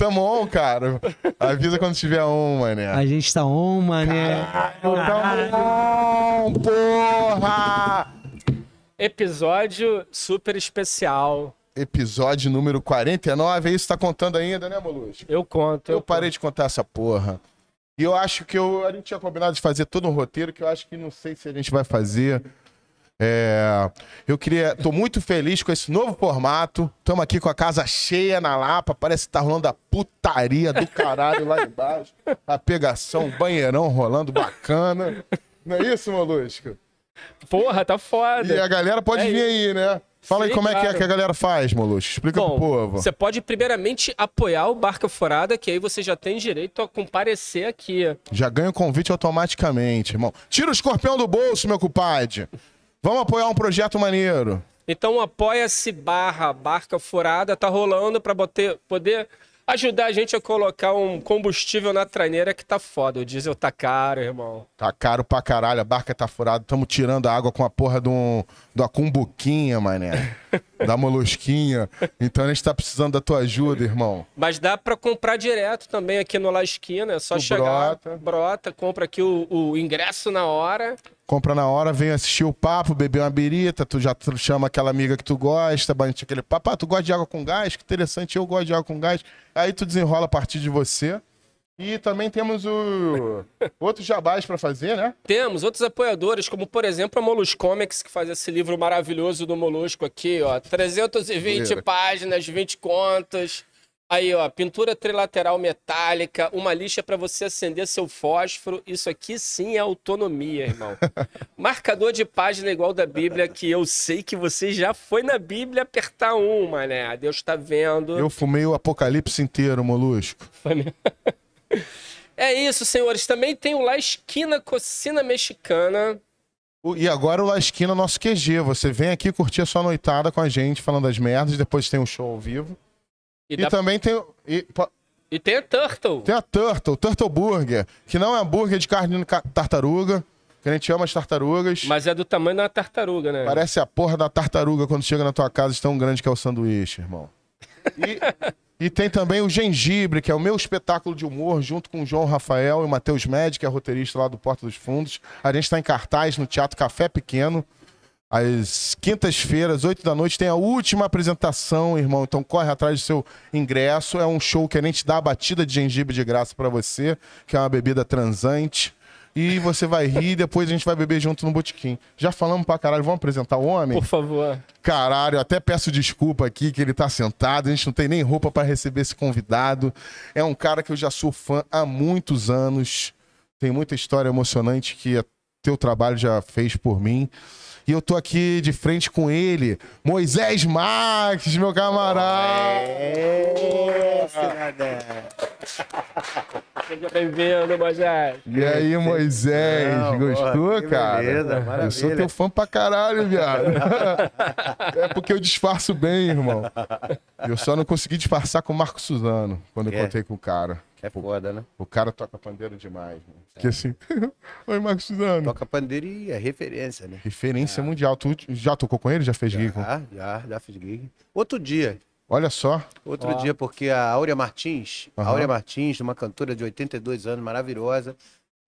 Tamo on, cara. Avisa quando tiver on, mané. A gente tá on, mané. Tamo on, porra! Episódio super especial. Episódio número 49. É isso tá contando ainda, né, Molusco? Eu conto. Eu parei de contar essa porra. E eu acho que eu, a gente tinha combinado de fazer todo um roteiro que eu acho que não sei se a gente vai fazer. É, eu queria. Tô muito feliz com esse novo formato. Estamos aqui com a casa cheia na Lapa. Parece que tá rolando a putaria do caralho lá embaixo. A pegação, o banheirão rolando bacana. Não é isso, Molusco? Porra, tá foda. E a galera pode É vir aí, né? Fala aí Sim, como é que é claro. que a galera faz, Molusco. Explica pro Bom, povo. você pode primeiramente apoiar o Barca Furada, que aí você já tem direito a comparecer aqui. Já ganha o convite automaticamente, irmão. Tira o escorpião do bolso, meu compadre. Vamos apoiar um projeto maneiro. Então apoia-se barra Barca Furada, tá rolando pra boter- poder ajudar a gente a colocar um combustível na traineira que tá foda. O diesel tá caro, irmão. Tá caro pra caralho, a barca tá furada. Tamo tirando a água com a porra de um, da cumbuquinha, mané. da molusquinha. Então a gente tá precisando da tua ajuda, irmão. Mas dá pra comprar direto também aqui no La Esquina. É só Tu chegar, brota. brota, compra aqui o, o ingresso na hora. Compra na hora, vem assistir o papo, beber uma birita, tu já tu chama aquela amiga que tu gosta, bate aquele papo, ah, tu gosta de água com gás? Que interessante, eu gosto de água com gás. Aí tu desenrola a partir de você. E também temos o outros jabás pra fazer, né? Temos outros apoiadores, como por exemplo a Molus Comics, que faz esse livro maravilhoso do Molusco aqui, ó. 320 Zoeira. páginas, 20 contas. Aí, ó, pintura trilateral metálica, uma lixa para você acender seu fósforo. Isso aqui sim é autonomia, irmão. Marcador de página igual da Bíblia, que eu sei que você já foi na Bíblia apertar um, mané. Deus tá vendo. Eu fumei o apocalipse inteiro, molusco. É isso, senhores. Também tem o La Esquina Cocina Mexicana. E agora o La Esquina, nosso QG. Você vem aqui curtir a sua noitada com a gente, falando das merdas. Depois tem um show ao vivo. E, E, também tem, e, e tem a Turtle. tem a Turtle, Turtle Burger, que não é hambúrguer de carne de tartaruga, que a gente ama as tartarugas. Mas é do tamanho da tartaruga, né? Parece a porra da tartaruga quando chega na tua casa, de tão grande que é o sanduíche, irmão. E, e tem também o Gengibre, que é o meu espetáculo de humor, junto com o João Rafael e o Matheus Med, que é roteirista lá do Porta dos Fundos. A gente está em cartaz no Teatro Café Pequeno. Às quintas-feiras, 8 da noite, tem a última apresentação, irmão. Então corre atrás do seu ingresso. É um show que a gente dá a batida de gengibre de graça pra você, que é uma bebida transante. E você vai rir e depois a gente vai beber junto no botequim. Já falamos pra caralho, vamos apresentar o homem? Por favor. Caralho, até peço desculpa aqui que ele tá sentado, a gente não tem nem roupa pra receber esse convidado. É um cara que eu já sou fã há muitos anos. Tem muita história emocionante que o teu trabalho já fez por mim. E eu tô aqui de frente com ele, Moisés Marques, meu camarada. Seja bem-vindo, Moisés. E aí, Moisés, Não, gostou, cara? beleza, eu sou maravilha. teu fã pra caralho, viado. é porque eu disfarço bem, irmão. Eu só não consegui disfarçar com o Marco Suzano quando eu É. contei com o cara. É foda, né? O cara toca pandeiro demais, mano. Porque assim. Oi, Marco Suzano. Toca pandeiro e é referência, né? Referência mundial. Tu já tocou com ele? Já fez gig? com- Já, já, já fiz gig. Outro dia, Olha só. outro Ó. dia, porque a Áurea Martins, a Aham. Áurea Martins, uma cantora de 82 anos, maravilhosa,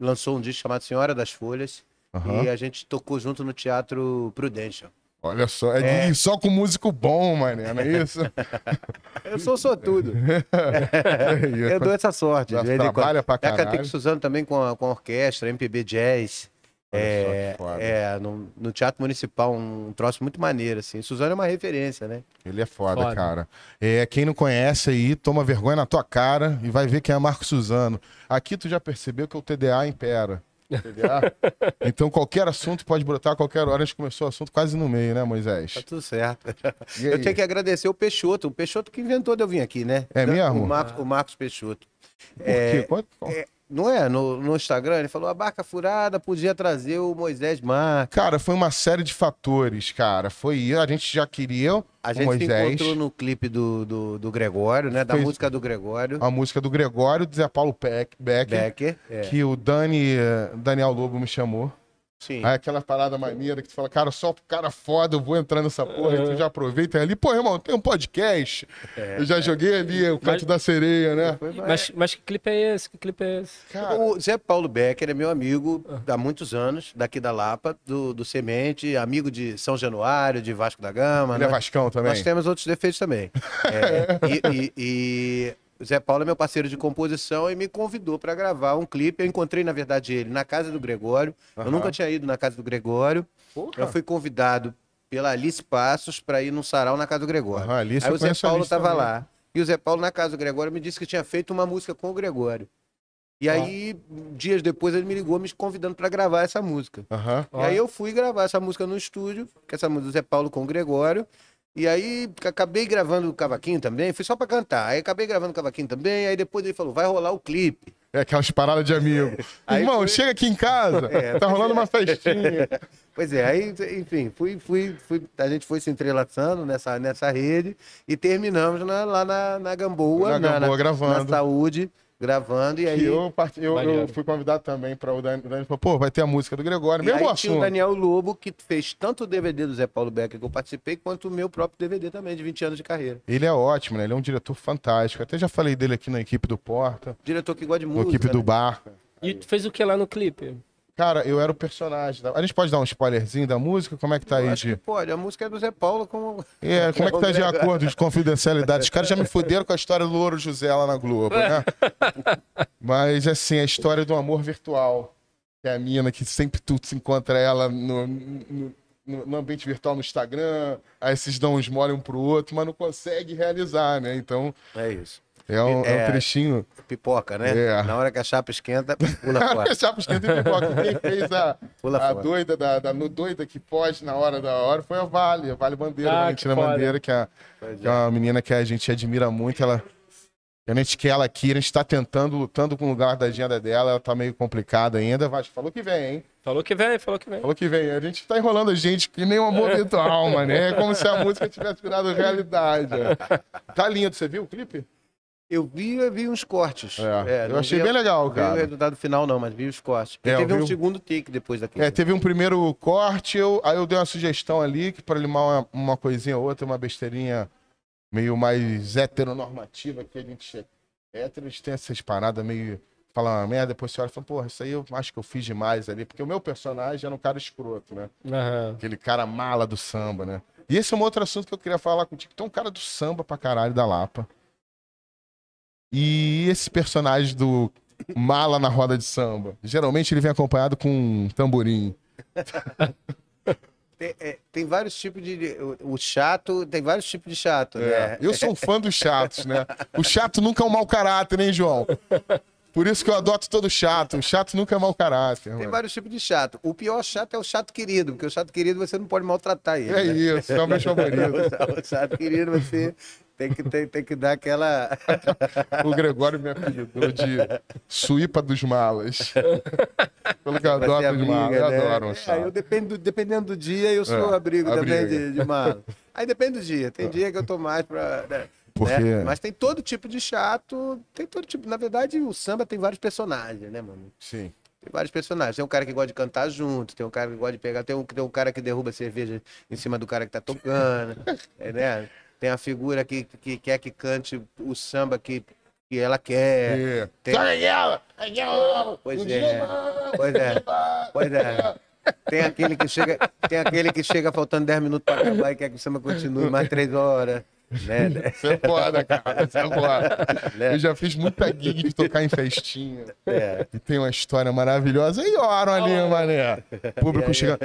lançou um disco chamado Senhora das Folhas. Aham. E a gente tocou junto no Teatro Prudential. Olha só. É, É. só com músico bom, mané, não é isso? Eu sou sortudo. É Eu dou essa sorte. Já trabalha pra Já cantei caralho. com o Suzano também com a, com a orquestra, MPB Jazz. É, é, no, no Teatro Municipal, um troço muito maneiro, assim. Suzano é uma referência, né? Ele é foda, Foda. cara. É, quem não conhece aí, toma vergonha na tua cara e vai ver quem é Marco Suzano. Aqui tu já percebeu que o TDA impera. Então qualquer assunto pode brotar a qualquer hora. A gente começou o assunto quase no meio, né, Moisés? Tá tudo certo. E aí? Eu tinha que agradecer o Peixoto, o Peixoto que inventou de eu vir aqui, né? É mesmo? O Marcos, o Marcos Peixoto. Por quê? Qual- qual- Não é? No, no Instagram, ele falou: a barca furada podia trazer o Moisés Marques. Cara, foi uma série de fatores, cara. Foi a gente já queria A o gente se Moisés, encontrou no clipe do, do, do Gregório, né? Da Fez- música do Gregório. a música do Gregório, do Zé Paulo Peck, Becker, Becker. é. que o Dani, eh, Daniel Lobo me chamou. Sim. Aí aquela parada maneira que tu fala, cara, só cara foda, eu vou entrar nessa porra, e tu já aproveita ali, pô, irmão, tem um podcast. eu já joguei ali o canto Mas- da sereia, né? Mas, mas que clipe é esse? Que clipe é esse? Cara, O Zé Paulo Becker é meu amigo Ah. há muitos anos, daqui da Lapa, do, do Semente, amigo de São Januário, de Vasco da Gama. ele é né? Vascão também. Nós temos outros defeitos também. É, e, e- e o Zé Paulo é meu parceiro de composição e me convidou para gravar um clipe. Eu encontrei, na verdade, ele na casa do Gregório. Eu Aham. nunca tinha ido na casa do Gregório. Porra. Eu fui convidado pela Alice Passos para ir num sarau na casa do Gregório. Aham, Alice, Aí eu o Zé Paulo estava lá. E o Zé Paulo, na casa do Gregório, me disse que tinha feito uma música com o Gregório. E aí, dias depois, ele me ligou me convidando para gravar essa música. Aham. E aí eu fui gravar essa música no estúdio, que essa música do Zé Paulo com o Gregório. E aí acabei gravando o cavaquinho também, fui só pra cantar. Aí acabei gravando o cavaquinho também, aí depois ele falou, vai rolar o clipe. É aquelas paradas de amigo. Aí Irmão, foi- chega aqui em casa, É, tá rolando uma festinha. Pois é, aí, enfim, fui, fui, fui, a gente foi se entrelaçando nessa, nessa rede e terminamos na- lá na, na Gamboa, Na Gamboa, gravando. na saúde, gravando. E aí, eu, part- eu, eu fui convidado também para o Dani. O Dani falou, pô, vai ter a música do Gregório. e Mesmo aí tinha o assunto. Daniel Lobo, que fez tanto o DVD do Zé Paulo Becker que eu participei, quanto o meu próprio DVD também, de 20 anos de carreira. Ele é ótimo, né? Ele é um diretor fantástico. Até já falei dele aqui na equipe do Porta, Diretor que gosta de na música. equipe do né? Bar. E tu fez o que lá no clipe? Cara, eu era o personagem. da- A gente pode dar um spoilerzinho da música? Como é que tá Eu aí acho que de. pode, a música é do Zé Paulo com. É, como é que tá de acordo de confidencialidade? Os caras já me fuderam com a história do Louro José lá na Globo, né? Mas, assim, a história do amor virtual. Que é a mina que sempre tu se encontra ela no, no, no- no ambiente virtual no Instagram, aí vocês dão uns mole um pro outro, mas não consegue realizar, né? Então, É isso. É um, é um É. trechinho. Pipoca, né? É. Na hora que a chapa esquenta, pula fora. Chapa esquenta e pipoca. Quem fez a, Pula a doida da, da no doida que foge na hora da hora foi a Vale, a Vale Bandeira, Ah, a Valentina que. Bandeira, que é, Pois que é uma menina que a gente admira muito. Ela, a gente quer ela aqui, a gente tá tentando, lutando com o lugar da agenda dela, ela tá meio complicada ainda. Vasco, falou que vem, hein? Falou que vem, falou que vem. Falou que vem. A gente tá enrolando a gente que nem um amor virtual, mano. É como se a música tivesse virado realidade. é. Tá lindo, você viu o clipe? Eu vi, eu vi uns cortes. É, eu não achei vi- bem legal, não vi o cara. resultado final, não, mas vi os cortes. Porque É, eu teve vi um segundo take depois daquele. É, teve um primeiro corte, eu, aí eu dei uma sugestão ali, que para limar uma, uma coisinha ou outra, uma besteirinha meio mais heteronormativa, que a gente é hétero, a gente tem essas paradas meio. Fala uma merda, depois você olha e fala, porra, isso aí eu acho que eu fiz demais ali, porque o meu personagem era um cara escroto, né? Aham. Aquele cara mala do samba, né? E esse é um outro assunto que eu queria falar contigo. Tem um cara do samba pra caralho da Lapa. E esse personagem do mala na roda de samba, geralmente ele vem acompanhado com um tamborim. Tem, é, tem vários tipos de. O, o chato, tem vários tipos de chato, É, né? Eu sou um fã dos chatos, né? O chato nunca é um mau caráter, hein, João? Por isso que eu adoto todo chato. O chato nunca é mau caráter. Tem mano. vários tipos de chato. O pior chato é o chato querido, porque o chato querido você não pode maltratar ele. É né? isso, é o meu favorito. O chato querido você tem que, tem, tem que dar aquela. O Gregório me apelidou de Suípa dos Malas. Pelo que eu adoro ser a os malas. Eu né? adoro É, chato. eu dependo, do- dependendo do dia, eu sou É, abrigo também de, de mala. Aí depende do dia. Tem dia que eu tô mais pra. né? Porque- né? Mas tem todo tipo de chato. Tem todo tipo. Na verdade, o samba tem vários personagens, né, mano? Sim. Tem vários personagens. Tem um cara que gosta de cantar junto, tem um cara que gosta de pegar, tem um, tem um cara que derruba cerveja em cima do cara que tá tocando, é, né? Tem a figura que, que quer que cante o samba que, que ela quer. É. Tem-! Pois é. Pois é. Pois é. Tem aquele que chega, tem aquele que chega faltando 10 minutos para acabar e quer que o samba continue mais 3 horas. Né? Isso é foda, cara. Isso é foda. Né? Eu já fiz muita gig de tocar em festinha. É. E tem uma história maravilhosa. E oram ali, mané. O público E aí? chega.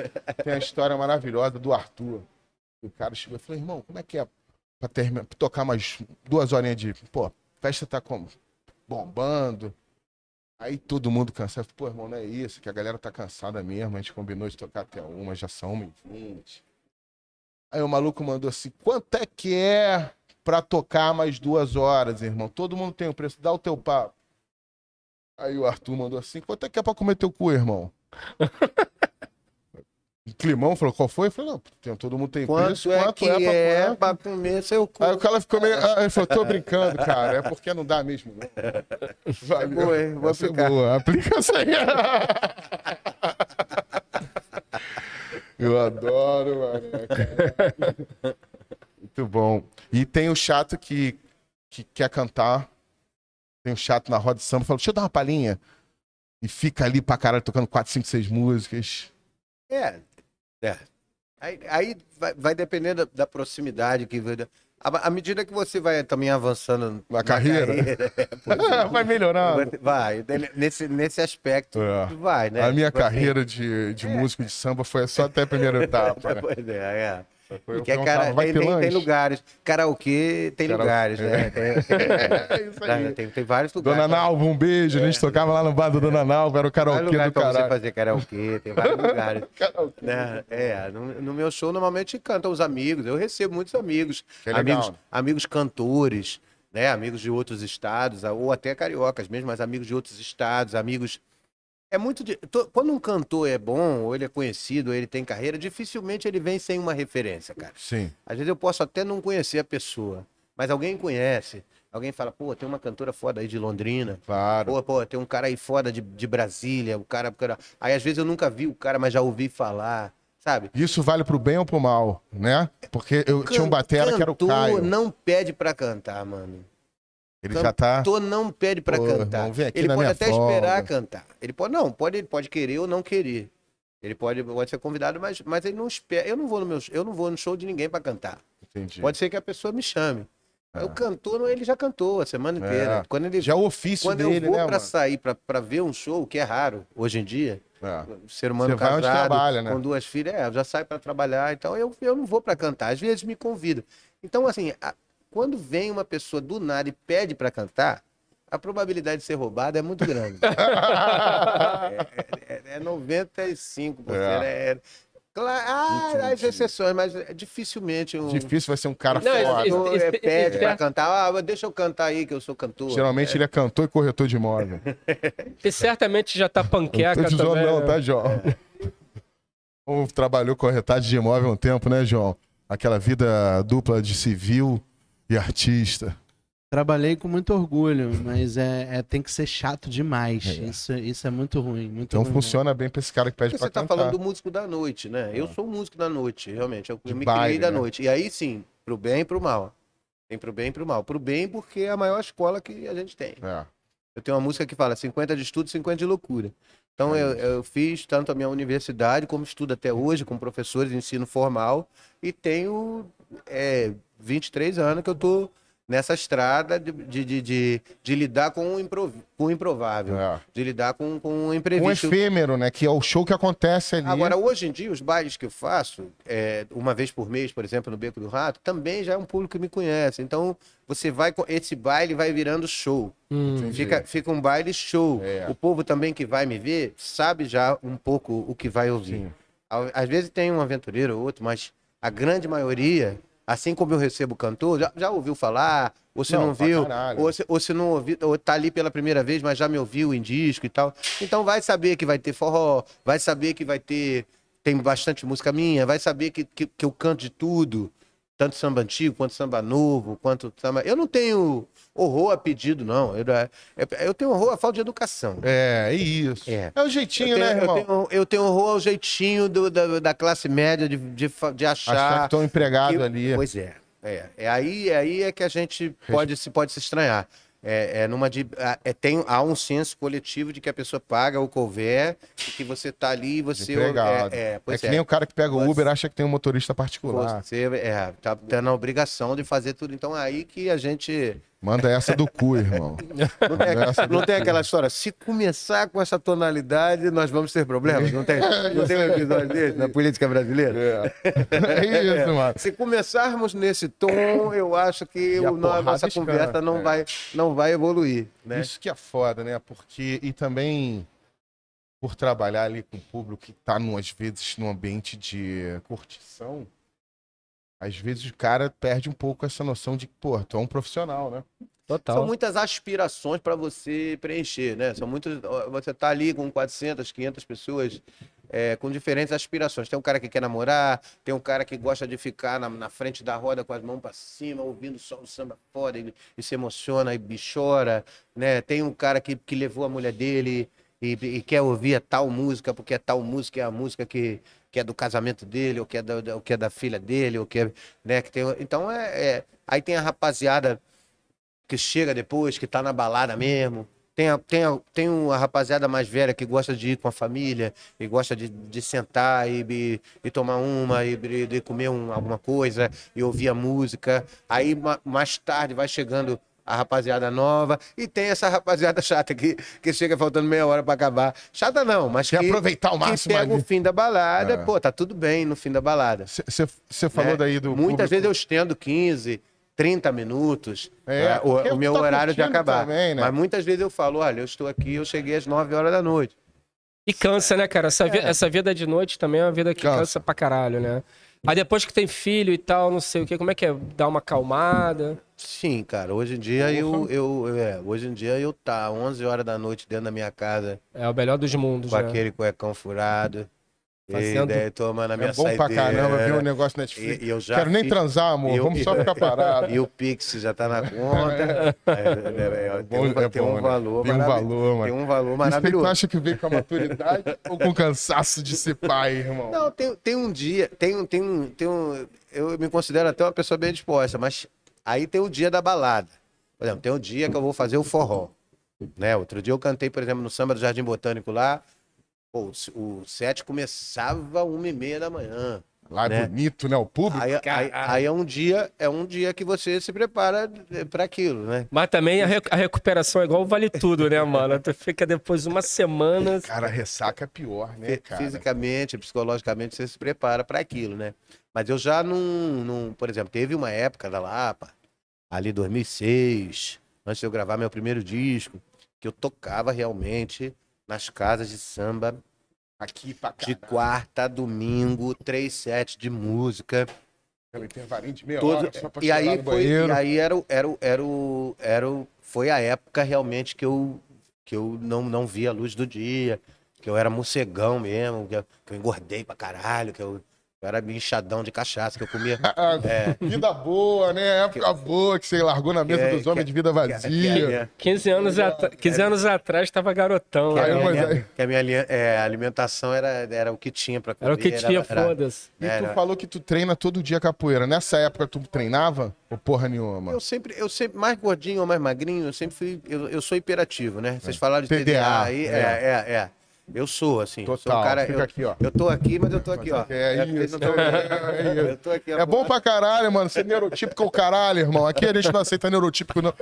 Tem a história maravilhosa do Arthur. O cara chegou e falou: irmão, como é que é pra, terminar, pra tocar mais duas horinhas de. Pô, festa tá como? Bombando. Aí todo mundo cansado. Pô, irmão, não é isso, que a galera tá cansada mesmo. A gente combinou de tocar até uma, já são uma e vinte. Aí o maluco mandou assim: quanto é que é pra tocar mais duas horas, irmão? Todo mundo tem o preço, dá o teu papo. Aí o Arthur mandou assim: quanto é que é pra comer teu cu, irmão? Climão falou: qual foi? Eu falei: não, tem- todo mundo tem preço. Quanto é que pra é comer? pra comer seu cu? Aí o cara ficou meio. Aí ele falou: tô brincando, cara. É porque não dá mesmo. Não. Valeu. boa, hein? Vou Essa é aplicar. boa. Aplica essa aí. Eu adoro, mano. Muito bom. E tem o chato que, que quer cantar. Tem o chato na roda de samba. Fala, deixa eu dar uma palhinha. E fica ali pra caralho tocando 4, 5, 6 músicas. É, é. Aí, aí vai, vai depender da, da proximidade que à, à medida que você vai também avançando Na carreira? é, pois é. Vai melhorando. vai, nesse, nesse aspecto, É. vai, né? A minha carreira de, de músico de samba foi só até a primeira etapa. né? Pois é, é. Foi- eu Que é cara, tem, tem, tem lugares. Karaokê tem lugares, né? Tem, tem, É isso aí. tem, tem vários lugares. Dona Nalva, um beijo. A gente tocava lá no bar do Dona Nalva, era o karaokê do pra você caralho. fazer karaokê, tem vários lugares. Karaokê. né? É, no, no meu show normalmente cantam os amigos. Eu recebo muitos amigos, Que legal. amigos, amigos cantores, né? Amigos de outros estados, ou até cariocas mesmo, mas amigos de outros estados, amigos. É muito. de- Quando um cantor é bom, ou ele é conhecido, ou ele tem carreira, dificilmente ele vem sem uma referência, cara. Sim. Às vezes eu posso até não conhecer a pessoa, mas alguém conhece. Alguém fala, pô, tem uma cantora foda aí de Londrina. Claro. Pô, pô, tem um cara aí foda de, de Brasília, o cara, o cara- Aí às vezes eu nunca vi o cara, mas já ouvi falar, sabe? Isso vale pro bem ou pro mal, né? Porque eu tinha um batera que era o Cantor Caio. não pede pra cantar, mano. Ele já tá. Cantor não pede pra Pô, cantar. ele pode até folga. esperar cantar. Ele pode não, pode ele pode querer ou não querer. Ele pode, pode ser convidado, mas, mas ele não espera. Eu não vou no meu, eu não vou no show de ninguém pra cantar. Entendi. Pode ser que a pessoa me chame. É. O cantor, ele já cantou a semana inteira. É. Quando ele Já é o ofício quando dele, eu vou né, pra mano? sair pra, pra ver um show, que é raro hoje em dia, É. o ser humano Você vai onde casado, trabalha, né? com duas filhas, é, já saio para trabalhar, então eu, eu não vou para cantar. Às vezes me convidam. Então, assim, a- quando vem uma pessoa do nada e pede para cantar, a probabilidade de ser roubada é muito grande. é, é, é 95%. É. É. Claro, ah, as exceções, mas é dificilmente um. Difícil vai ser um cara Não, esse- é, esse- pede para cantar, ah, deixa eu cantar aí que eu sou cantor. Geralmente ele é cantor e corretor de imóvel. E certamente já tá Não panqueca tô te zoando, também. não, né? tá, João? Como trabalhou corretagem de imóvel há um tempo, né, João? Aquela vida dupla de civil e artista. Trabalhei com muito orgulho, mas é, é- tem que ser chato demais. É. Isso, isso é muito ruim. Muito Então ruim funciona bem pra esse cara que pede Porque pra você tá cantar. falando do músico da noite, né? Eu sou um músico da noite, realmente. Eu De me baile, criei da né? noite. E aí sim, pro bem e pro mal. Tem pro bem e pro mal. Pro bem porque é a maior escola que a gente tem. É. Eu tenho uma música que fala 50 de estudo, 50 de loucura. Então eu, eu fiz tanto a minha universidade como estudo até hoje com professores de ensino formal e tenho é, 23 anos que eu tô nessa estrada de, de, de, de, lidar com o, improv, com o improvável, É. de lidar com, com o Um imprevisto. efêmero, né? Que é o show que acontece ali. Agora, hoje em dia, os bailes que eu faço, é, uma vez por mês, por exemplo, no Beco do Rato, também já é um público que me conhece. Então, você vai. com- Esse baile vai virando show. Hum. Fica, fica um baile show. É. O povo também que vai me ver sabe já um pouco o que vai ouvir. Sim. Às vezes tem um aventureiro ou outro, mas a grande maioria, assim como eu recebo cantor, já, já ouviu falar, ou se Não, não, viu, ou se, ou se não ouviu, ou tá ali pela primeira vez, mas já me ouviu em disco e tal. Então vai saber que vai ter forró, vai saber que vai ter. Tem bastante música minha, vai saber que, que, que eu canto de tudo. Tanto samba antigo, quanto samba novo, quanto samba. Eu não tenho horror a pedido, não. Eu, é- eu tenho horror à falta de educação. É, isso. É. É o jeitinho, Eu tenho, né, eu irmão? tenho- eu tenho horror ao jeitinho do- da, da classe média de, de, de Achar que achar. estão empregados que- ali. Pois é. É, é aí, é aí é que a gente pode se, pode se estranhar. É, é numa é, tem, há um senso coletivo de que a pessoa paga o couver e que você tá ali e você. Empregado. É, é, É pois que nem o cara que pega o Uber acha que tem um motorista particular. Você é, tá tendo a obrigação de fazer tudo. Então é aí que a gente. Manda essa do cu, irmão. Não do não tem cu. aquela história. Se começar com essa tonalidade, nós vamos ter problemas. Não tem, não tem um episódio desse na política brasileira? É, é isso, mano. Se começarmos nesse tom, eu acho que a o, nossa conversa não, é. vai, não vai evoluir. Né? Isso que é foda, né? Porque, e também por trabalhar ali com o público que tá, num, às vezes, num ambiente de curtição, às vezes o cara perde um pouco essa noção de, pô, tu é um profissional, né? Total. São muitas aspirações para você preencher, né? São muitos. Você tá ali com 400, 500 pessoas é, com diferentes aspirações. Tem um cara que quer namorar, tem um cara que gosta de ficar na, na frente da roda com as mãos para cima, ouvindo só o samba foda e, e se emociona e, e chora, né? Tem um cara que, que levou a mulher dele e, e quer ouvir a tal música, porque a tal música é a música que, que é do casamento dele, ou que é da, ou que é da filha dele, ou que é, né, que tem, então é, é- aí tem a rapaziada que chega depois, que tá na balada mesmo. Tem a, tem, a, tem uma rapaziada mais velha que gosta de ir com a família e gosta de, de sentar e, e, e tomar uma e de comer um- alguma coisa e ouvir a música. Aí ma- mais tarde vai chegando a rapaziada nova e tem essa rapaziada chata que, que chega faltando meia hora pra acabar. Chata não, mas Quer que, aproveitar que máximo pega ali. o fim da balada, É. pô, tá tudo bem no fim da balada. Você falou né? daí do. Muitas público- vezes eu estendo 15, 30 minutos, É, né, o, o meu horário de acabar. também, né? Mas muitas vezes eu falo, olha, eu estou aqui, eu cheguei às 9 horas da noite. E cansa, né, cara? Essa, vi- É. essa vida de noite também é uma vida que Cansa. cansa, pra caralho, né? Aí depois que tem filho e tal, não sei o quê, como é que é? Dá uma acalmada? Sim, cara, hoje em dia eu, eu é, hoje em dia eu tá 11 horas da noite dentro da minha casa É o melhor dos mundos, com né? aquele cuecão furado. Fazendo- E daí tomando a minha É bom pra caramba ver o saideira. negócio Netflix. E, eu já Quero nem transar, amor. eu- Vamos só ficar parado. E o Pix já tá na conta. É, é, é, tem um, é tem um né? valor Tem um valor, Tem mano. um valor maravilhoso. acha que veio com a maturidade ou com o cansaço de ser pai, irmão? Não, tem, tem um dia, tem, um- tem, um- tem um. Eu me considero até uma pessoa bem disposta, mas aí tem o dia da balada. Por exemplo, tem o dia que eu vou fazer o forró. Né? Outro dia eu cantei, por exemplo, no samba do Jardim Botânico lá. Pô, o, set começava uma e meia da manhã. Lá é né? bonito, né? O público. Aí, aí, aí é um dia, é um dia que você se prepara para aquilo, né? Mas também a, a recuperação é igual o vale tudo, né, mano? Tu fica depois uma semana. Cara, ressaca é pior, né, cara? Fisicamente, psicologicamente, você se prepara para aquilo, né? Mas eu já não, não. Por exemplo, teve uma época da Lapa, ali 2006, antes de eu gravar meu primeiro disco, que eu tocava realmente nas casas de samba Aqui pra de quarta a domingo, três sets de música. Intervalinho de meia Todo- hora só pra e aí foi, e aí era, o- era, era, era, foi a época realmente que eu, que eu não, não via a luz do dia, que eu era morcegão mesmo, que eu, que eu engordei pra caralho, que eu, eu era inchadão de cachaça, que eu comia. Ah, É. Vida boa, né? Época boa que você largou na mesa Que- dos homens que- de vida que- vazia. 15 anos, at... 15 anos atrás tava garotão, Que Aí, a né? mas minha, aí- que a minha é, alimentação era, era o que tinha pra comer. Era o que tinha, era- foda-se. E tu Era. falou que tu treina todo dia capoeira. Nessa época tu treinava? Ou porra nenhuma? Eu sempre, eu sempre, mais gordinho ou mais magrinho, eu sempre fui. Eu, eu sou hiperativo, né? Vocês falaram de TDA, TDA, aí. é. É, é, é. Eu sou, assim. sou Total. um cara, Fica eu, aqui, ó. eu tô aqui, mas eu tô aqui, ó. É isso. É isso. Tô aqui. É bom pra caralho, mano. Ser neurotípico é o caralho, irmão. Aqui a gente não aceita neurotípico, não.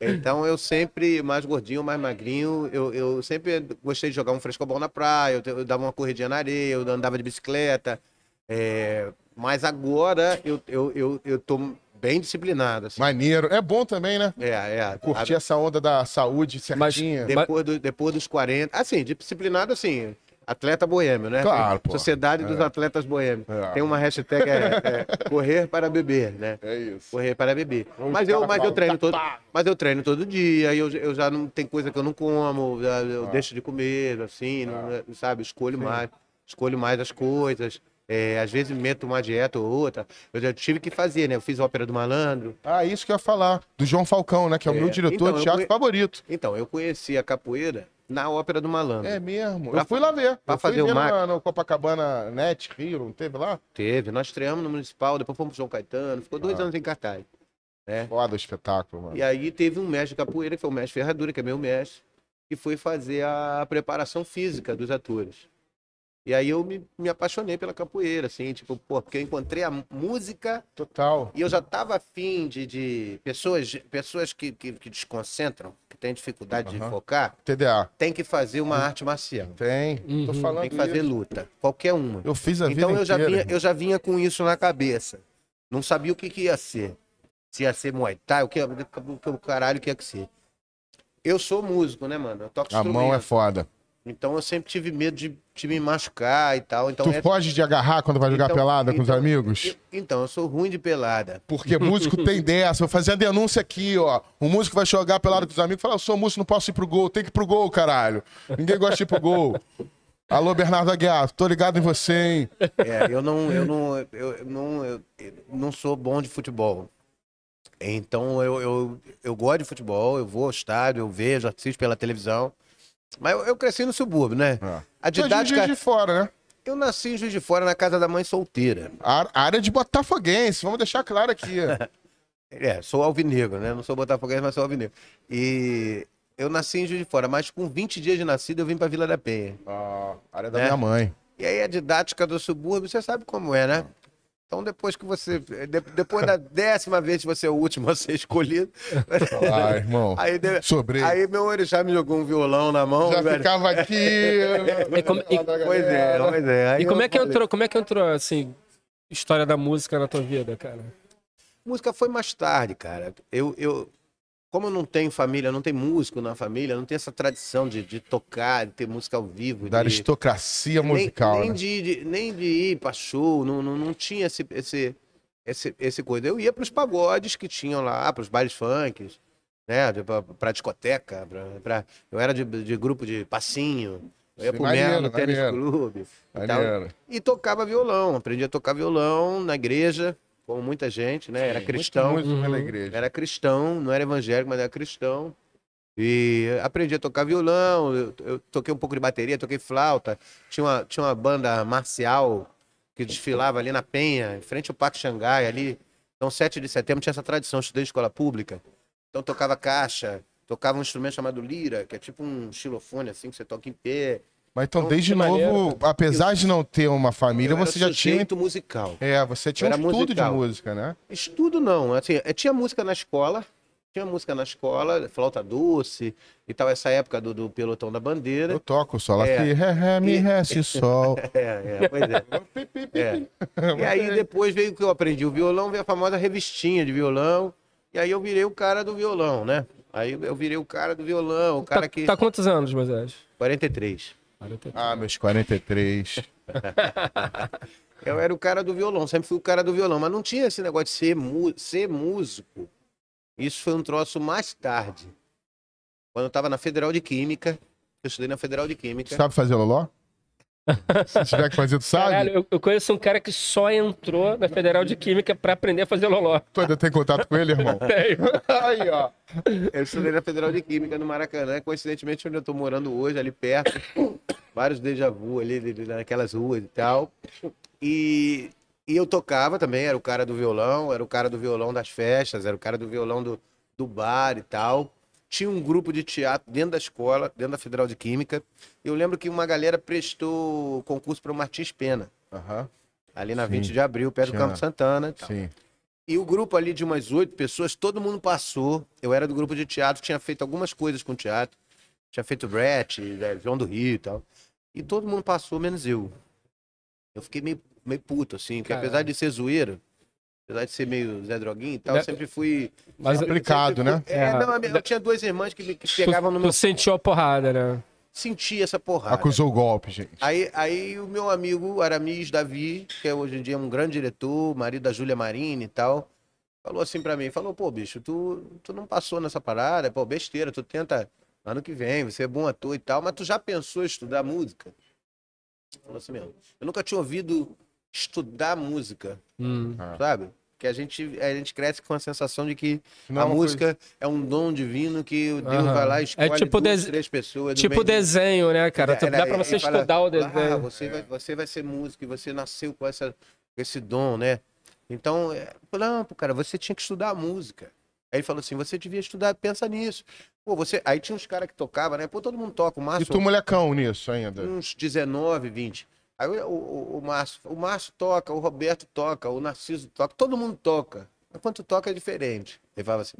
Então eu sempre, mais gordinho, mais magrinho, eu, eu sempre gostei de jogar um frescobol na praia, eu, eu dava uma corridinha na areia, eu andava de bicicleta. é, mas agora eu, eu, eu, eu tô bem disciplinado, assim. Maneiro. É bom também, né? É, é. Curtir essa onda da saúde certinha. Depois, do- depois dos 40. Assim, disciplinado assim. Atleta boêmio, né? Claro, pô. Sociedade dos Atletas Boêmios. É. Tem uma hashtag é, é, correr para beber, né? É isso. Correr para beber. Mas eu, mas eu treino todo, mas eu treino todo dia. E eu, eu já não tem coisa que eu não como, eu Ah. deixo de comer, assim, não- sabe? Escolho mais, escolho mais as coisas. É, às vezes meto uma dieta ou outra. Eu já tive que fazer, né? Eu fiz ópera do malandro. Ah, isso que eu ia falar. Do João Falcão, né? Que é o É. meu diretor Então, de teatro conhe- favorito. Então, eu conheci a capoeira na ópera do malandro. É mesmo. Pra- Eu fui lá ver. pra eu fazer o Mac. no Copacabana Net Rio, não teve lá? Teve, nós estreamos no Municipal, depois fomos pro João Caetano, ficou dois Ah. anos em cartaz. Foda o espetáculo, mano. E aí teve um mestre de capoeira, que foi o mestre Ferradura, que é meu mestre, que foi fazer a preparação física dos atores. E aí eu me, me apaixonei pela capoeira, assim, tipo, pô, porque eu encontrei a música Total. e eu já tava afim de, de pessoas, pessoas que, que, que desconcentram, que têm dificuldade de Aham. focar, TDA. tem que fazer uma arte marcial. Tem. Tô Uhum. falando Tem que fazer isso. luta, qualquer uma. Eu fiz a Então vida eu já, inteira, vinha, irmão. eu já vinha com isso na cabeça. Não sabia o que, que ia ser. Se ia ser Muay Thai, o que, o que o caralho que ia ser. Eu sou músico, né, mano? Eu toco A mão é foda. Então eu sempre tive medo de, de me machucar e tal. Então, tu é- foge de agarrar quando vai jogar Então- pelada com os então- amigos? eu- então, eu sou ruim de pelada. Porque músico tem dessa. Vou fazer a denúncia aqui, ó. O músico vai jogar pelado com os amigos e fala: Eu sou músico, não posso ir pro gol. Tem que ir pro gol, caralho. Ninguém gosta de ir pro gol. Alô, Bernardo Aguiar, tô ligado em você, hein? É, eu não, eu não, eu não, eu, eu não sou bom de futebol. Então eu, eu, eu gosto de futebol, eu vou ao estádio, eu vejo, assisto pela televisão, Mas eu, eu cresci no subúrbio, né? É. A é de didática. Juiz de fora, né? Eu nasci em Juiz de Fora, na casa da mãe solteira. A área de Botafoguense, vamos deixar claro aqui. É, sou alvinegro, né? Não sou botafoguense, mas sou alvinegro. E eu nasci em Juiz de Fora, mas com 20 dias de nascido eu vim pra Vila da Penha. Ah, área da É. minha mãe. E aí a didática do subúrbio, você sabe como é, né? Então depois que você. de- depois da décima vez que você é o último a ser escolhido. Ah, irmão. aí, de- Sobrei. aí meu orixá me jogou um violão na mão. Já velho. ficava aqui. E como- e- Pois é, pois é. Aí E como é que falei, entrou, como é que entrou, assim, história da música na tua vida, cara? Música foi mais tarde, cara. Eu, eu, como eu não tenho família, não tem músico na família, não tem essa tradição de, de tocar, de ter música ao vivo. Da de, aristocracia nem, musical, nem né? de, de- nem de ir pra show, não, não, não tinha esse, esse, esse, esse coisa. Eu ia pros pagodes que tinham lá, pros bailes funks, né? Pra, pra discoteca, pra, pra- eu era de, de grupo de passinho. Eu ia Sim, pro Merlo Tênis. Clube. e. E tocava violão, aprendi a tocar violão na igreja, como muita gente, né? Era cristão. Muito músico Uhum. igreja. Era cristão, não era evangélico, mas era cristão. E aprendi a tocar violão, eu, eu toquei um pouco de bateria, toquei flauta. Tinha uma, tinha uma banda marcial que desfilava ali na Penha, em frente ao Parque Xangai, ali. Então, 7 de setembro tinha essa tradição, eu estudei escola pública. Então, tocava caixa, tocava um instrumento chamado lira, que é tipo um xilofone, assim, que você toca em pé. Mas então, Então, desde que novo, maneiro, apesar de não ter uma família, Eu você já tinha. musical. É, você tinha um estudo de musical. música, né? Estudo não, assim, eh, tinha música na escola, tinha música na escola, flauta doce e tal, essa época do, do pelotão da bandeira. Eu toco só lá É. aqui, ré, ré, mi, ré, si, sol. É, é, pois é. É. E aí depois veio que eu aprendi o violão, veio a famosa revistinha de violão, e aí eu virei o cara do violão, né? Aí eu virei o cara do violão, o cara tá, que... tá quantos anos, Moisés? 43. Ah, meus 43. Eu era o cara do violão, sempre fui o cara do violão, mas não tinha esse negócio de ser, mu- ser músico. Isso foi um troço mais tarde. Quando eu tava na Federal de Química, eu estudei na Federal de Química. Sabe fazer loló? Se tiver que fazer, tu sabe? Caralho, eu, eu conheço um cara que só entrou na Federal de Química pra aprender a fazer loló. Tu ainda tem contato com ele, irmão? Aí, ó. Eu estudei na Federal de Química no Maracanã, coincidentemente onde eu tô morando hoje, ali perto. Vários déjà vu ali, ali naquelas ruas e tal. E, e eu tocava também, era o cara do violão, era o cara do violão das festas, era o cara do violão do, do bar e tal. Tinha um grupo de teatro dentro da escola, dentro da Federal de Química. Eu lembro que uma galera prestou concurso para o Martins Pena, Aham, ali na Sim. 20 de abril, perto do Tinha. Campo Santana. e tal. sim. E o grupo ali de umas oito pessoas, todo mundo passou. Eu era do grupo de teatro, tinha feito algumas coisas com teatro. Tinha feito Brett, né, João do Rio e tal. E todo mundo passou, menos eu. Eu fiquei meio, meio puto, assim, porque Caralho. apesar de ser zoeiro, apesar de ser meio Zé Droguinho e tal, eu É- sempre fui. Sempre- aplicado, sempre né? É, É. não, eu tinha duas irmãs que, me- que pegavam no tu, meu. tu sentiu a porrada, né? Senti essa porrada. Acusou o golpe, gente. Aí, aí o meu amigo Aramis Davi, que é hoje em dia um grande diretor, marido da Júlia Marini e tal, falou assim pra mim, falou, pô, bicho, tu, tu não passou nessa parada, pô, besteira, tu tenta ano que vem, você é bom ator e tal, mas tu já pensou em estudar música? Falou assim mesmo. Eu nunca tinha ouvido estudar música, Hum. sabe? Que a gente, a gente cresce com a sensação de que Não é a música é um dom divino que o Deus Aham. vai lá e É escolhe tipo duas, dese- três pessoas. Tipo de- desenho, né, cara? Tu- Era- Dá pra você e fala, estudar o Ah, desenho. você, vai, você vai ser músico e você nasceu com essa, esse dom, né? Então, é, não, cara, você tinha que estudar a música. Aí ele falou assim, você devia estudar, pensa nisso. Pô, você... Aí tinha uns caras que tocavam, né? Pô, todo mundo toca, o E Márcio, tu, molecão, nisso ainda? uns 19, 20. Aí o, o, o Márcio, o Márcio toca, o Roberto toca, o Narciso toca, todo mundo toca. Mas quando toca é diferente. Ele falava assim,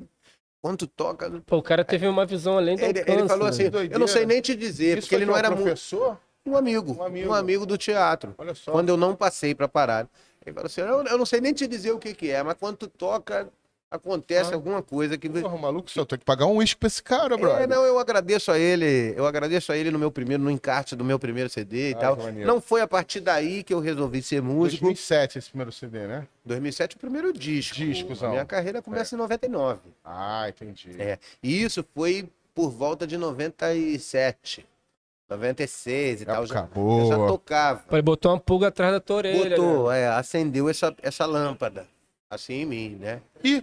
quando toca... Pô, o cara teve uma visão além do Ele, alcance, ele falou né? assim, eu Doideira. não sei nem te dizer, Isso porque ele não era um professor? um amigo, Um amigo. um amigo do teatro. Olha só. Quando eu não passei para parar. Ele falou assim: eu, eu não sei nem te dizer o que, que é, mas quando tu toca, acontece Ah. alguma coisa que. Porra, maluco, só tem que pagar um uísque pra esse cara, brother. É, não, eu agradeço a ele, eu agradeço a ele no meu primeiro, no encarte do meu primeiro CD e Ah, tal. que maneiro. Não foi a partir daí que eu resolvi ser músico. 2007 esse primeiro CD, né? 2007, o primeiro disco. Discozão. A minha carreira começa em 99. Ah, entendi. É. E isso foi por volta de 97, 96 e tal. Já, eu já tocava. Ele botou uma pulga atrás da tua orelha. né? Botou, é, acendeu essa, essa lâmpada, assim em mim, né? E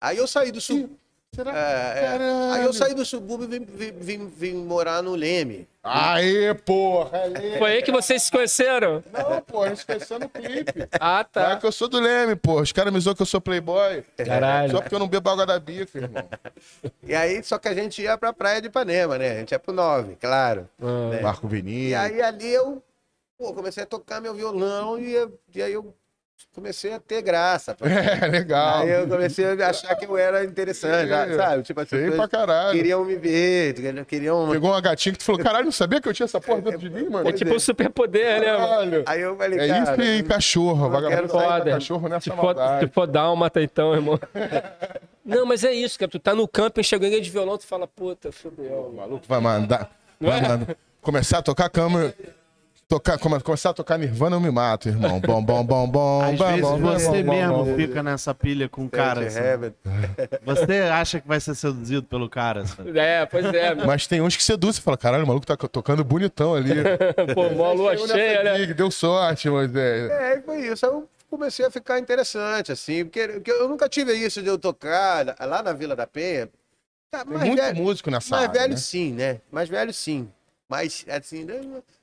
Aí eu saí do, sub, Será? É, é. Aí eu saí do subúrbio e vim, vim- vim- vim morar no Leme. Aê, porra! é Foi aí que vocês se conheceram? Não, pô, a gente esqueceu no clipe. Ah, É tá. que eu sou do Leme, pô. Os caras me zoam que eu sou playboy. Caralho. Só porque eu não bebo água da bica, irmão. E aí, só que a gente ia pra praia de Ipanema, né? A gente ia pro 9, claro. Ah. É. Marco E Vinícius. aí ali eu pô, comecei a tocar meu violão e, e aí eu comecei a ter graça. pô. É, legal. Aí eu comecei a achar que eu era interessante, É. sabe? Tipo, as Sei pessoas pra caralho. queriam me ver, queriam... Pegou uma gatinha que tu falou, caralho, não sabia que eu tinha essa porra dentro de mim, mano? É tipo um superpoder, né? mano? Aí eu falei, É cara... isso e cachorro. Vagabundo Foda. cachorro nessa Se for, maldade. se for dálmata, então, irmão. Não, mas é isso, cara. Tu tá no camping, chega alguém de violão, tu fala, puta, fudeu. O maluco vai mandar. Não vai é? mandar- começar a tocar câmera. Tocar, come- começar a tocar Nirvana, eu me mato, irmão. Bom, bom, bom, bom. Às bom, vezes bom, você bom, mesmo bom. fica nessa pilha com o cara. Assim. Você acha que vai ser seduzido pelo cara? assim. É, pois é. Mas tem uns que seduzem. Fala, caralho, o maluco tá tocando bonitão ali. Pô, mó lua cheia, né? gig, Deu sorte, mas é. É, foi isso. Aí eu comecei a ficar interessante, assim, porque, porque eu nunca tive isso de eu tocar lá na Vila da Penha. Tá, Tem mais muito velho- músico nessa Mais área, velho né? sim, né? Mais velho sim. Mas, assim, né,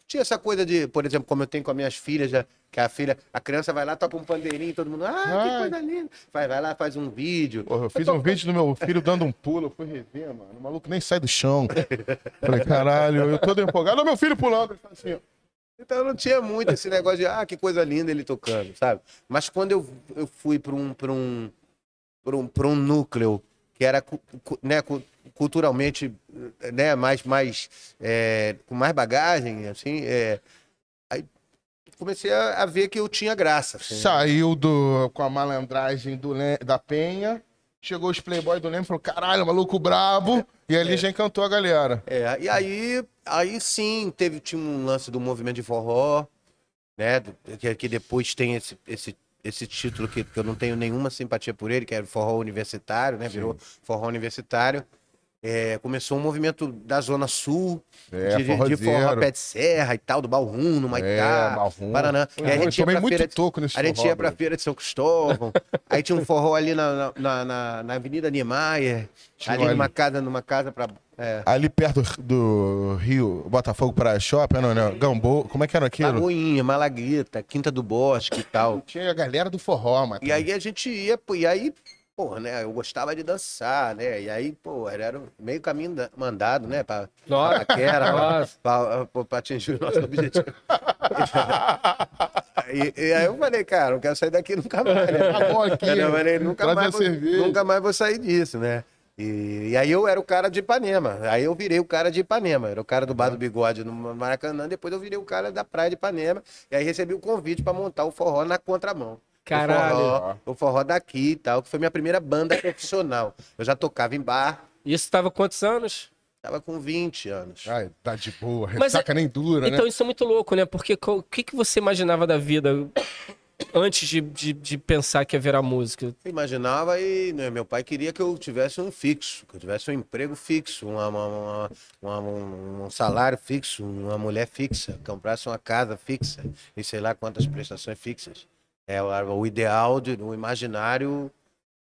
tinha essa coisa de, por exemplo, como eu tenho com as minhas filhas, já, que a filha, a criança vai lá, toca um pandeirinho, todo mundo, ah, que Ai. coisa linda. Vai, vai lá, faz um vídeo. Porra, eu fiz um vídeo do meu filho dando um pulo, eu fui rever, mano. O maluco nem sai do chão. Falei, caralho, eu todo empolgado. Meu filho pulando. Ele fala assim, ó. Então não tinha muito esse negócio de, ah, que coisa linda ele tocando, sabe? Mas quando eu, eu fui para um, pra um, pra um, pra um núcleo que era né, cu- culturalmente né, mais, mais é, com mais bagagem, assim, é, aí comecei a, a ver que eu tinha graça. assim, né? Saiu do, com a malandragem do, da Penha, chegou os playboy do Leme e falou, caralho, maluco brabo. E ali já encantou a galera. É, e aí, aí sim, teve, tinha um lance do movimento de forró, né? Que, que depois tem esse, esse, esse título que, que eu não tenho nenhuma simpatia por ele, que era o forró universitário, né? Virou forró universitário. É, começou um movimento da Zona Sul, É, de, de, de forró pé de serra e tal, do Balrum, no Maitá, É, Balrum. Paraná. E aí a Eu gente ia tomei pra muito feira de- toco nesse a gente forró, ia pra feira de São Cristóvão, aí tinha um forró ali na, na, na, na Avenida Niemeyer, Tinha ali ali. numa casa, numa casa pra... É, Ali perto do Rio, Botafogo Praia Shopping, não, não, Gambô, como é que era aquilo? Lagoinha, Malagueta, Quinta do Bosque e tal. Tinha a galera do forró, mano. E aí a gente ia, e aí, porra, né? Eu gostava de dançar, né? E aí, pô, era meio caminho da- mandado, né? Pra, Nossa. pra quera, pra, Nossa. pra, pra- pra atingir o nosso objetivo. e, e aí eu falei, cara, não quero sair daqui nunca mais, né? Tá bom aqui, Eu falei, nunca mais, vou, nunca mais vou sair disso, né? E, e aí eu era o cara de Ipanema. Aí eu virei o cara de Ipanema. Era o cara do bar do bigode no Maracanã. Depois eu virei o cara da praia de Ipanema. E aí recebi o convite para montar o forró na contramão. Caralho. O forró, o forró daqui e tal, que foi minha primeira banda profissional. Eu já tocava em bar, Isso tava quantos anos? tava com 20 anos. Ai, tá de boa, Mas ressaca nem dura, Então né? isso é muito louco, né? Porque o que, que você imaginava da vida antes de, de, de pensar que ia virar música? Eu imaginava e né, meu pai queria que eu tivesse um fixo, que eu tivesse um emprego fixo, uma, uma- uma- uma- um, um salário fixo, uma mulher fixa, comprasse uma casa fixa e sei lá quantas prestações fixas. É o, ideal de, o imaginário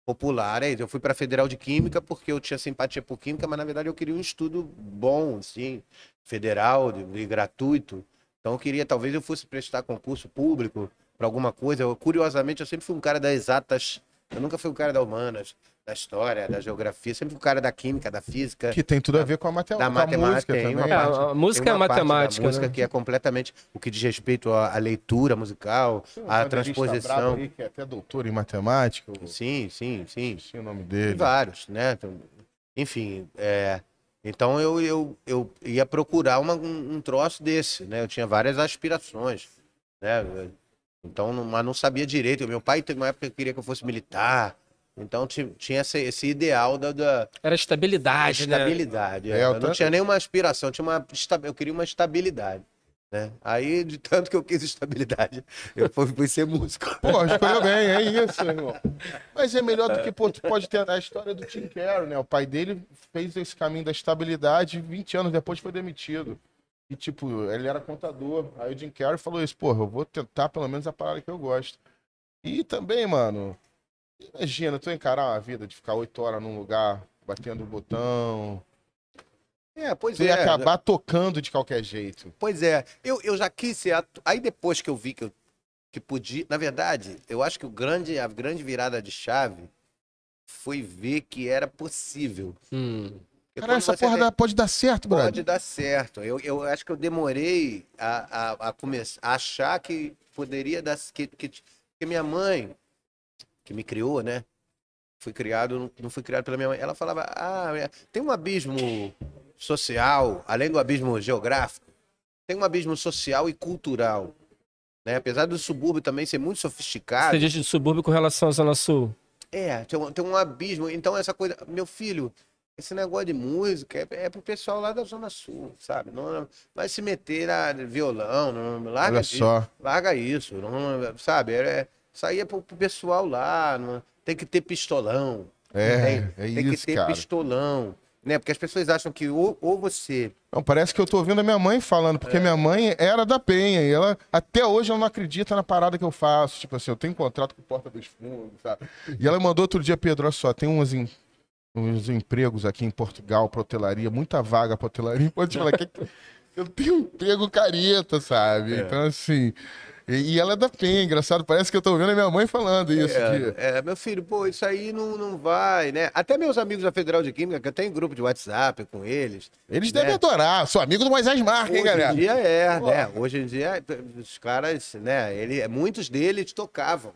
popular. É isso. Eu fui para Federal de Química porque eu tinha simpatia por Química, mas na verdade eu queria um estudo bom, assim, federal de- e gratuito. Então eu queria, talvez eu fosse prestar concurso público para alguma coisa. Eu, curiosamente, eu sempre fui um cara das exatas. Eu nunca fui um cara da humanas, da história, da geografia. Sempre um cara da química, da física, Que tem tudo a ver com a, mate... da com a música matemática. Tem uma também. É, parte, a música tem é uma parte da matemática, música né? que é completamente o que diz respeito à, à leitura musical, à transposição. aí, que é até doutor em matemática. Eu Sim, sim, sim. esqueci o nome Tem dele. vários, né? Enfim, é, então eu, eu, eu ia procurar uma- um, um troço desse, né? Eu tinha várias aspirações, né? Então, mas não sabia direito. Meu pai teve uma época que queria que eu fosse militar. Então ti- tinha esse, esse ideal da, da Era estabilidade, né? estabilidade. É, é. eu eu não tô- tinha nenhuma aspiração, eu tinha uma, eu queria uma estabilidade. Né? Aí, de tanto que eu quis estabilidade, eu fui, fui ser músico. Pô, escolheu bem, é isso, irmão. Mas é melhor do que, pô, tu pode ter a história do Tim Carroll, né? O pai dele fez esse caminho da estabilidade e 20 anos depois foi demitido. E, tipo, ele era contador. Aí o Jim Carrey falou isso, porra, eu vou tentar pelo menos a parada que eu gosto. E também, mano, imagina, tu encarar uma vida de ficar oito horas num lugar batendo o botão. É, pois ia é. acabar tocando de qualquer jeito. Pois é, eu, eu já quis ser ator. Aí depois que eu vi que eu que podia. Na verdade, eu acho que o grande, a grande virada de chave foi ver que era possível. Hum. Porque Cara, quando essa porra tem- dá- pode dar certo, pode brother. dar certo. Eu, eu acho que eu demorei a, a, a começar a achar que poderia dar. Que, que, que minha mãe, que me criou, né? Fui criado, não- não fui criado pela minha mãe. Ela falava: ah, é, tem um abismo social, além do abismo geográfico, tem um abismo social e cultural. Né? Apesar do subúrbio também ser muito sofisticado. Você diz de subúrbio com relação à Zona Sul. É, tem um, tem um abismo. Então, essa coisa. Meu filho, esse negócio de música é, é pro pessoal lá da Zona Sul, sabe? Não vai se meter na violão, não, larga Olha disso, só. larga isso, não, sabe? É, isso aí é pro, pro pessoal lá, não- tem que ter pistolão. É, tem, é tem isso, que ter cara. pistolão. Né? Porque as pessoas acham que ou, ou você. Não, parece que eu tô ouvindo a minha mãe falando, porque minha mãe era da Penha e ela, até hoje, ela não acredita na parada que eu faço. Tipo assim, eu tenho contrato com Porta dos Fundos, sabe? E ela mandou outro dia, Pedro, olha só, tem uns, em- uns empregos aqui em Portugal pra hotelaria, muita vaga pra hotelaria. Pode falar que eu tenho um emprego careta, sabe? Então, assim. E, e ela é da Penha, engraçado, parece que eu tô ouvindo a minha mãe falando isso. É, é, meu filho, pô, isso aí não, não vai, né? Até meus amigos da Federal de Química, que eu tenho grupo de WhatsApp com eles. Eles né? devem adorar. Sou amigo do Moisés Marques, hein, Hoje galera? em dia é, né? Hoje em dia, os caras, né? Ele, muitos deles tocavam.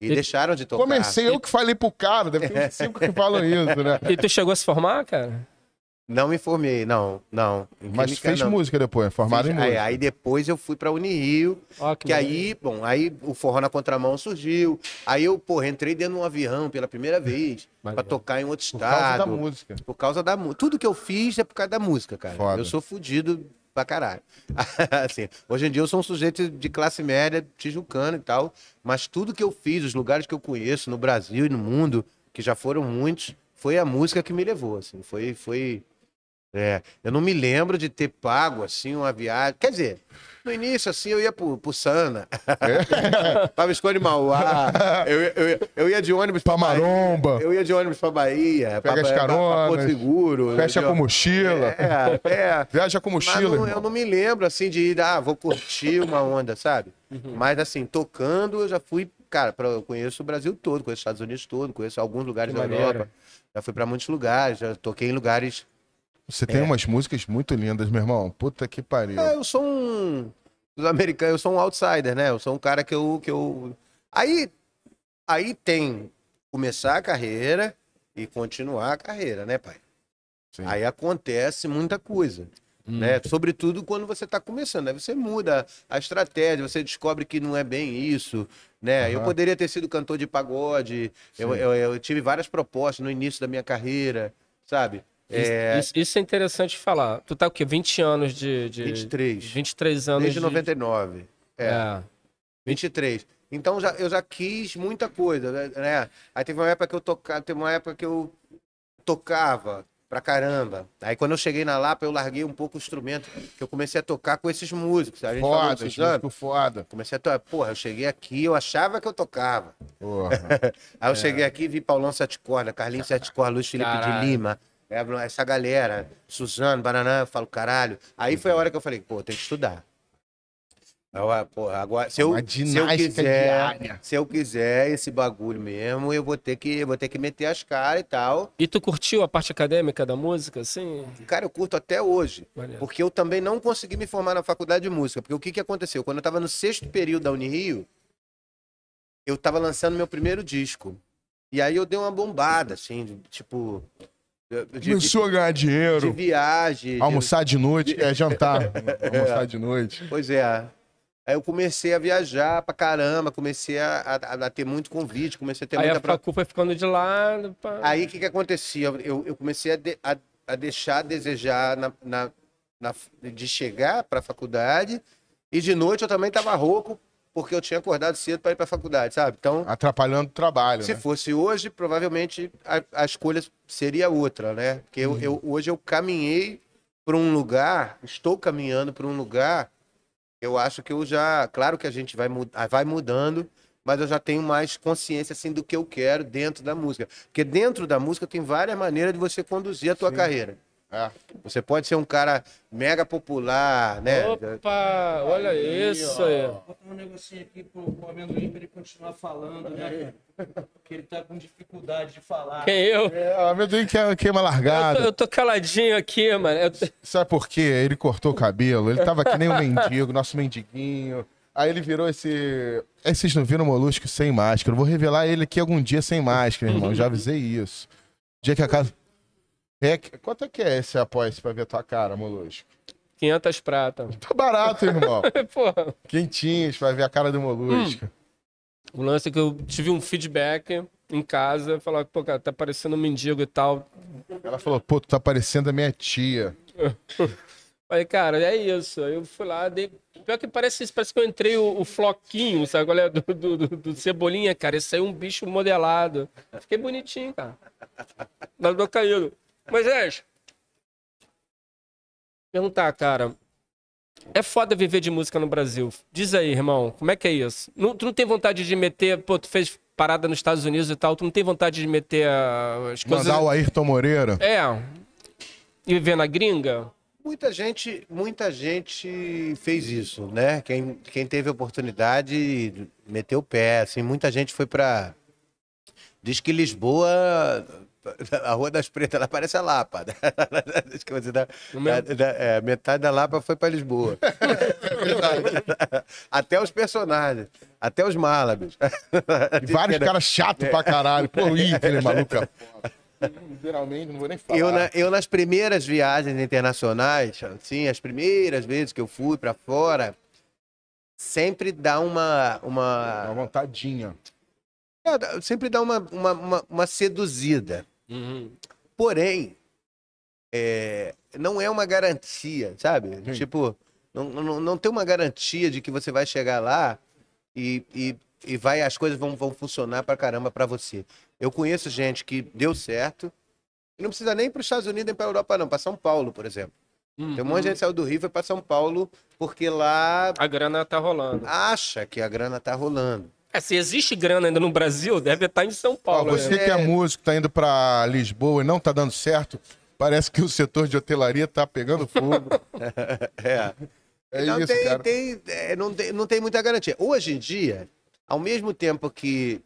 E, E- deixaram de tocar. Comecei eu que falei pro cara, deve ter uns cinco que falam isso, né? E tu chegou a se formar, cara? Não me formei, não, não. Em Mas química, fez não. música depois, formado Fiz- em aí, música. aí depois eu fui pra Unirio, Ó, que aí, bom, aí o forró na contramão surgiu. Aí eu, porra, entrei dentro de um avião pela primeira vez pra Maneiro. tocar em outro Por causa da estado. música. Por causa da música. Tudo que eu fiz é por causa da música, cara. Foda. Eu sou fudido pra caralho. assim, hoje em dia eu sou um sujeito de classe média, tijucano e tal, mas tudo que eu fiz, os lugares que eu conheço no Brasil e no mundo, que já foram muitos, foi a música que me levou, assim. Foi, foi... É, eu não me lembro de ter pago, assim, uma viagem... Quer dizer, no início, assim, eu ia pro, pro Sana, pra Visconde Mauá, eu, ia- eu, eu ia de ônibus Pra Bahia, maromba, eu ia de ônibus pra Bahia, pra, Pega as pra- pra caronas, Porto Seguro. fecha eu- com mochila. É, é. Viaja com mochila. não- eu não me lembro, assim, de ir, ah, vou curtir uma onda, sabe? Uhum. Mas, assim, tocando, eu já fui, cara, pra, eu conheço o Brasil todo, conheço os Estados Unidos todo, conheço alguns lugares Que da maneiro. Europa. Já fui pra muitos lugares, já toquei em lugares... Você tem É. umas músicas muito lindas, meu irmão. Puta que pariu. É, eu sou um... Os americanos, eu sou um outsider, né? Eu sou um cara que eu... Que eu... Aí, aí tem começar a carreira e continuar a carreira, né, pai? Sim. Aí acontece muita coisa. Hum. Né? Sobretudo quando você está começando. Aí você muda a estratégia, você descobre que não é bem isso. Né? Eu Aham. poderia ter sido cantor de pagode. Eu, eu, eu tive várias propostas no início da minha carreira, sabe? É, Isso, isso é interessante falar. Tu tá o quê? 20 anos de. de 23. 23 anos Desde de. 99. É, É. 23. Então já, eu já quis muita coisa, né? Aí teve uma época que eu tocava, teve uma época que eu tocava pra caramba. Aí quando eu cheguei na Lapa, eu larguei um pouco o instrumento, que eu comecei a tocar com esses músicos. A gente Foda, músico foda. Comecei a tocar. Porra, eu cheguei aqui, eu achava que eu tocava. Porra. Aí eu cheguei aqui e vi Paulão Sete Corda, Carlinhos Sete Corda, Luiz Felipe Caralho. de Lima. É, Essa galera, Suzano, Bananã, eu falo, caralho. Aí foi a hora que eu falei, pô, tem que estudar. Eu, ah, pô, agora, se eu, se eu quiser, diária. se eu quiser esse bagulho mesmo, eu vou ter que, vou ter que meter as caras e tal. E tu curtiu a parte acadêmica da música, assim? Cara, eu curto até hoje. Maneiro. Porque eu também não consegui me formar na faculdade de música. Porque o que, que aconteceu? Quando eu estava no sexto período da Unirio, eu estava lançando meu primeiro disco. E aí eu dei uma bombada, assim, de, tipo. De, de- Começou a ganhar de dinheiro. viagem. de- Almoçar de noite. É jantar. Almoçar de noite. Pois é. Aí eu comecei a viajar pra caramba, comecei a, a- a ter muito convite, comecei a ter Aí muita. a pro- facu foi ficando de lado. pá. Aí o que, que acontecia? Eu, eu comecei a, de- a- a deixar a desejar na, na- na- de chegar para a faculdade e de noite eu também estava rouco porque eu tinha acordado cedo para ir para a faculdade, sabe? Então, Atrapalhando o trabalho, se né? fosse hoje, provavelmente a, a escolha seria outra, né? Porque eu, eu- hoje eu caminhei para um lugar, estou caminhando para um lugar. Eu acho que eu já, claro que a gente vai, mu- vai mudando, mas eu já tenho mais consciência assim do que eu quero dentro da música. Porque dentro da música tem várias maneiras de você conduzir a tua Sim. carreira. É. Você pode ser um cara mega popular, né? Opa, olha isso aí. Vou botar um negocinho aqui pro, pro amendoim pra ele continuar falando, né? Porque ele tá com dificuldade de falar. Quem eu? É, o amendoim que- queima Eu tô, largada. eu tô caladinho aqui, mano. Eu Sabe por quê? Ele cortou o cabelo, ele tava que nem um mendigo, nosso mendiguinho. Aí ele virou esse. Aí vocês não viram o Molusco sem máscara. Eu vou revelar ele aqui algum dia sem máscara, irmão. Já avisei isso. Dia que a casa. É, quanto é que é esse apoio pra ver tua cara, Molusco? 500 prata. Tá barato, irmão. Porra. Quentinhos pra ver a cara do Molusco. O lance é que eu tive um feedback em casa, falar, pô, cara, tá parecendo um mendigo e tal. Ela falou, pô, tu tá parecendo a minha tia. Falei, cara, é isso. Aí eu fui lá, dei. Pior que parece isso, parece que eu entrei o, o floquinho, sabe qual é? Do, do, do- do Cebolinha, cara. Esse aí é um bicho modelado. Fiquei bonitinho, cara. Mas tô caído. Mas é. Perguntar, cara. É foda viver de música no Brasil. Diz aí, irmão, como é que é isso? Não- tu não tem vontade de meter. Pô, tu fez parada nos Estados Unidos e tal, tu não tem vontade de meter ah, as coisas. Mandar o Ayrton Moreira. É. E viver na gringa? Muita gente, muita gente fez isso, né? Quem, quem teve oportunidade meteu o pé, assim, muita gente foi pra. Diz que Lisboa, a Rua das Pretas, ela parece a Lapa. mesmo? da- da- é, metade da Lapa foi pra Lisboa. até os personagens, até os málabes. E vários caras chatos pra caralho. Pô, ih, aquele maluco é foda. Literalmente, não vou nem falar. Eu, na- eu nas primeiras viagens internacionais, assim, as primeiras vezes que eu fui pra fora, sempre dá uma, Uma uma vontadinha. é, sempre dá uma, uma, uma, uma seduzida. Uhum. Porém, é, não é uma garantia, sabe? Sim. Tipo, não, não, não tem uma garantia de que você vai chegar lá e, e, e vai, as coisas vão, vão funcionar pra caramba pra você. Eu conheço gente que deu certo e não precisa nem para os Estados Unidos nem para a Europa, não, para São Paulo, por exemplo. Tem um monte de gente que saiu do Rio e foi para São Paulo porque lá A grana tá rolando. acha que a grana tá rolando. É, se existe grana ainda no Brasil, deve estar em São Ó, Paulo. você né? que é músico, tá indo pra Lisboa e não tá dando certo, parece que o setor de hotelaria tá pegando fogo. É. É não, isso, tem, cara. tem- é, não, tem, não tem muita garantia. Hoje em dia, ao mesmo tempo que.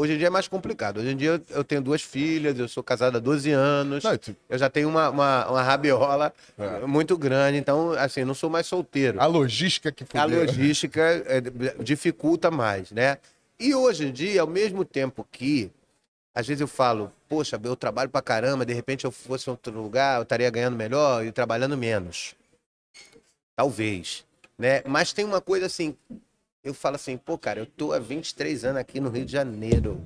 Hoje em dia é mais complicado. Hoje em dia eu, tenho duas filhas, eu sou casado há 12 anos, Não, tu- eu já tenho uma, uma, uma rabiola É. muito grande, então, assim, não sou mais solteiro. a logística que A fudeu. logística é, dificulta mais, né? E hoje em dia, ao mesmo tempo que, às vezes eu falo, poxa, eu trabalho pra caramba, de repente eu fosse em outro lugar, eu estaria ganhando melhor e trabalhando menos. Talvez, né? Mas tem uma coisa assim, eu falo assim, pô, cara, eu tô há 23 anos aqui no Rio de Janeiro,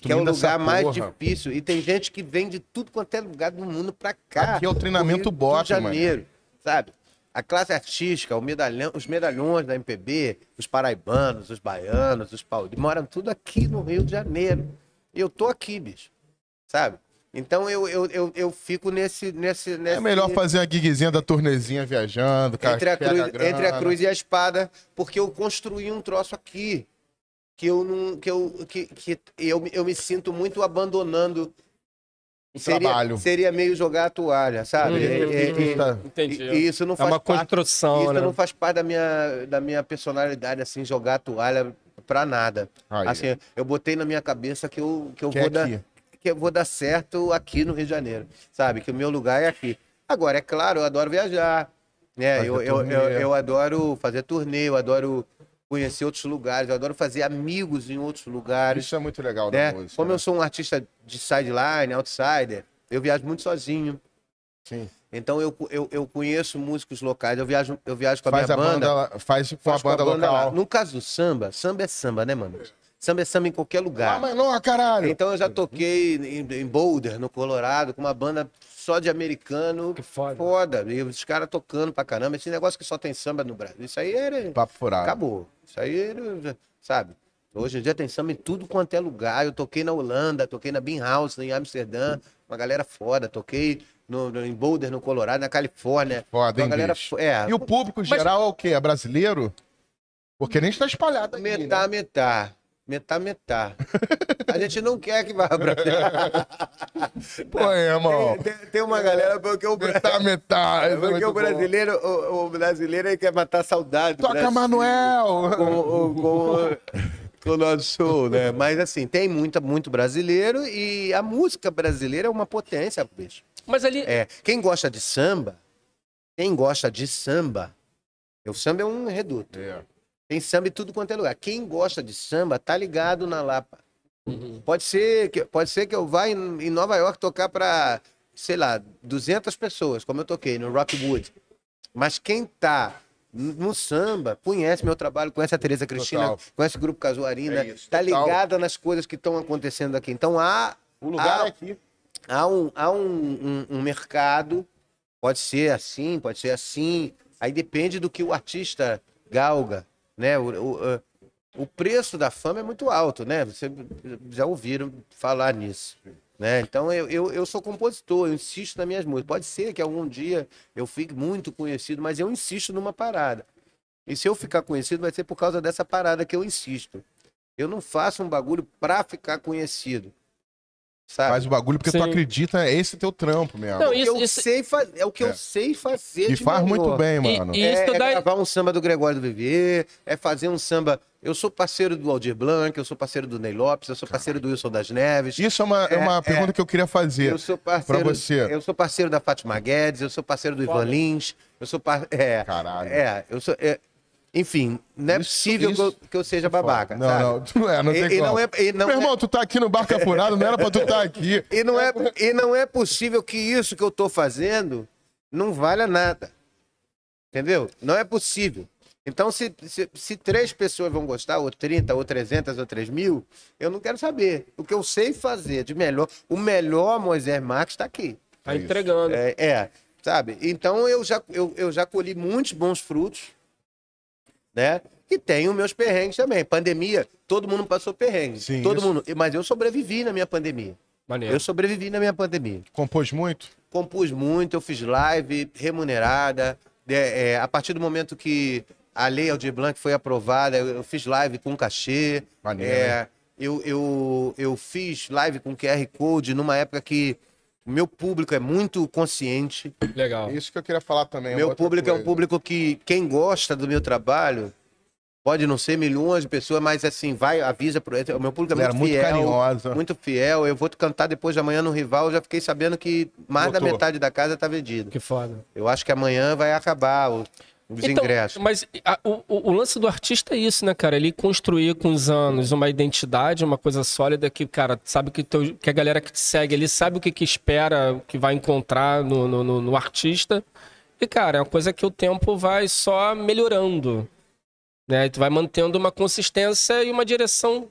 que é o lugar mais difícil, e tem gente que vem de tudo quanto é lugar do mundo pra cá. Aqui é o treinamento Rio bot, de mano. Janeiro, sabe? A classe artística, medalhão, os medalhões da MPB, os paraibanos, os baianos, os paulistas, moram tudo aqui no Rio de Janeiro. E eu tô aqui, bicho. Sabe? Então eu, eu, eu, eu fico nesse, nesse, nesse. É melhor fazer a giguezinha da turnezinha viajando, cara. entre a, cruz, grana. entre a cruz e a espada, porque eu construí um troço aqui. Que eu não. Que eu, que, que eu, eu me sinto muito abandonando. O seria, trabalho. seria meio jogar a toalha, sabe? É- é- é- Tá. Entendi. e, e isso não é faz uma parte. construção, Isso né? não faz parte da minha, da minha personalidade, assim, jogar a toalha pra nada. Aí. Assim, eu botei na minha cabeça que eu, que eu Que é vou dar aqui. Que eu vou dar certo aqui no Rio de Janeiro, sabe? Que o meu lugar é aqui. Agora, é claro, eu adoro viajar, né? Eu, eu, eu, eu adoro fazer turnê, eu adoro conhecer outros lugares, eu adoro fazer amigos em outros lugares, Isso é muito legal né? música. Como né? eu sou um artista de sideline, outsider, eu viajo muito sozinho. Sim. Então eu, eu, eu conheço músicos locais, eu viajo, eu viajo com a Faz minha a banda, lá- faz com a banda lá. local. No caso do samba, samba é samba, né, mano? Samba é samba em qualquer Ah, lugar. mas não, caralho. Então eu já toquei em, em Boulder, no Colorado, com uma banda só de americano. Que foda. Foda. E os caras tocando pra caramba. Esse negócio que só tem samba no Brasil. Isso aí era. Papo furado. Acabou. Isso aí era. Sabe? Hoje em dia tem samba em tudo quanto é lugar. Eu toquei na Holanda, toquei na Bean House, em Amsterdã. Uma galera foda. Toquei no, no- em Boulder, no Colorado, na Califórnia. Foda, Uma hein, galera. bicho? É. E o público geral é o quê? É brasileiro? Porque nem está espalhado aqui, Metá, né? metá. Metá, metá. A gente não quer que vá pra Pô, irmão. tem, tem- tem uma galera porque o, Metade, metade. É porque muito o brasileiro, o, o brasileiro quer matar a saudade. Toca Brasil Manuel! Com, com, com- com o nosso show, né? Mas assim, tem muita, muito brasileiro e a música brasileira é uma potência, bicho. Mas ali. É, quem gosta de samba, quem gosta de samba, o samba é um reduto. É. Tem samba em tudo quanto é lugar. Quem gosta de samba tá ligado na Lapa. Uhum. Pode ser que, pode ser que eu vá em, em Nova York tocar para, sei lá, 200 pessoas, como eu toquei no Rockwood. Mas quem tá no samba conhece meu trabalho, conhece a Tereza Cristina, Total. conhece o Grupo Casuarina, É isso, tá total. ligada nas coisas que estão acontecendo aqui. Então há, O lugar Ah, é aqui. há, um, há um, um- um mercado, pode ser assim, pode ser assim. Aí depende do que o artista galga, né? O, o, eh, o preço da fama é muito alto, né? Vocês já ouviram falar nisso. Né? Então eu, eu, eu sou compositor, eu insisto nas minhas músicas. Pode ser que algum dia eu fique muito conhecido, mas eu insisto numa parada. E se eu ficar conhecido, vai ser por causa dessa parada que eu insisto. Eu não faço um bagulho pra ficar conhecido. Sabe? Faz o bagulho porque tu Sim. acredita, é esse teu trampo mesmo. Não, o que isso- eu isso- sei fazer, é o que É. eu sei fazer. e de faz melhor. muito bem, E- mano. e- É, Isso é dá- gravar um samba do Gregório do Vivier, é fazer um samba. Eu sou parceiro do Aldir Blanc, eu sou parceiro do Ney Lopes, eu sou parceiro do Wilson das Neves. Isso é uma, é uma É, pergunta que eu queria fazer. Eu sou parceiro. pra você. Eu sou parceiro da Fátima Guedes, eu sou parceiro do Ivan Lins, eu sou par... é, Caralho. é, eu sou é, enfim, não é Isso- possível isso- que, eu, que eu seja babaca, Não, sabe? não, tu não é, não tem E, e não é, e não Meu é- irmão, tu tá aqui no Barca Furado, não era pra tu estar aqui. E não, é, e não é possível que isso que eu tô fazendo não valha nada. Entendeu? Não é possível. Então, se, se, se três pessoas vão gostar, ou 30, ou 300, ou 3 mil, eu não quero saber. O que eu sei fazer de melhor, o melhor Moisés Marques está aqui. Tá entregando. É, é, sabe? Então, eu já, eu, eu já colhi muitos bons frutos, né? E tenho meus perrengues também. Pandemia, todo mundo passou perrengue. Sim, todo isso. mundo. Mas eu sobrevivi na minha pandemia. Maneiro. Eu sobrevivi na minha pandemia. Compôs muito? Compus muito, eu fiz live remunerada. É, é, a partir do momento que a lei Aldir Blanc foi aprovada, eu, eu fiz live com cachê. Maneiro, É, eu, eu, eu fiz live com QR Code numa época que o meu público é muito consciente. Legal. Isso que eu queria falar também. meu outra público é um coisa. público que, quem gosta do meu trabalho, pode não ser milhões de pessoas, mas assim, vai, avisa pro. O meu público é Galera, muito muito fiel. carinhosa. Muito fiel. Eu vou te cantar depois de amanhã no rival. Eu já fiquei sabendo que mais da Botou. metade da casa tá vendida. Que foda. Eu acho que amanhã vai acabar o- os Então, ingressos. Mas a- o, o- lance do artista é isso, né, cara? Ele construir com os anos uma identidade, uma coisa sólida que, cara, sabe que, teu- que a galera que te segue ali sabe o que, que espera, o que vai encontrar no, no, no- no artista. E, cara, é uma coisa que o tempo vai só melhorando. Né? Tu vai mantendo uma consistência e uma direção,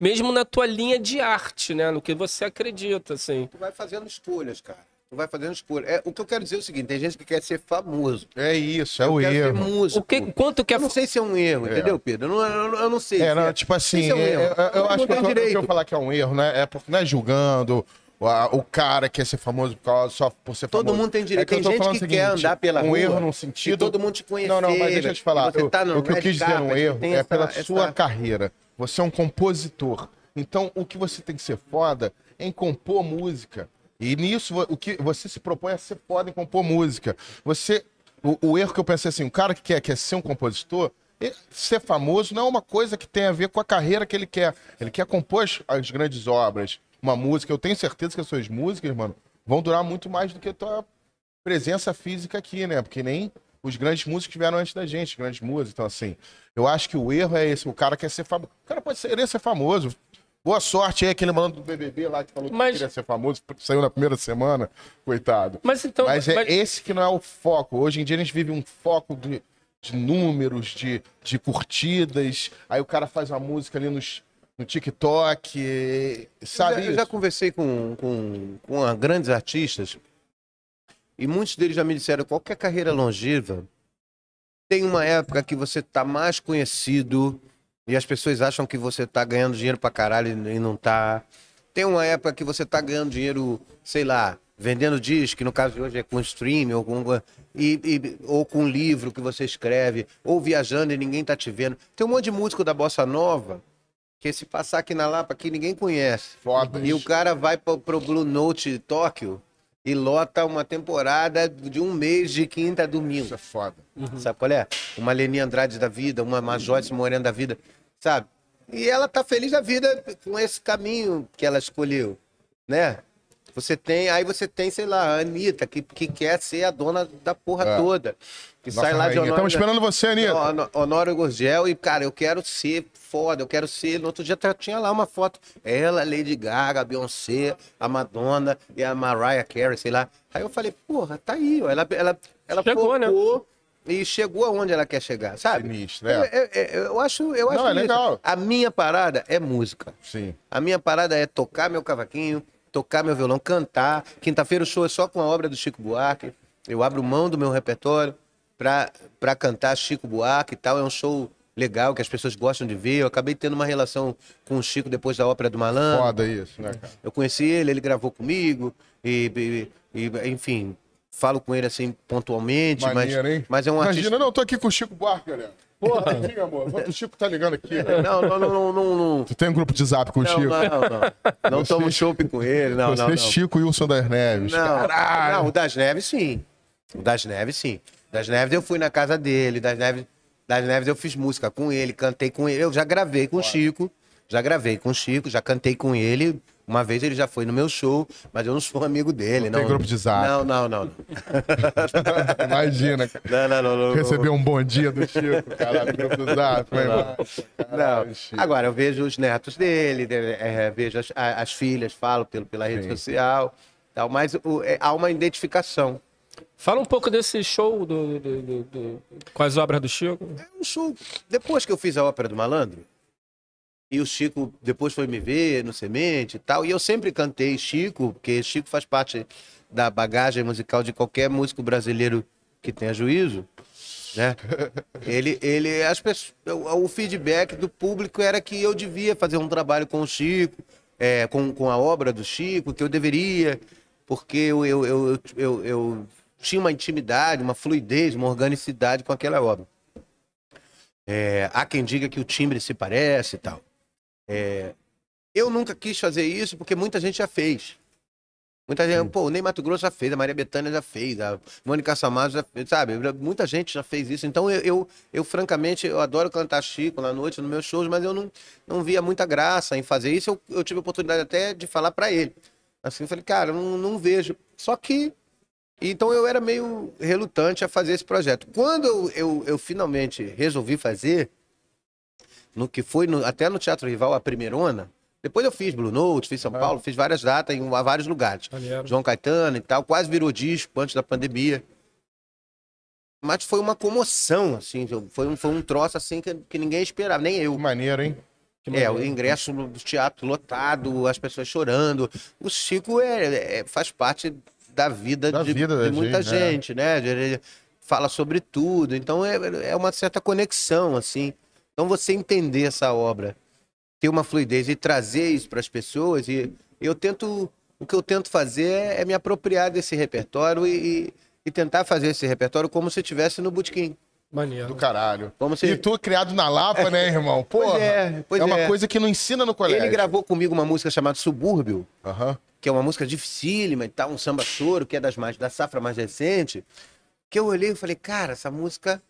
mesmo na tua linha de arte, né? No que você acredita, assim. Tu vai fazendo escolhas, cara. Vai fazendo escolhas. É, o que eu quero dizer é o seguinte: tem gente que quer ser famoso. É isso, é eu o quero ser erro. músico. O que, quanto que é Eu não sei se é um erro, É. entendeu, Pedro? Eu não, eu não- eu não sei. É, se não, tipo assim, é um é- erro. eu, eu Todo acho que direito. que eu falar que é um erro, né? É porque não é julgando o, o cara que quer ser famoso por causa- só por ser Todo famoso. mundo tem É direito. que eu tem gente que o quer seguinte, andar pela um rua. erro num E sentido. todo mundo te conhecer. Não, não, mas deixa eu te falar. Eu- tá no o que eu red quis dizer um carpet, erro é essa- pela essa- sua carreira. Você é um compositor. Então, o que você tem que ser foda é em compor música. E nisso, o que você se propõe a ser foda em compor música. Você. O, o erro que eu pensei assim, o cara que quer, quer ser um compositor, ser famoso não é uma coisa que tem a ver com a carreira que ele quer. Ele quer compor as, grandes obras. Uma música, eu tenho certeza que as suas músicas, mano, vão durar muito mais do que a tua presença física aqui, né? Porque nem os grandes músicos vieram antes da gente, grandes músicos. Então, assim, eu acho que o erro é esse. O cara quer ser famoso. O cara pode ser, ser famoso. Boa sorte aí, aquele malandro do BBB lá que falou que Mas- queria ser famoso, saiu na primeira semana, coitado. Mas então. Mas é mas- esse que não é o foco. Hoje em dia a gente vive um foco de, de números, de, de curtidas. Aí o cara faz uma música ali nos, no TikTok, sabe eu já, eu já conversei com, com, com grandes artistas e muitos deles já me disseram qualquer carreira longeva tem uma época que você tá mais conhecido e as pessoas acham que você tá ganhando dinheiro pra caralho e não tá. Tem uma época que você tá ganhando dinheiro, sei lá, vendendo disco, que no caso de hoje é com stream ou com, e, e- ou com um livro que você escreve, ou viajando e ninguém tá te vendo. Tem um monte de músico da bossa nova que se passar aqui na Lapa, aqui ninguém conhece. Foda. E o cara vai pro, pro Blue Note Tóquio e lota uma temporada de um mês de quinta a domingo. Isso é foda. Sabe qual é? Uma Leni Andrade da vida, uma, Joyce Moreno da vida, sabe? E ela tá feliz da vida com esse caminho que ela escolheu, né? Você tem, aí você tem, sei lá, a Anitta, que, que quer ser a dona da porra É. toda. Que Nossa sai lá de. Honório, Estamos esperando você, Anitta. Honório Gurgel e, cara, eu quero ser foda, eu quero ser. No outro dia tá- tinha lá uma foto. Ela, Lady Gaga, a Beyoncé, a Madonna e a Mariah Carey, sei lá. Aí eu falei, porra, tá aí, ó. Ela, ela, ela Chegou, né? focou e chegou aonde ela quer chegar, sabe? Sinistro, é. Eu, eu- eu acho, eu acho Não, é legal. A minha parada é música. Sim. A minha parada é tocar meu cavaquinho, tocar meu violão, cantar. Quinta-feira o show é só com a obra do Chico Buarque. Eu abro mão do meu repertório pra cantar Chico Buarque e tal. É um show legal que as pessoas gostam de ver. Eu acabei tendo uma relação com o Chico depois da ópera do Malandro. Foda isso, né, cara? Eu conheci ele, ele gravou comigo e, e- e, enfim, falo com ele assim pontualmente, Maneiro, mas, hein? mas é um Imagina, artista. não, eu tô aqui com o Chico Buarque, galera. Porra, aqui, amor. O Chico tá ligando aqui. Não, não, não, não, não, não. Tu tem um grupo de zap com o Não, Chico? não, não. Não tomo chopp com ele, não, Você, não, não. Chico e Wilson das Neves. Não, Caralho. não, o das Neves sim. O das Neves sim. Das Neves eu fui na casa dele, das Neves, das Neves eu fiz música com ele, cantei com ele. Eu já gravei com o Chico, já gravei com o Chico, já cantei com ele. Uma vez ele já foi no meu show, mas eu não sou amigo dele, Não não. tem grupo de zap. Não, não, não. Imagina, cara. Não, não, não. não, Receber um bom dia do Chico, no grupo do zap. Não. Caralho, Chico. Agora, eu vejo os netos dele, de- é, vejo as, as filhas, falo pelo, pela rede Sim. social, tal, mas o- é, há uma identificação. Fala um pouco desse show do, do- do- do- com as obras do Chico. É um show. Depois que eu fiz a ópera do Malandro, e o Chico depois foi me ver no Semente e tal, e eu sempre cantei Chico, porque Chico faz parte da bagagem musical de qualquer músico brasileiro que tenha juízo, né? Ele, ele, as pessoas, o, o feedback do público era que eu devia fazer um trabalho com o Chico, é, com, com a obra do Chico, que eu deveria, porque eu, eu, eu, eu, eu- eu tinha uma intimidade, uma fluidez, uma organicidade com aquela obra. É, há quem diga que o timbre se parece e tal. É, eu nunca quis fazer isso porque muita gente já fez. Muita gente, pô, o Ney Mato Grosso já fez, a Maria Bethânia já fez, a Mônica Samado já fez, sabe? Muita gente já fez isso. Então eu, eu, eu, francamente, eu adoro cantar Chico na noite, nos meus shows, mas eu não, não via muita graça em fazer isso. Eu, eu tive a oportunidade até de falar para ele. Assim, eu falei, cara, eu não, não vejo. Só que então eu era meio relutante a fazer esse projeto. Quando eu, eu, eu finalmente resolvi fazer, no que foi no- até no Teatro Rival, a primeirona, depois eu fiz Blue Note, fiz São Paulo, fiz várias datas em vários lugares. Maneiro. João Caetano e tal, quase virou disco antes da pandemia. Mas foi uma comoção, assim, foi um, foi um troço assim que, que ninguém esperava, nem eu. Que maneiro, hein? É, o ingresso do teatro lotado, as pessoas chorando. O Chico é, é- faz parte da vida, Da de, vida de da muita gente, né? né? Ele fala sobre tudo. Então é, é uma certa conexão, assim. Então você entender essa obra, ter uma fluidez e trazer isso para as pessoas. E eu tento. O que eu tento fazer é, me apropriar desse repertório e, e tentar fazer esse repertório como se estivesse no botequim. Maneiro. Do caralho. Como se... E tu criado na Lapa, né, irmão? Pois Porra. é, pois é uma é. coisa que não ensina no colégio. Ele gravou comigo uma música chamada Subúrbio. Que é uma música dificílima e tal, um samba choro, que é das mais da safra mais recente, que eu olhei e falei, cara, essa música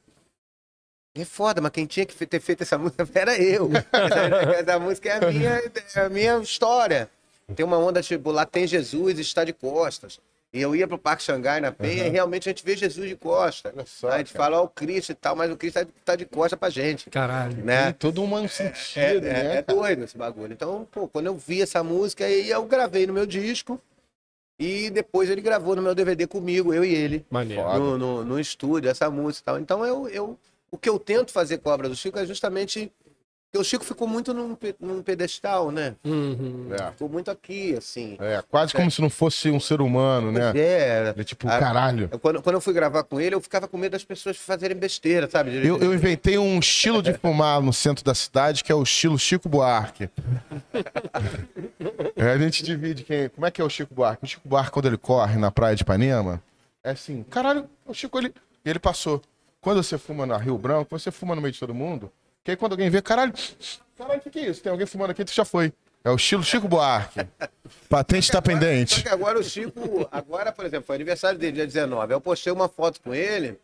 é foda, mas quem tinha que ter feito essa música era eu. essa, essa música é a minha, é a minha história. Tem uma onda tipo, lá tem Jesus e está de costas. E eu ia pro Parque Xangai, na Penha, e realmente a gente vê Jesus de costas. Só, a gente cara. fala, ó, o Cristo e tal, mas o Cristo tá, tá de costas pra gente. Caralho. Né? Tem todo um É, sentido, é- né? é doido esse bagulho. Então, pô, quando eu vi essa música, aí eu gravei no meu disco e depois ele gravou no meu DVD comigo, eu e ele, Maneiro. No, no, no estúdio, essa música e tal. Então, eu, eu, o que eu tento fazer com a obra do Chico é justamente. Porque o Chico ficou muito num, num pedestal, né? Uhum. É. Ficou muito aqui, assim. É, quase como se não fosse um ser humano, né? É. É tipo, A- caralho. Quando, quando eu fui gravar com ele, eu ficava com medo das pessoas fazerem besteira, sabe? Eu, eu inventei um estilo de fumar no centro da cidade que é o estilo Chico Buarque. É, a gente divide quem. Como é que é o Chico Buarque? O Chico Buarque, quando ele corre na praia de Ipanema, é assim: caralho, o Chico ele. E ele passou. Quando você fuma na Rio Branco, você fuma no meio de todo mundo. Que aí quando alguém vê, caralho, Caralho, o que, que é isso? Tem alguém fumando aqui, tu já foi. É o estilo Chico Buarque. Patente tá Só pendente. que agora o Chico, agora, por exemplo, foi aniversário dele, dia 19. Eu postei uma foto com ele.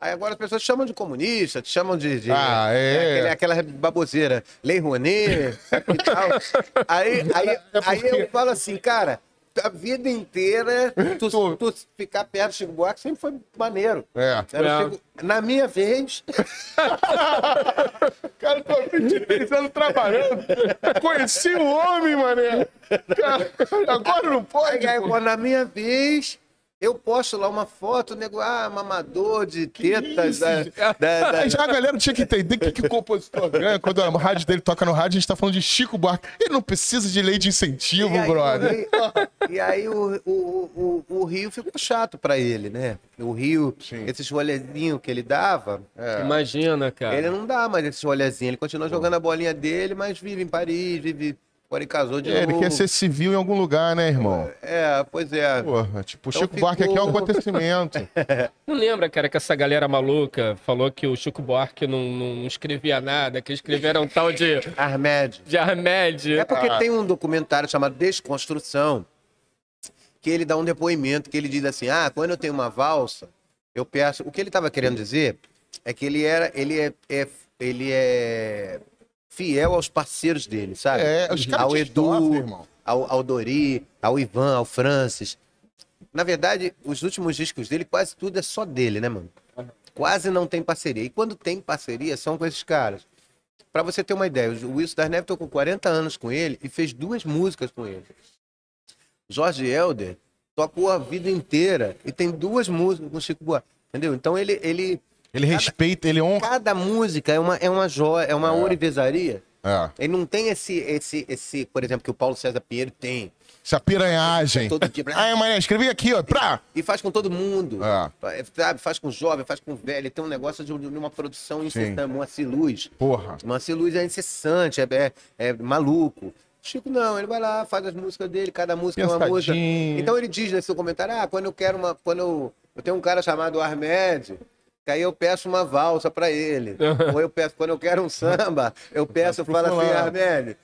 Aí agora as pessoas te chamam de comunista, te chamam de. de- Ah, é. aquele- aquela baboseira, Lei Rouanet e tal. Aí, aí, É aí eu falo assim, cara, a vida inteira, tu, Tô. tu ficar perto do Chico Buarque sempre foi maneiro. É. É. Chico- na minha vez, Cara, tô há 23 anos trabalhando. Conheci o homem, mané. Cara, agora não pode. aí, aí, na minha vez, eu posto lá uma foto, nego, ah, mamador de tetas da, da- da- Aí já a galera tinha que entender o que, que o compositor ganha. Quando a rádio dele toca no rádio, a gente tá falando de Chico Buarque. Ele não precisa de lei de incentivo, E aí, brother. E aí o, o, o, o Rio ficou chato pra ele, né? O Rio, Sim. esses rolezinhos que ele dava, É. Imagina, cara. ele não dá mais esses rolezinhos. Ele continua jogando a bolinha dele, mas vive em Paris, vive. Agora ele casou de É, ele novo. quer ser civil em algum lugar, né, irmão? É, pois é. Porra, tipo, o Então Chico Buarque aqui é um ficou- acontecimento. Não lembra, cara, que essa galera maluca falou que o Chico Buarque não, não escrevia nada, que escreveram um tal de, Armed. de Armed. É porque Ah. tem um documentário chamado Desconstrução, que ele dá um depoimento que ele diz assim: ah, quando eu tenho uma valsa, eu peço. O que ele estava querendo dizer é que ele era, ele é, é- ele é fiel aos parceiros dele, sabe? É, os caras ao Edu, estofam, irmão. ao, ao Dori, ao Ivan, ao Francis. Na verdade, os últimos discos dele, quase tudo é só dele, né, mano? Quase não tem parceria. E quando tem parceria, são com esses caras. Pra você ter uma ideia, o Wilson das Neves tocou 40 anos com ele e fez duas músicas com ele. Jorge Helder tocou a vida inteira e tem duas músicas com o Chico Buarque. Entendeu? Então ele, ele Ele respeita, ele honra. cada música é uma é uma joia, é uma É. ourivesaria. É. Ele não tem esse esse esse, por exemplo, que o Paulo César Pinheiro tem. Essa piranhagem. Todo dia. Aí, mané, escrevi aqui, ó. Pra. E faz com todo mundo. É. Sabe? Faz com jovem, faz com velho. Ele tem um negócio de, de uma produção incessante, uma luz. Porra. Uma luz é incessante, é, é, é maluco. Chico não, ele vai lá, faz as músicas dele, cada música é uma música. Então ele diz nesse seu comentário: ah, quando eu quero uma. Quando eu, eu tenho um cara chamado Armed, que aí eu peço uma valsa pra ele. Ou eu peço, quando eu quero um samba, eu peço, eu falo assim. Armed,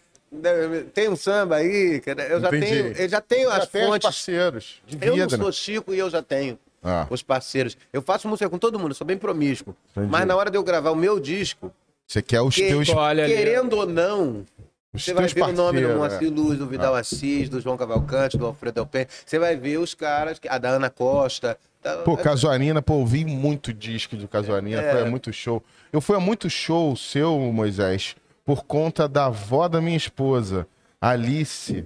tem um samba aí? Eu já Entendi. tenho, eu já tenho Já as tem fontes. parceiros de Eu não vida, né? sou Chico e eu já tenho Ah, os parceiros. Eu faço música com todo mundo, sou bem promíscuo. Entendi. Mas na hora de eu gravar o meu disco, você quer os que- teus, Olha ali. querendo ou não, os você vai teus ver o nome do. Moacir é. Luz, do Vidal Assis, do João Cavalcante, do Alfredo Alpen. Você vai ver os caras, que- a da Ana Costa. Da- Pô, Casuarina, pô, ouvi muito disco do Casuarina, É. foi muito show. Eu fui a muito show seu, Moisés, por conta da avó da minha esposa, Alice.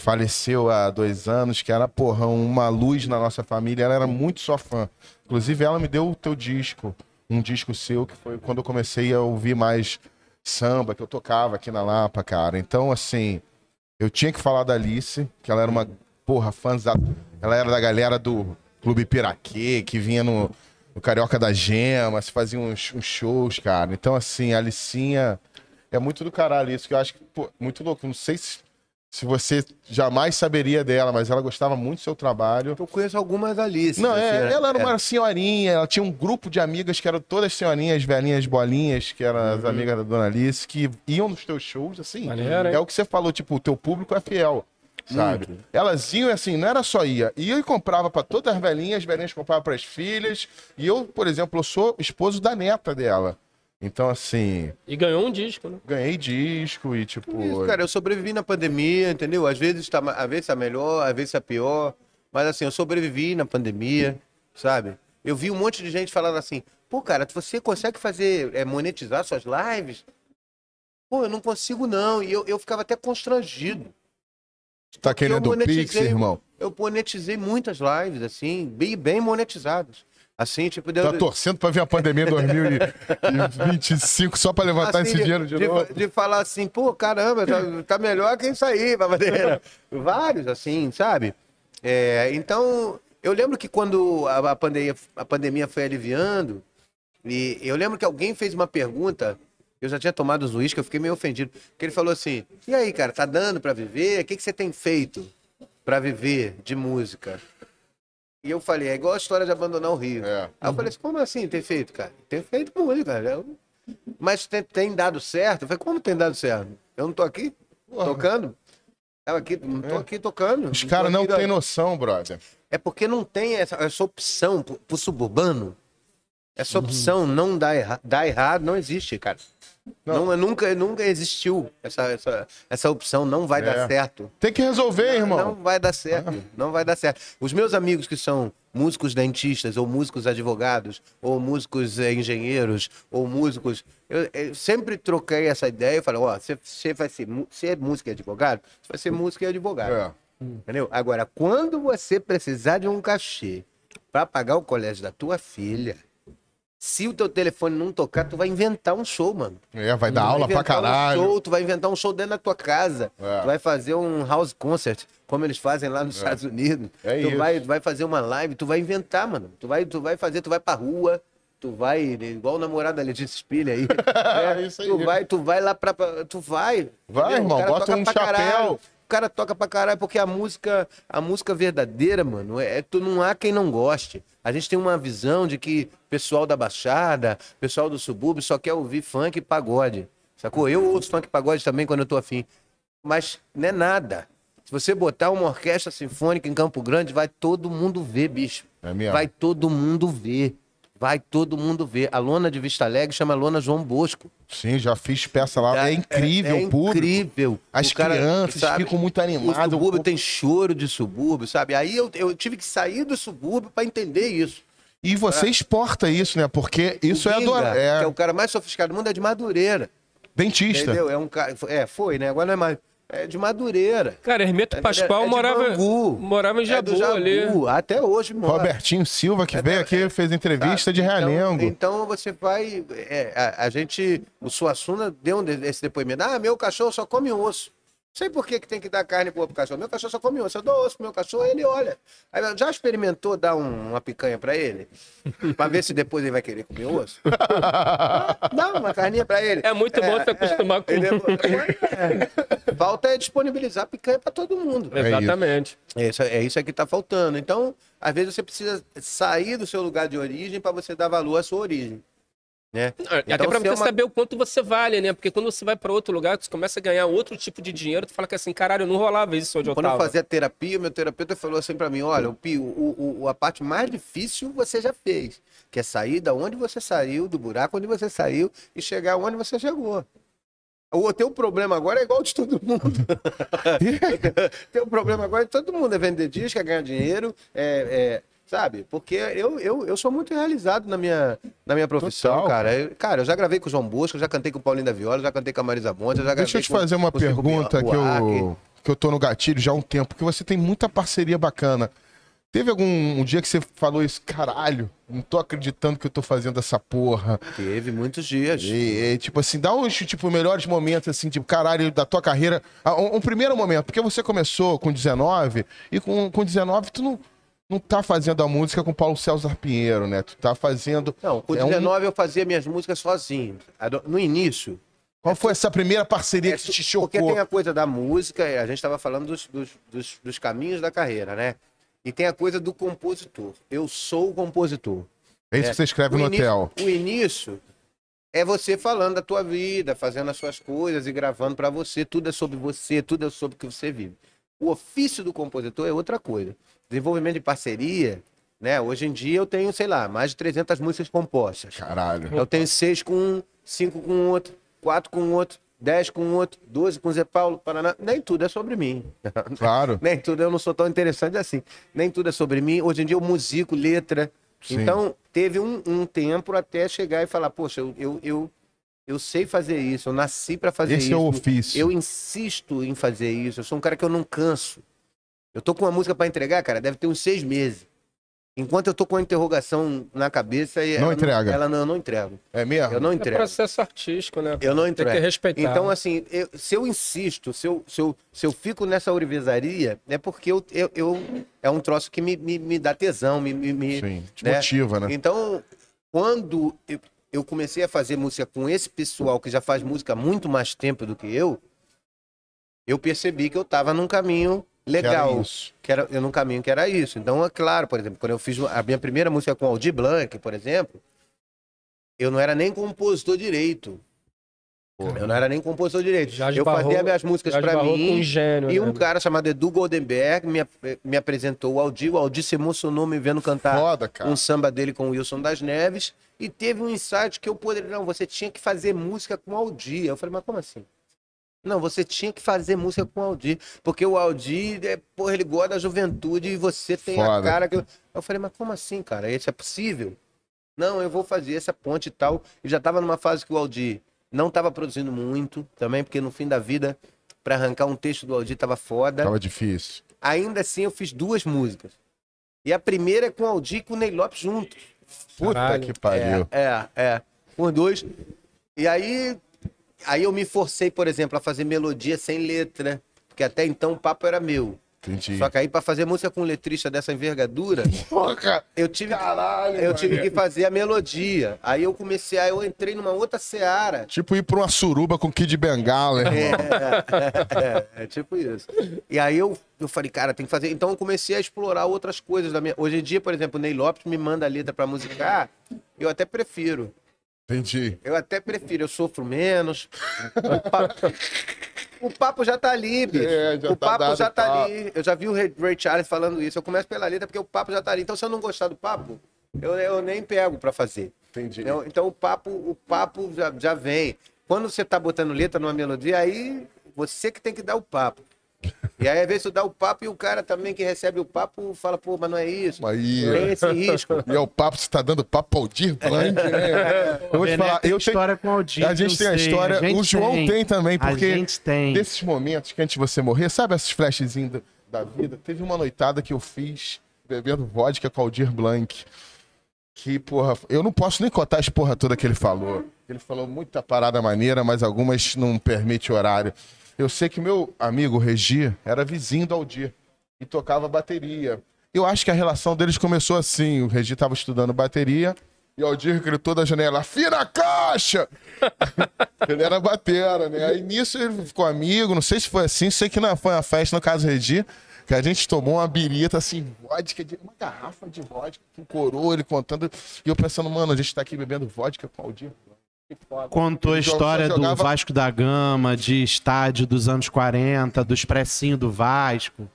Faleceu há dois anos, que era, porra, uma luz na nossa família. Ela era muito sua fã. Inclusive, ela me deu o teu disco, um disco seu, que foi quando eu comecei a ouvir mais samba, que eu tocava aqui na Lapa, cara. Então, assim, eu tinha que falar da Alice, que ela era uma, porra, fãzada. Ela era da galera do Clube Piraquê, que vinha no, no Carioca da Gema, se fazia uns, uns shows, cara. Então, assim, a Alicinha é muito do caralho isso, que eu acho que, pô, muito louco. Não sei se, se você jamais saberia dela, mas ela gostava muito do seu trabalho. Eu conheço algumas Alice. Não, assim, é, né? ela era É. uma senhorinha, ela tinha um grupo de amigas que eram todas senhorinhas, velhinhas, bolinhas, que eram Uhum. as amigas da Dona Alice, que iam nos teus shows, assim. Maneiro, é o que você falou, tipo, o teu público é fiel, sabe? Elas iam, assim, não era só ia, ia e comprava pra todas as velhinhas, as velhinhas compravam pras filhas, e eu, por exemplo, eu sou esposo da neta dela. Então, assim, E ganhou um disco, né? ganhei disco e, tipo... Isso, cara, eu sobrevivi na pandemia, entendeu? Às vezes tá, às vezes tá melhor, às vezes tá pior. Mas assim, eu sobrevivi na pandemia, sabe? Eu vi um monte de gente falando assim, pô, cara, você consegue fazer, é, monetizar suas lives? Pô, eu não consigo não. E eu, eu ficava até constrangido. Tá querendo o Pix, irmão? Eu monetizei muitas lives, assim, bem, bem monetizadas. Assim, tipo, deu. Tá torcendo pra vir a pandemia em 2025 só pra levantar assim, esse dinheiro de, novo? de falar assim, pô, caramba, tá, tá melhor que isso aí, babadeira. Vários, assim, sabe? É, então, eu lembro que quando a, a pandemia, a pandemia foi aliviando, e eu lembro que alguém fez uma pergunta, eu já tinha tomado os uísque, eu fiquei meio ofendido, que ele falou assim, e aí, cara, tá dando pra viver? O que, que você tem feito pra viver de música? E eu falei, é igual a história de abandonar o Rio. É. Aí eu falei assim, como assim ter feito, cara? Ter feito música. Eu, Mas tem, tem dado certo? Eu falei, como tem dado certo? Eu não tô aqui Porra. tocando? Eu aqui, não tô É. aqui tocando. Os caras não aqui, têm noção, brother. É porque não tem essa, essa opção pro, pro suburbano. Essa opção não dá, erra, dá errado, não existe, cara. Não. Não. nunca, nunca existiu essa, essa, essa opção, não vai É. dar certo. Tem que resolver, irmão. Não vai dar certo, não vai dar certo. Os meus amigos que são músicos dentistas, ou músicos advogados, ou músicos eh, engenheiros, ou músicos. Eu, eu sempre troquei essa ideia e falei: ó, você, vai ser, você é músico e advogado? Você vai ser músico e advogado. É. Entendeu? Agora, quando você precisar de um cachê para pagar o colégio da tua filha, se o teu telefone não tocar, tu vai inventar um show, mano. É, vai dar Tu vai aula pra inventar caralho. Um show, tu vai inventar um show dentro da tua casa. É. Tu vai fazer um house concert, como eles fazem lá nos Estados Unidos. É tu isso. vai, tu vai fazer uma live, tu vai inventar, mano. Tu vai, tu vai fazer, tu vai pra rua, tu vai, igual o namorado da Letícia Spilha aí. É né? isso aí. Tu vai, tu vai lá pra. pra- Tu vai. Vai, entendeu? Irmão, bota um pra chapéu. caralho. O cara toca pra caralho, porque a música, a música verdadeira, mano, é, tu não há quem não goste. A gente tem uma visão de que pessoal da Baixada, pessoal do subúrbio só quer ouvir funk e pagode. Sacou? Eu ouço funk e pagode também quando eu tô afim. Mas não é nada. Se você botar uma orquestra sinfônica em Campo Grande, vai todo mundo ver, bicho. É mesmo. Vai todo mundo ver. Vai todo mundo ver. A lona de Vista Alegre chama Lona João Bosco. Sim, já fiz peça lá. É, incrível, é o público. incrível. As O cara, crianças sabe, ficam muito O animadas. o subúrbio povo- tem choro de subúrbio, sabe? Aí eu, eu tive que sair do subúrbio para entender isso. E você exporta isso, né? Porque isso O é, adora... é que é o cara mais sofisticado do mundo, é de Madureira. dentista. Entendeu? É um cara. É, foi, né? Agora não é mais. É de Madureira. Cara, Hermeto É- Pascoal é morava, Bangu. morava em É Jabu ali. Até hoje, mora. Robertinho Silva, que É, veio é, aqui, fez entrevista de Então- Realengo. Então, você vai. é, a, a gente. O Suassuna deu um esse depoimento. Ah, meu cachorro só come osso. Sei por que, que tem que dar carne boa pro cachorro. Meu cachorro só come osso. Eu dou osso pro meu cachorro, ele olha. Aí, já experimentou dar um- uma picanha pra ele? pra ver se depois ele vai querer comer osso? Dá uma carninha pra ele. É muito bom se acostumar com- ele é- Falta é disponibilizar picanha pra todo mundo. É. Exatamente. É isso, é isso aí que tá faltando. Então, às vezes você precisa sair do seu lugar de origem para você dar valor à sua origem. Né? Até Então, pra se você é uma- saber o quanto você vale, né? Porque quando você vai pra outro lugar, você começa a ganhar outro tipo de dinheiro, tu fala que assim, caralho, não rolava isso onde eu Quando eu tava. fazia terapia, meu terapeuta falou assim para mim: olha, o, Pio, o, o- a parte mais difícil você já fez, que é sair da onde você saiu, do buraco onde você saiu e chegar onde você chegou. O teu problema agora é igual de todo mundo. teu problema agora é de todo mundo. É vender disco, é ganhar dinheiro, é, é, sabe? Porque eu, eu, eu sou muito realizado na minha, na minha profissão, Total, cara. Eu- cara, eu já gravei com o João Bosco, eu já cantei com o Paulinho da Viola, já cantei com a Marisa Monte, já Deixa eu te com- fazer uma pergunta que eu, que eu tô no gatilho já há um tempo, porque você tem muita parceria bacana. Teve algum um dia que você falou isso, caralho, não tô acreditando que eu tô fazendo essa porra. Teve muitos dias. E, e, tipo assim, dá uns tipo, melhores momentos, assim, tipo, caralho, da tua carreira. Ah, Um, um primeiro momento, porque você começou com 19, e com, com 19 tu não, não tá fazendo a música com Paulo César Pinheiro, né? Tu tá fazendo. Não, com É um- 19 eu fazia minhas músicas sozinho. No início. Qual foi essa primeira parceria É, que te porque chocou? tem a coisa da música, a gente estava falando dos, dos, dos, dos caminhos da carreira, né? E tem a coisa do compositor. Eu sou o compositor. É isso que você escreve no início, hotel. O início é você falando da tua vida, fazendo as suas coisas e gravando para você. Tudo é sobre você, tudo é sobre o que você vive. O ofício do compositor é outra coisa. Desenvolvimento de parceria, né? Hoje em dia eu tenho, sei lá, mais de 300 músicas compostas. Caralho. Eu tenho seis com um, cinco com outro, quatro com outro, dez com outro, doze com Zé Paulo, Paraná. Nem tudo é sobre mim. Claro. Nem tudo, eu não sou tão interessante assim. Nem tudo é sobre mim. Hoje em dia eu musico, letra. Sim. Então, teve um, um tempo até chegar e falar, poxa, eu, eu, eu, eu sei fazer isso, eu nasci para fazer Esse isso. é o ofício. Eu insisto em fazer isso. Eu sou um cara que eu não canso. Eu tô com uma música para entregar, cara, deve ter uns seis meses. Enquanto eu tô com a interrogação na cabeça, e Não ela entrega. ela não, eu não entrego. É mesmo? Eu não É entrego. processo artístico, né? Eu não Tem que entrego. respeitar. Então, assim, eu- se eu insisto, se eu, se, eu, se eu fico nessa orivesaria, é porque eu, eu, eu- é um troço que me, me, me dá tesão, me, me, Sim. Te né? motiva, né? Então, quando eu, eu comecei a fazer música com esse pessoal que já faz música há muito mais tempo do que eu, eu percebi que eu estava num caminho legal. Que era, eu num caminho que era isso. Então, é claro, por exemplo, quando eu fiz a minha primeira música com Aldir Blanc, por exemplo, eu não era nem compositor direito. Eu não era nem compositor direito. Já eu fazia minhas músicas esbarrou mim. gênio, E né? um cara chamado Edu Goldenberg me, me apresentou o Aldir. O Aldir se emocionou me vendo cantar Foda, um samba dele com o Wilson das Neves. E teve um insight que eu poderia. Não, você tinha que fazer música com o Aldir. Eu falei, mas como assim? Não, você tinha que fazer música com o Aldir. Porque o Aldir, é, porra, ele gosta da juventude e você tem a Foda. cara que. Eu, falei, mas como assim, cara? Isso é possível? Não, eu vou fazer essa ponte e tal. E já tava numa fase que o Aldir não tava produzindo muito também, porque no fim da vida, pra arrancar um texto do Aldir tava foda. Tava difícil. Ainda assim, eu fiz duas músicas. E a primeira é com o Aldir e com o Ney Lopes juntos. Puta Caralho. que pariu. É, é. Com dois. E aí, aí eu me forcei, por exemplo, a fazer melodia sem letra. Porque até então o papo era meu. Entendi. Só que aí, pra fazer música com um letrista dessa envergadura, Porra, eu tive, caralho. eu tive que fazer a melodia. Aí eu comecei, aí eu entrei numa outra seara. Tipo ir pra uma suruba com Kid Bengala, irmão. É, é, é tipo isso. E aí eu, eu falei, cara, tem que fazer. Então eu comecei a explorar outras coisas da minha. Hoje em dia, por exemplo, o Ney Lopes me manda a letra pra musicar, eu até prefiro. Entendi. Eu até prefiro, eu sofro menos. O papo, o papo já tá ali, bicho. É, já o tá papo já tá papo. ali. Eu já vi o Ray, Charles falando isso. Eu começo pela letra porque o papo já tá ali. Então, se eu não gostar do papo, eu, eu nem pego pra fazer. Entendi. Então, então o papo, o papo já, já vem. Quando você tá botando letra numa melodia, aí você que tem que dar o papo. E aí, às vezes, tu dá o papo e o cara também que recebe o papo fala, pô, mas não é isso. Aí, Tem esse risco. e é o papo, você tá dando papo ao Dir Blanc, né? Eu vou te falar, tem eu tenho... história com o Aldir. A gente tem a história, gente o João tem, também, A porque gente tem. desses momentos que antes de você morrer, sabe esses flashzinhos da, da vida? Teve uma noitada que eu fiz bebendo vodka com o Aldir Blanc. Que, porra, eu não posso nem contar as porra toda que ele falou. Ele falou muita parada maneira, mas algumas não permite horário. Eu sei que meu amigo Regi era vizinho do Aldir e tocava bateria. Eu acho que a relação deles começou assim. O Regi tava estudando bateria e o Aldir gritou da janela, afina a caixa! ele era batera, né? Aí nisso ele ficou amigo, não sei se foi assim, sei que não foi uma festa no caso Regi, que a gente tomou uma birita, assim, vodka, de, uma garrafa de vodka, com coroa, ele contando, e eu pensando, mano, a gente tá aqui bebendo vodka com o Aldir. Contou a história do jogava- Vasco da Gama, de estádio dos anos 40, do expressinho do Vasco.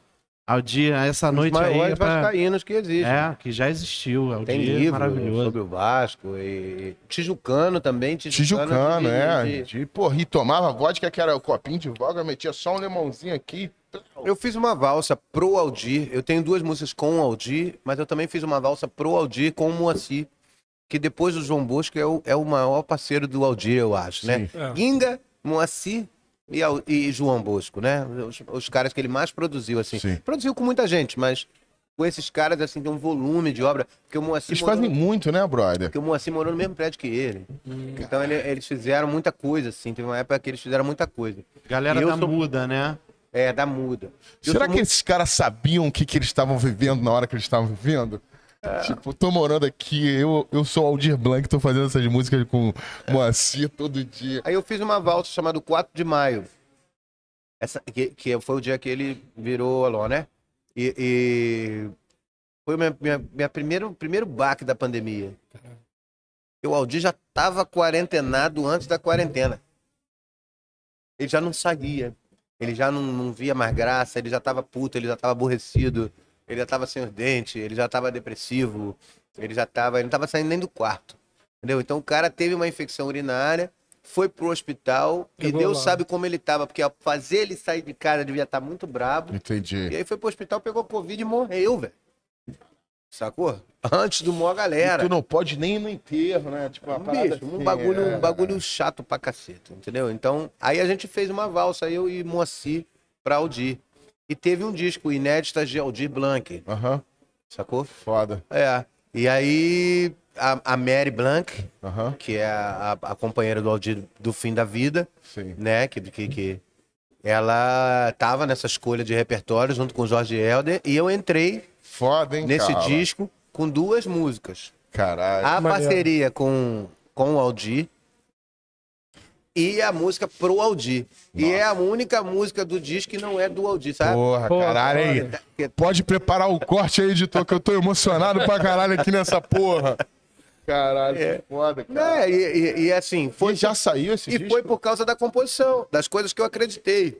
Aldir, essa Os noite aí. é pra- vascaínos que existem. É, que já existiu. Aldir, Tem livro maravilhoso. sobre o Vasco e Tijucano também. Tijucano, de- é. de- De, porra, e tomava vodka, que era o copinho de vodka, metia só um limãozinho aqui. Eu fiz uma valsa pro Aldir. Eu tenho duas músicas com o Aldir, mas eu também fiz uma valsa pro Aldir com o Moacir, que depois do João Bosco é o, é o maior parceiro do Aldir, eu acho, né? É. Ginga, Moacir e, e João Bosco, né? Os, os caras que ele mais produziu, assim. Sim. Produziu com muita gente, mas com esses caras, assim, tem um volume de obra. Porque o Moacir Eles fazem muito, né, brother? Porque o Moacir morou no mesmo prédio que ele. Então ele- eles fizeram muita coisa, assim. Teve uma época que eles fizeram muita coisa. Galera eu da sou- muda, né? É, da muda. Eu Será que muito- esses caras sabiam o que, que eles estavam vivendo na hora que eles estavam vivendo? Tipo, tô morando aqui, eu, eu sou o Aldir Blanc, tô fazendo essas músicas com Moacir todo dia. Aí eu fiz uma valsa chamada 4 de Maio. Essa, que, que foi o dia que ele virou Alô, né? E, e foi o minha, minha, primeiro, primeiro baque da pandemia. O Aldir já tava quarentenado antes da quarentena. Ele já não saía. Ele já não, não via mais graça, ele já tava puto, ele já tava aborrecido, ele já tava sem os dentes, ele já tava depressivo, ele já tava. Ele não tava saindo nem do quarto. Entendeu? Então o cara teve uma infecção urinária, foi pro hospital e Deus lá. sabe como ele tava, porque ao fazer ele sair de casa devia estar muito brabo. Entendi. E aí foi pro hospital, pegou Covid e morreu, velho. Sacou? Antes do maior galera. Tu não pode nem ir no enterro, né? Tipo, uma parada Bicho, um assim, bagulho, é. um bagulho chato pra caceta, entendeu? Então, aí a gente fez uma valsa, eu e Moacir, pra Aldir. E teve um disco, Inéditas de Aldir Blanc, Aham, sacou? foda. É. E aí, a, a Mary Blanc, que é a, a companheira do Aldir do fim da vida, sim. né? Que, que, que ela tava nessa escolha de repertório junto com o Jorge Helder e eu entrei Foda, hein, nesse cara? disco com duas músicas. Caralho. A parceria com, com o Aldir e a música pro Aldir. E é a única música do disco que não é do Aldir, sabe? Porra, Pô, caralho, aí. Pode preparar o corte aí, editor, que eu tô emocionado pra caralho aqui nessa porra. Caralho, É. que foda, cara. É, e, e- e assim, foi E já saiu esse E disco? foi por causa da composição, das coisas que eu acreditei.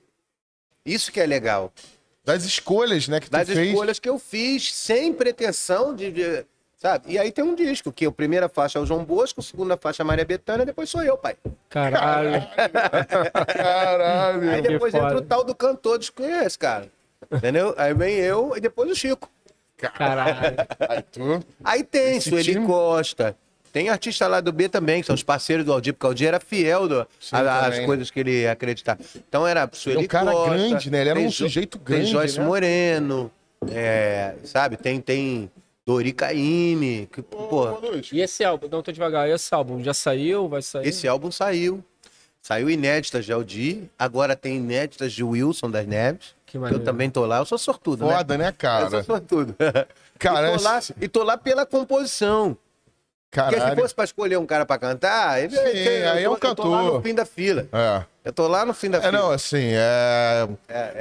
Isso que é legal. Das escolhas, né, que tu Das fez. escolhas que eu fiz, sem pretensão de, de- Sabe? E aí tem um disco, que a primeira faixa é o João Bosco, a segunda faixa é a Maria Bethânia, depois sou eu, pai. Caralho. Caralho. Aí Que depois foda. entra o tal do cantor desconhece, cara. Entendeu? Aí vem eu e depois o Chico. Caralho. Aí tu... Aí tem Esse Sueli time- Costa. Tem artista lá do B também, que são os parceiros do Aldir, porque o Aldir era fiel do, Sim, a- às também. coisas que ele acreditava. Então era Sueli É um cara Costa, grande, né? Ele era tem um sujeito Tem grande, Joyce né? Moreno, é, sabe? Tem, tem Dori Caymmi, que, pô, E esse álbum? Não, tô devagar. Esse álbum já saiu? Vai sair? esse álbum saiu. Saiu inéditas de Aldir, agora tem inéditas de Wilson das Neves. Que que eu maneiro. também tô lá, eu sou sortudo, né? Foda, né, Eu cara? sou sortudo. Cara, e, tô lá, e tô lá pela composição. Porque se Caralho. fosse pra escolher um cara pra cantar, ele, Sim, eu aí é um Eu tô lá cantor. no fim da fila. É. Eu tô lá no fim da É, fila. não, assim, é...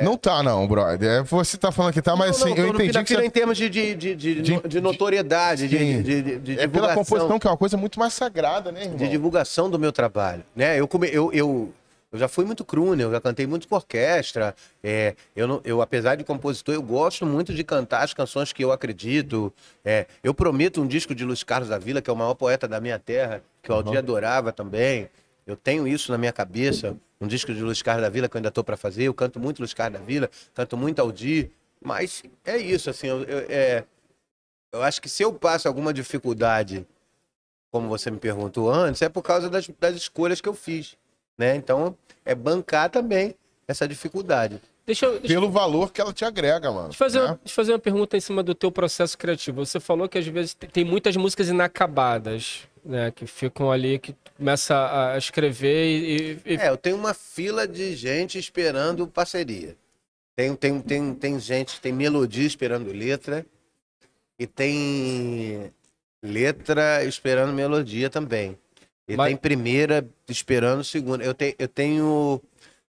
Não tá, não, brother. É, Você tá falando que tá, mas Não, não, assim, tô eu no fim entendi da que fila você... em termos de, de, de, de, De- de notoriedade, de, de, de, de É pela divulgação. composição, que é uma coisa muito mais sagrada, né, irmão? de divulgação do meu trabalho, né? Eu, come, eu, eu, eu já fui muito crooner, eu já cantei muito com orquestra. É, eu, não, eu, apesar de compositor, eu gosto muito de cantar as canções que eu acredito. É, eu prometo um disco de Luiz Carlos da Vila, que é o maior poeta da minha terra, que o Aldir adorava também. Eu tenho isso na minha cabeça, um disco de Luiz Carlos da Vila que eu ainda estou para fazer. Eu canto muito Luiz Carlos da Vila, canto muito Aldir, mas é isso, assim, eu, eu- é, eu acho que se eu passo alguma dificuldade como você me perguntou antes, é por causa das, das escolhas que eu fiz, né? Então, é bancar também essa dificuldade. Deixa eu, deixa, Pelo valor que ela te agrega, mano. deixa eu fazer, né? uma, deixa eu fazer uma pergunta em cima do teu processo criativo. Você falou que às vezes tem- muitas músicas inacabadas, né? Que ficam ali, que começa a escrever e... e- É, eu tenho uma fila de gente esperando parceria. Tem, tem, tem, tem gente, tem melodia esperando letra e tem letra esperando melodia também. E Mas- tem primeira esperando segunda. Eu, tenho eu tenho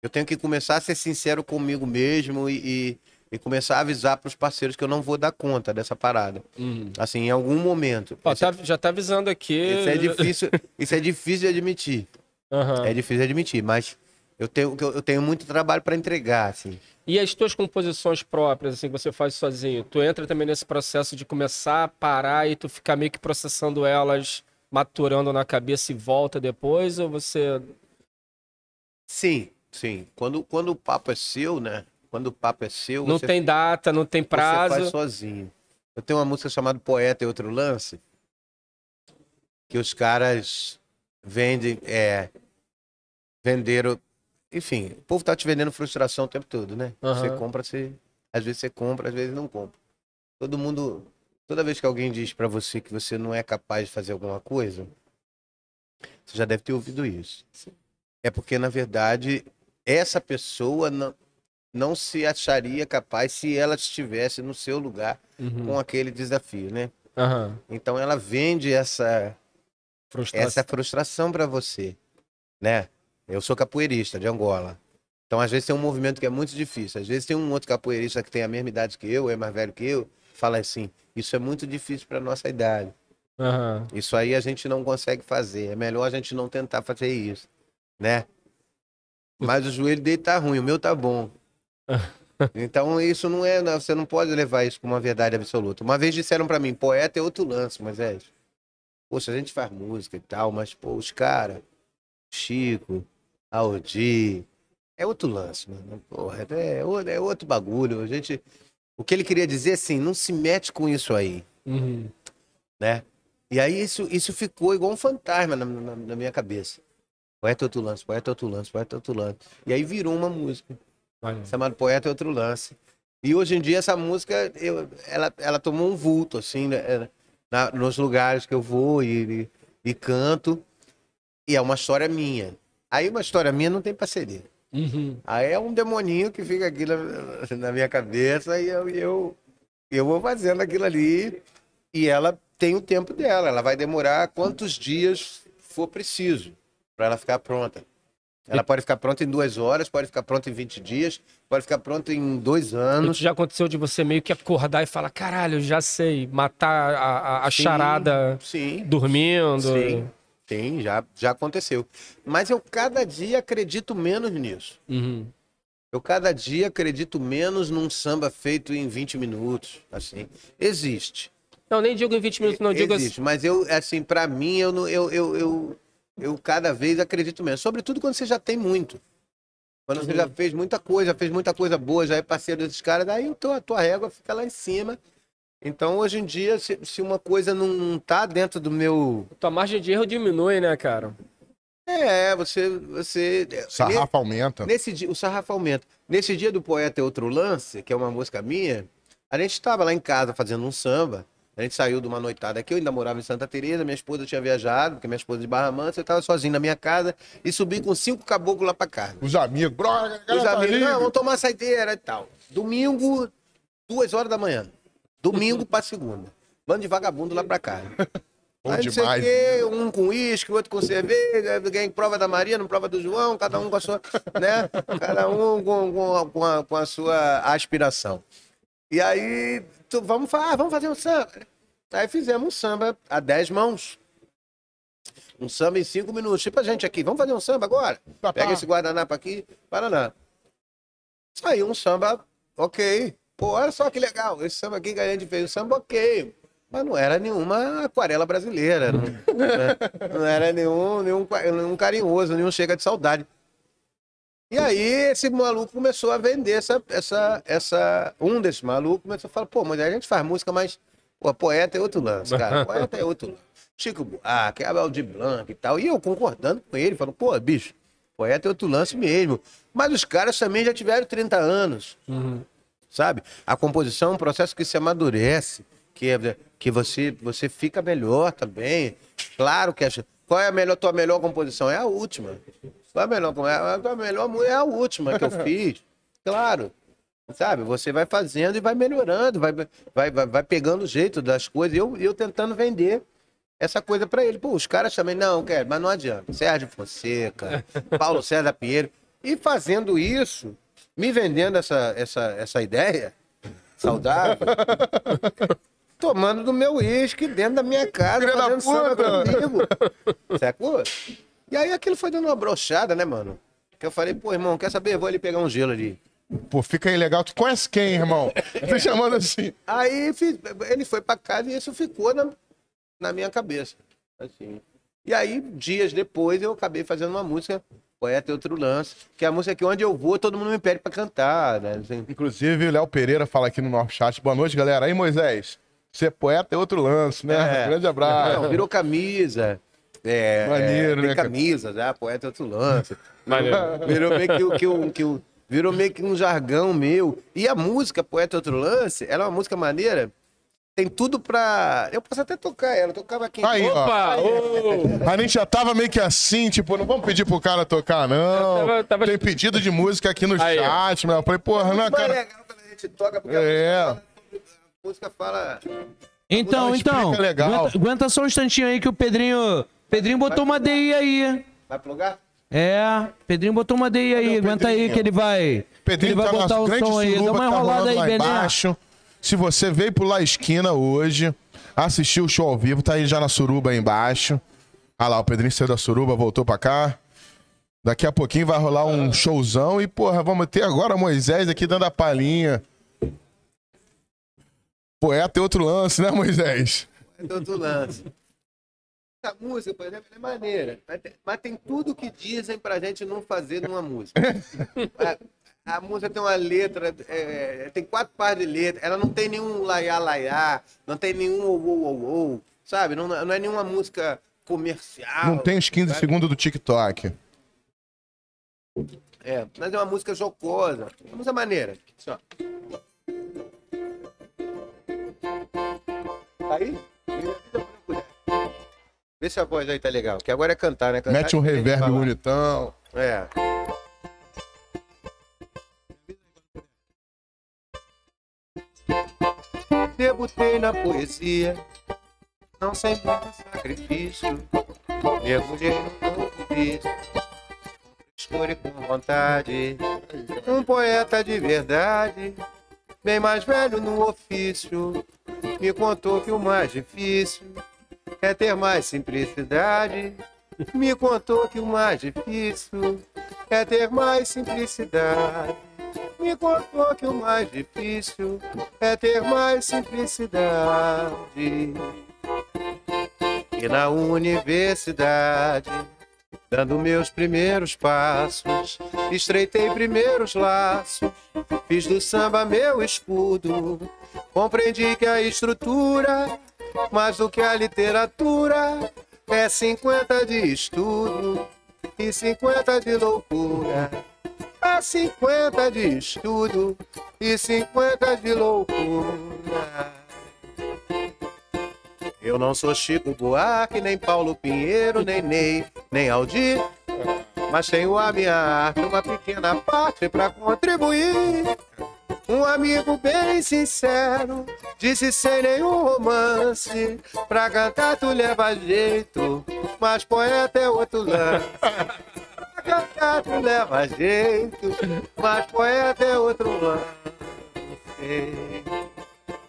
eu tenho que começar a ser sincero comigo mesmo e, e, e começar a avisar para os parceiros que eu não vou dar conta dessa parada. Uhum. Assim, em algum momento. Ó, tá- já tá avisando aqui. isso é difícil, isso é difícil de admitir. Aham. É difícil de admitir, mas eu tenho, eu tenho muito trabalho para entregar, assim. E as tuas composições próprias, assim, que você faz sozinho, tu entra também nesse processo de começar a parar e tu ficar meio que processando elas, maturando na cabeça e volta depois, ou você... Sim, sim. Quando, quando o papo é seu, né? Quando o papo é seu, Não você, tem data, não tem você faz prazo. sozinho. Eu tenho uma música chamada Poeta e Outro Lance, que os caras vendem, é, venderam, enfim, o povo tá te vendendo frustração o tempo todo, né? Você Aham. compra, você, às vezes você compra, às vezes não compra. Todo mundo, toda vez que alguém diz pra você que você não é capaz de fazer alguma coisa, você já deve ter ouvido isso. É porque, na verdade, essa pessoa não, não se acharia capaz se ela estivesse no seu lugar Uhum. com aquele desafio, né? Aham. Então ela vende essa, Frustração. essa frustração para você, né? Eu sou capoeirista de Angola. Então, às vezes tem um movimento que é muito difícil. Às vezes tem um outro capoeirista que tem a mesma idade que eu, é mais velho que eu, fala assim: "Isso é muito difícil para nossa idade. Aham. Isso aí a gente não consegue fazer. É melhor a gente não tentar fazer isso, né? Mas o joelho dele tá ruim, o meu tá bom. Então isso não é, não, você não pode levar isso como uma verdade absoluta. Uma vez disseram pra mim, poeta é outro lance, mas é. Poxa, a gente faz música e tal, mas pô, os caras, Chico, Aldir, é outro lance, mano. Porra, é, é outro bagulho. A gente, o que ele queria dizer assim, não se mete com isso aí Uhum. né? E aí isso, isso ficou igual um fantasma na, na- na minha cabeça. Poeta é outro lance, poeta é outro lance, poeta é outro lance. E aí virou uma música Olha. chamada Poeta é outro lance. E hoje em dia essa música, eu, ela, ela tomou um vulto, assim, né? Na- nos lugares que eu vou e, e, e canto. E é uma história minha. Aí uma história minha não tem parceria. Uhum. Aí é um demoninho que fica aqui na, na minha cabeça e eu, eu, eu vou fazendo aquilo ali. E ela tem o tempo dela. Ela vai demorar quantos dias for preciso para ela ficar pronta. Ela pode ficar pronta em duas horas, pode ficar pronta em 20 dias, pode ficar pronta em dois anos. já aconteceu de você meio que acordar e falar, caralho, já sei, matar a, a- a Sim, charada Sim, dormindo. sim, sim, já, já aconteceu. Mas eu cada dia acredito menos nisso. Uhum. Eu cada dia acredito menos num samba feito em 20 minutos, assim. Existe. Não, nem digo em 20 minutos, não digo assim. Existe, mas eu, assim, pra mim, eu, não- eu, eu, eu, eu cada vez acredito menos. Sobretudo quando você já tem muito. Quando você Uhum. já fez muita coisa, fez muita coisa boa, já é parceiro desses caras, daí o teu- a tua régua fica lá em cima. Então, hoje em dia, se, se uma coisa não, tá dentro do meu. Tua margem de erro diminui, né, cara? É, você. você Sarrafo aumenta. Nesse dia, o sarrafo aumenta. Nesse dia do Poeta é Outro Lance, que é uma música minha, a gente estava lá em casa fazendo um samba. A gente saiu de uma noitada aqui, eu ainda morava em Santa Teresa, minha esposa tinha viajado, porque minha esposa é de Barra Mansa, eu estava sozinho na minha casa e subi com cinco caboclos lá pra casa. Os amigos, brother, Os amigos, não, vamos tomar saideira e tal. Domingo, duas horas da manhã. Domingo pra segunda. Bando de vagabundo lá pra casa. Bom Aí não sei o demais. quê, um com uísque, outro com cerveja, alguém prova da Maria, não prova do João, cada um com a sua, né? Cada um com, com, a, com, a, com a sua aspiração. E aí, tu, vamos, ah, vamos fazer um samba. Aí fizemos um samba a dez mãos. Um samba em cinco minutos. Tipo a gente aqui, vamos fazer um samba agora? Tá, tá. Pega esse guardanapo aqui, Paraná. Saiu um samba, ok. Pô, olha só que legal. Esse samba aqui que a gente fez, um samba ok. Mas não era nenhuma aquarela brasileira. Não, né? Não era nenhum, nenhum, nenhum carinhoso, nenhum chega de saudade. E aí esse maluco começou a vender essa, essa, essa. Um desses malucos começou a falar, pô, mas a gente faz música, mas pô, poeta é outro lance, cara. Poeta é outro lance. Chico Buarque, Abel de Blanc e tal. E eu concordando com ele, falando, pô, bicho, poeta é outro lance mesmo. Mas os caras também já tiveram 30 anos sabe? A composição é um processo que se amadurece, que, é- que você, você fica melhor também. Claro que a, qual é a melhor tua melhor composição? É a última. Qual é a melhor a tua melhor é a última que eu fiz. Claro. Sabe? Você vai fazendo e vai melhorando, vai, vai, vai, vai pegando o jeito das coisas. E eu, eu tentando vender essa coisa pra ele. Pô, os caras também, não, quero, mas não adianta. Sérgio Fonseca, Paulo César Pinheiro. E fazendo isso, me vendendo essa, essa, essa ideia saudável, tomando do meu uísque dentro da minha casa, Filha fazendo samba comigo. Sacou? E aí aquilo foi dando uma brochada, né, mano? Que eu falei, pô, irmão, quer saber? Vou ali pegar um gelo ali. Pô, fica aí legal. Tu conhece quem, irmão? Tô chamando assim. Aí ele foi pra casa e isso ficou na, na minha cabeça. Assim. E aí, dias depois, eu acabei fazendo uma música, Poeta e Outro Lance, que é a música que onde eu vou, todo mundo me pede pra cantar, né? Assim, Inclusive, o Léo Pereira fala aqui no nosso chat. Boa noite, galera. Aí, Moisés. Ser poeta é outro lance, né? É. Grande abraço. Não, virou camisa. É, Maneiro, é, tem né, camisa, já, poeta é outro lance. Maneiro. Virou meio que, o- que, o- que, o- virou meio que um jargão meu. E a música Poeta é Outro Lance, ela é uma música maneira. Tem tudo pra. Eu posso até tocar ela, eu tocava aqui. Aí, ó. Opa! ô! A gente já tava meio que assim, tipo, não vamos pedir pro cara tocar, não. Eu tava- tava- Tem pedido de música aqui no Aí, ó. chat, mas eu falei, porra, não, é cara. legal quando a gente toca, porque É. a música fala. Então, Não, então. legal. Aguenta, aguenta só um instantinho aí que o Pedrinho. Pedrinho botou uma DI aí. Vai plugar? É, Pedrinho botou uma DI aí. Cadê Aguenta aí Pedrinho? que ele vai. Pedrinho ele vai tá botar o grande som aí. Dá uma tá enrolada rolando aí, Bené. embaixo. Se você veio por lá esquina hoje, assistiu o show ao vivo, tá aí já na suruba aí embaixo. Ah lá, o Pedrinho saiu da suruba, voltou pra cá. Daqui a pouquinho vai rolar um showzão e, porra, vamos ter agora Moisés aqui dando a palhinha. Poeta é outro lance, né, Moisés? É do outro lance. Essa música, por exemplo, é maneira. Mas tem, mas tem tudo que dizem pra gente não fazer numa música. a, música tem uma letra, é, tem quatro partes de letra, ela não tem nenhum laiá laiá, não tem nenhum ou ou ou sabe? Não, não é nenhuma música comercial. Não tem os 15 sabe? segundos do TikTok. É, mas é uma música jocosa. Uma música maneira. Ó. Tá aí? Vê se a voz aí tá legal. Que agora é cantar, né? Cantar Mete um é reverb bonitão. É. Debutei na poesia, não sem muito sacrifício. Mergulhei no novo vício, amor e com vontade. Um poeta de verdade, bem mais velho no ofício, me contou que o mais difícil é ter mais simplicidade. Me contou que o mais difícil é ter mais simplicidade. Me contou que o mais difícil é ter mais simplicidade. E na universidade, dando meus primeiros passos, estreitei primeiros laços, fiz do samba meu escudo. Compreendi que a estrutura, mais do que a literatura, é 50 de estudo e 50 de loucura. É 50 de estudo e 50 de loucura. Eu não sou Chico Buarque, nem Paulo Pinheiro, nem Ney, nem Aldir. Mas tenho a minha arte, uma pequena parte para contribuir. Um amigo bem sincero disse sem nenhum romance: Pra cantar tu leva jeito, mas poeta é outro lance. Tu leva jeito, mas poeta é outro lance.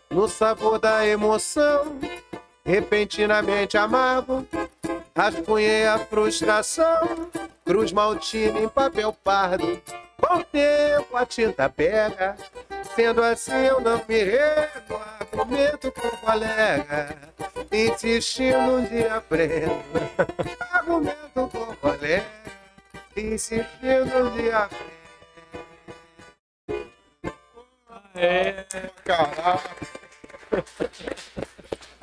No sabor da emoção, repentinamente amargo, rascunhei a frustração, cruz maltina em papel pardo. O tempo a tinta pega, sendo assim eu não me rendo, argumento com o colega, insistindo um dia aprendo, argumento com o colega, um dia aprendo. Caraca.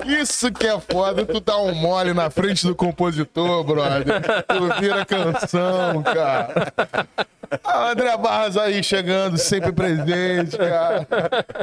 Isso que é foda, tu dá um mole na frente do compositor, brother. Tu vira canção, cara. Ah, André Barras aí chegando, sempre presente, cara.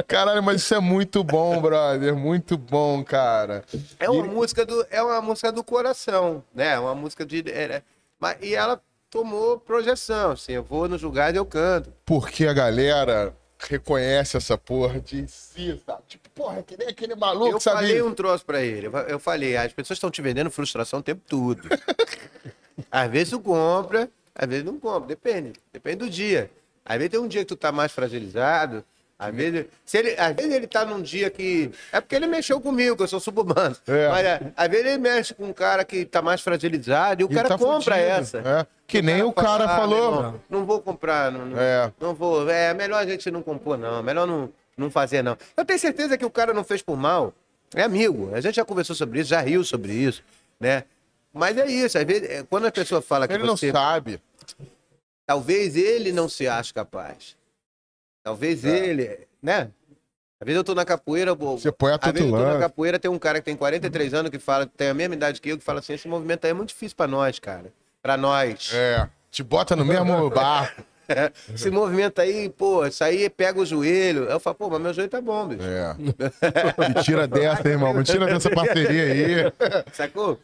Caralho, mas isso é muito bom, brother. Muito bom, cara. É uma música do, é uma música do coração, né? É Uma música de, é, mas, e ela tomou projeção, assim, eu vou no julgado e eu canto. Porque a galera reconhece essa porra de si, sabe? Tipo, porra, é que nem aquele maluco, Eu sabe? falei um troço pra ele. Eu fa- Eu falei, as pessoas estão te vendendo frustração o tempo todo. às vezes tu compra, às vezes não compra. Depende. Depende do dia. Às vezes tem um dia que tu tá mais fragilizado. Às vezes, se ele, às vezes ele tá num dia que. É porque ele mexeu comigo, que eu sou suburbano. É. Mas é, às vezes ele mexe com um cara que tá mais fragilizado e o E cara tá compra fudido. essa. É. Que nem o cara fala, "Ah, falou. irmão, não vou comprar, não, não, É. não vou. É melhor a gente não compor, não. Melhor não, não fazer, não. Eu tenho certeza que o cara não fez por mal. É amigo. A gente já conversou sobre isso, já riu sobre isso, né? Mas é isso. Às vezes, é, quando a pessoa fala que Ele não você. sabe. Talvez ele não se ache capaz. Talvez ele, né? Às vezes eu tô na capoeira, pô, Você põe a às vezes eu tô na capoeira, tem um cara que tem 43 anos que fala, tem a mesma idade que eu, que fala assim, esse movimento aí é muito difícil pra nós, cara. Pra nós. É. Te bota no mesmo barco. Esse movimento aí, pô, isso aí pega o joelho. Eu falo, pô, mas meu joelho tá bom, bicho. É. Me tira dessa, irmão. Me tira dessa parceria aí. Sacou?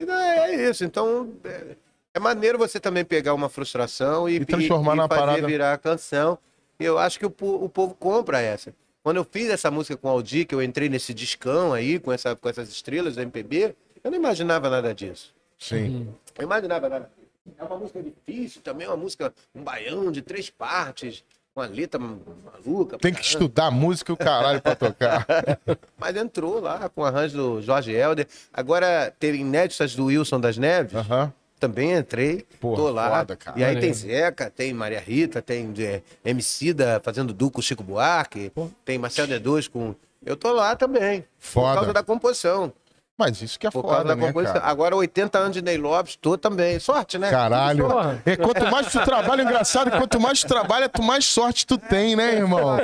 É isso. Então, é, é maneiro você também pegar uma frustração e, E transformar e, na fazer parada. virar canção. E eu acho que o, o povo compra essa. Quando eu fiz essa música com o Aldir, que eu entrei nesse discão aí, com, essa, com essas estrelas do MPB, eu não imaginava nada disso. Sim. Eu imaginava nada. É uma música difícil, também é uma música, um baião de três partes, uma letra maluca. Tem que estudar música e o caralho pra tocar. Mas entrou lá com o arranjo do Jorge Helder. Agora teve inéditas do Wilson das Neves. Aham. Também entrei. Porra, tô lá. foda, cara. E aí tem. Zeca, tem Maria Rita, tem é, Emicida fazendo duo com Chico Buarque, tem Marcelo D2 com. Eu tô lá também. Foda. Por causa da composição. Mas isso que é Por causa foda, da né, composição. cara? Agora 80 anos de Ney Lopes, tô também. Sorte, né? Caralho. Porra. É, quanto mais tu trabalha, engraçado, quanto mais tu trabalha, tu mais sorte tu tem, né, irmão?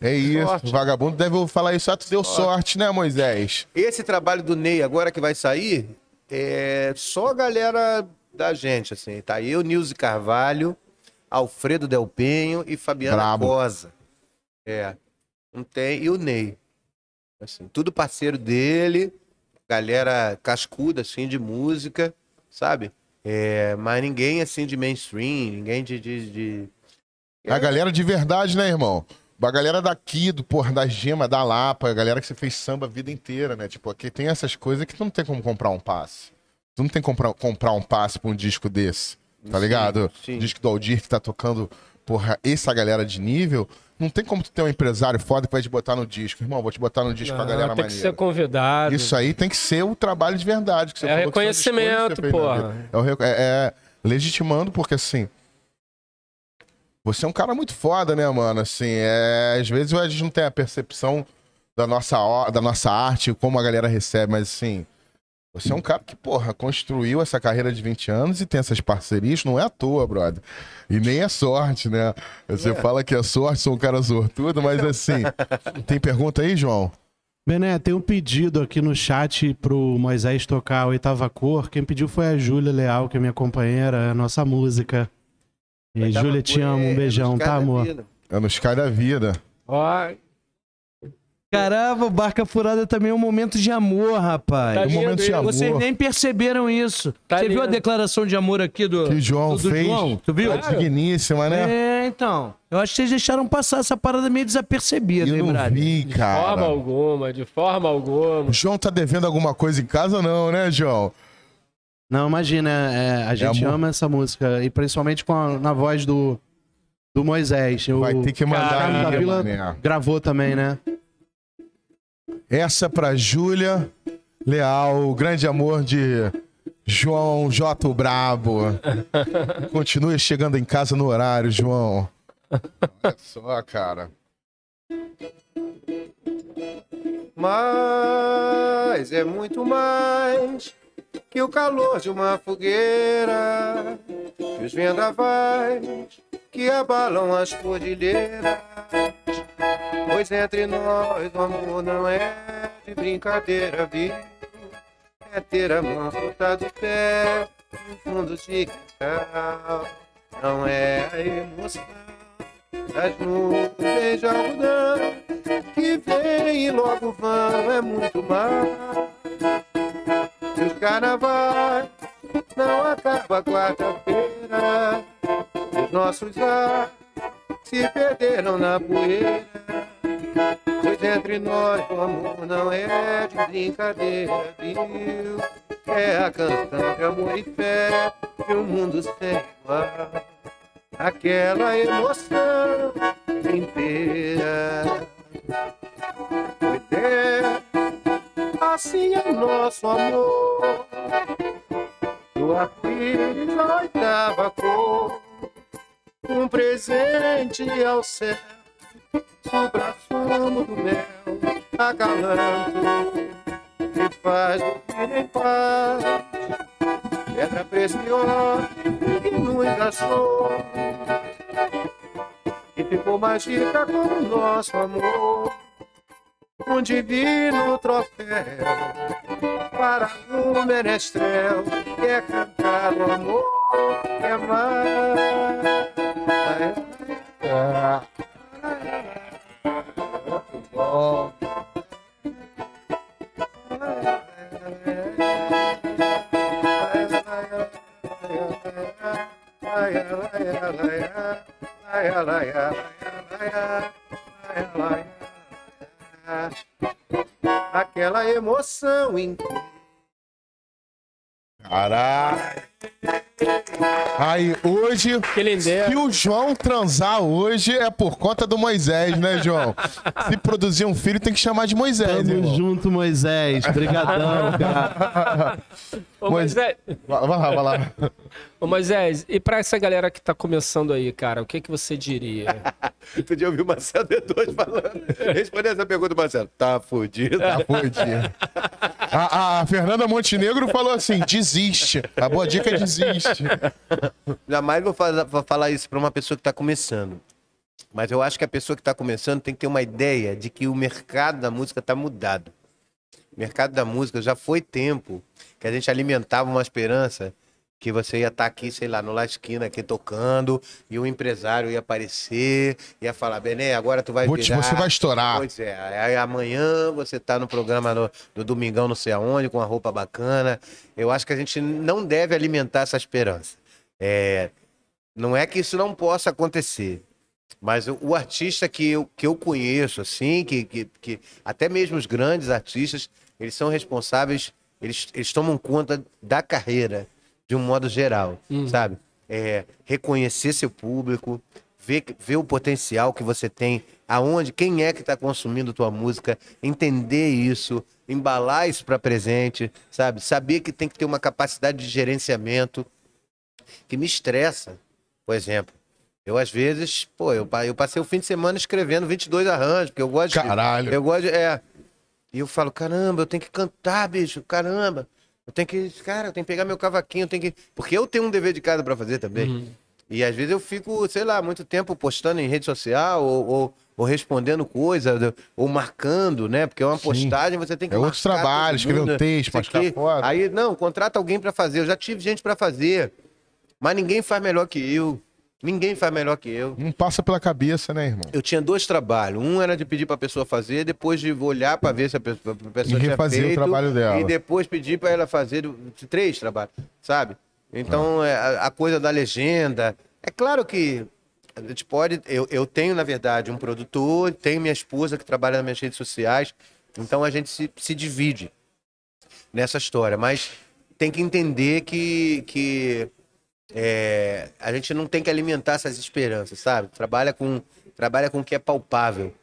É isso. Sorte. Vagabundo deve falar isso. Ah, tu deu sorte, né, Moisés? Esse trabalho do Ney agora que vai sair, é só a galera da gente, assim. Tá eu, Nilce Carvalho, Alfredo Del Penho e Fabiana Brabo. Cosa. É. Não tem. E o Ney. Assim, tudo parceiro dele, galera cascuda, assim, de música, sabe? É, mas ninguém, assim, de mainstream, ninguém de... de, de- A galera de verdade, né, irmão? A galera daqui, do, porra, da Gema, da Lapa, a galera que você fez samba a vida inteira, né? Tipo, aqui tem essas coisas que tu não tem como comprar um passe. Tu não tem como comprar, comprar um passe pra um disco desse. tá ligado? sim. Disco do Aldir que tá tocando, porra, essa galera de nível. Não tem como tu ter um empresário foda que vai te botar no disco. Irmão, vou te botar no disco com a Não, galera tem que maneira. ser convidado. Isso aí tem que ser o trabalho de verdade. Que você É que que reconhecimento, você fez na porra. É, o é- é legitimando, porque assim. Você é um cara muito foda, né, mano? Assim, é, às vezes a gente não tem a percepção da nossa, da nossa arte, como a galera recebe, mas assim. Você é um cara que, porra, construiu essa carreira de 20 anos e tem essas parcerias, não é à toa, brother. E nem é sorte, né? Você fala que é sorte, sou um cara sortudo, mas assim. tem pergunta aí, João? Bené, tem um pedido aqui no chat pro Moisés tocar a oitava cor. Quem pediu foi a Júlia Leal, que é minha companheira, é a nossa música. E Júlia, te amo, é- um é beijão, tá, amor? vida. É no Sky da vida. Ó, Caramba, o Barca Furada também é um momento de amor, rapaz. Tá Um momento de lindo, amor. Vocês nem perceberam isso. Tá Você viu a lindo. declaração de amor aqui do, Que o João do, do fez. João? Tu viu? É digníssima, né? É, então. Eu acho que vocês deixaram passar essa parada meio desapercebida, Eu hein, não vi, de forma cara. alguma, de forma alguma. O João tá devendo alguma coisa em casa não, né, João? Não, imagina, é, a gente amor. ama essa música, e principalmente com a- na voz do, do Moisés. O Vai ter que mandar mané. gravou também, né? Essa pra Júlia Leal, o grande amor de João J. Brabo. Continue chegando em casa no horário, João. Olha só, cara. Mas é muito mais que o calor de uma fogueira, que os vendavais que abalam as cordilheiras. Pois entre nós o amor não é de brincadeira, viu? É ter a mão fruta do pé no fundo de quintal. Não é a emoção das nuvens de algodão que vem e logo vão é muito mais. Se os carnavais não acaba quarta-feira, os nossos ar se perderam na poeira. Pois entre nós o amor não é de brincadeira, viu? É a canção de amor e fé de um mundo sem igual. Aquela emoção inteira. Pois é, assim é o nosso amor. Do arco-íris oitava cor, um presente ao céu, supra-sumo do mel, acalanto, que faz dormir em paz. Pedra preciosa que nos achou e ficou mais rica com o nosso amor. Um divino troféu para o menestrel que é cantar o amor que é mais. Emoção em Caralho. Aí, hoje, Que se o João transar hoje é por conta do Moisés, né, João? Se produzir um filho, tem que chamar de Moisés, Tamo irmão. junto, Moisés. Brigadão, cara. Ô, Moisés, vai lá, vai lá. Ô, Moisés, e pra essa galera que tá começando aí, cara, o que que você diria? Tu já ouviu o Marcelo D2 falando? Respondendo essa pergunta, Marcelo. Tá fudido. Tá fudido. A, a Fernanda Montenegro falou assim: desiste. A boa dica é desiste. Jamais vou falar, vou falar isso para uma pessoa que está começando. Mas eu acho que a pessoa que está começando tem que ter uma ideia de que o mercado da música está mudado. O mercado da música já foi tempo que a gente alimentava uma esperança que você ia estar aqui, sei lá, no La Esquina aqui tocando e um empresário ia aparecer, ia falar, Bené, agora tu vai te- virar. você vai estourar. Pois é, aí amanhã você tá no programa no, no Domingão não sei aonde, com uma roupa bacana. Eu acho que a gente não deve alimentar essa esperança. É, não é que isso não possa acontecer, mas o, o artista que eu, que eu conheço, assim, que, que, que até mesmo os grandes artistas, eles são responsáveis, eles, eles tomam conta da carreira de um modo geral, sabe? é, reconhecer seu público, ver, ver o potencial que você tem, aonde, quem é que está consumindo tua música, entender isso, embalar isso para presente, sabe? Saber que tem que ter uma capacidade de gerenciamento que me estressa, por exemplo. Eu, às vezes, pô, eu, eu passei o fim de semana escrevendo 22 arranjos, porque eu gosto de. Caralho. Eu gosto de. É. E eu falo, caramba, eu tenho que cantar, bicho, caramba. Eu tenho que. Cara, eu tenho que pegar meu cavaquinho, eu tenho que. Porque eu tenho um dever de casa pra fazer também. E às vezes eu fico, sei lá, muito tempo postando em rede social ou, ou, ou respondendo coisa, ou marcando, né? Porque é uma Sim. postagem, você tem que É outros trabalhos, escrever um texto, sei postar que- foto. Aí, não, contrata alguém pra fazer. Eu já tive gente pra fazer, mas ninguém faz melhor que eu. Ninguém faz melhor que eu. Não passa pela cabeça, né, irmão? Eu tinha dois trabalhos. Um era de pedir pra pessoa fazer, depois de olhar pra ver se a pessoa, a pessoa E tinha refazer o feito, trabalho dela. E depois pedir pra ela fazer três trabalhos, sabe? Então, é, a, a coisa da legenda. É claro que a gente pode. Eu, eu tenho, na verdade, um produtor, tenho minha esposa que trabalha nas minhas redes sociais. Então a gente se, se divide nessa história. Mas tem que entender que, que é, a gente não tem que alimentar essas esperanças, sabe? Trabalha com, trabalha com o que é palpável.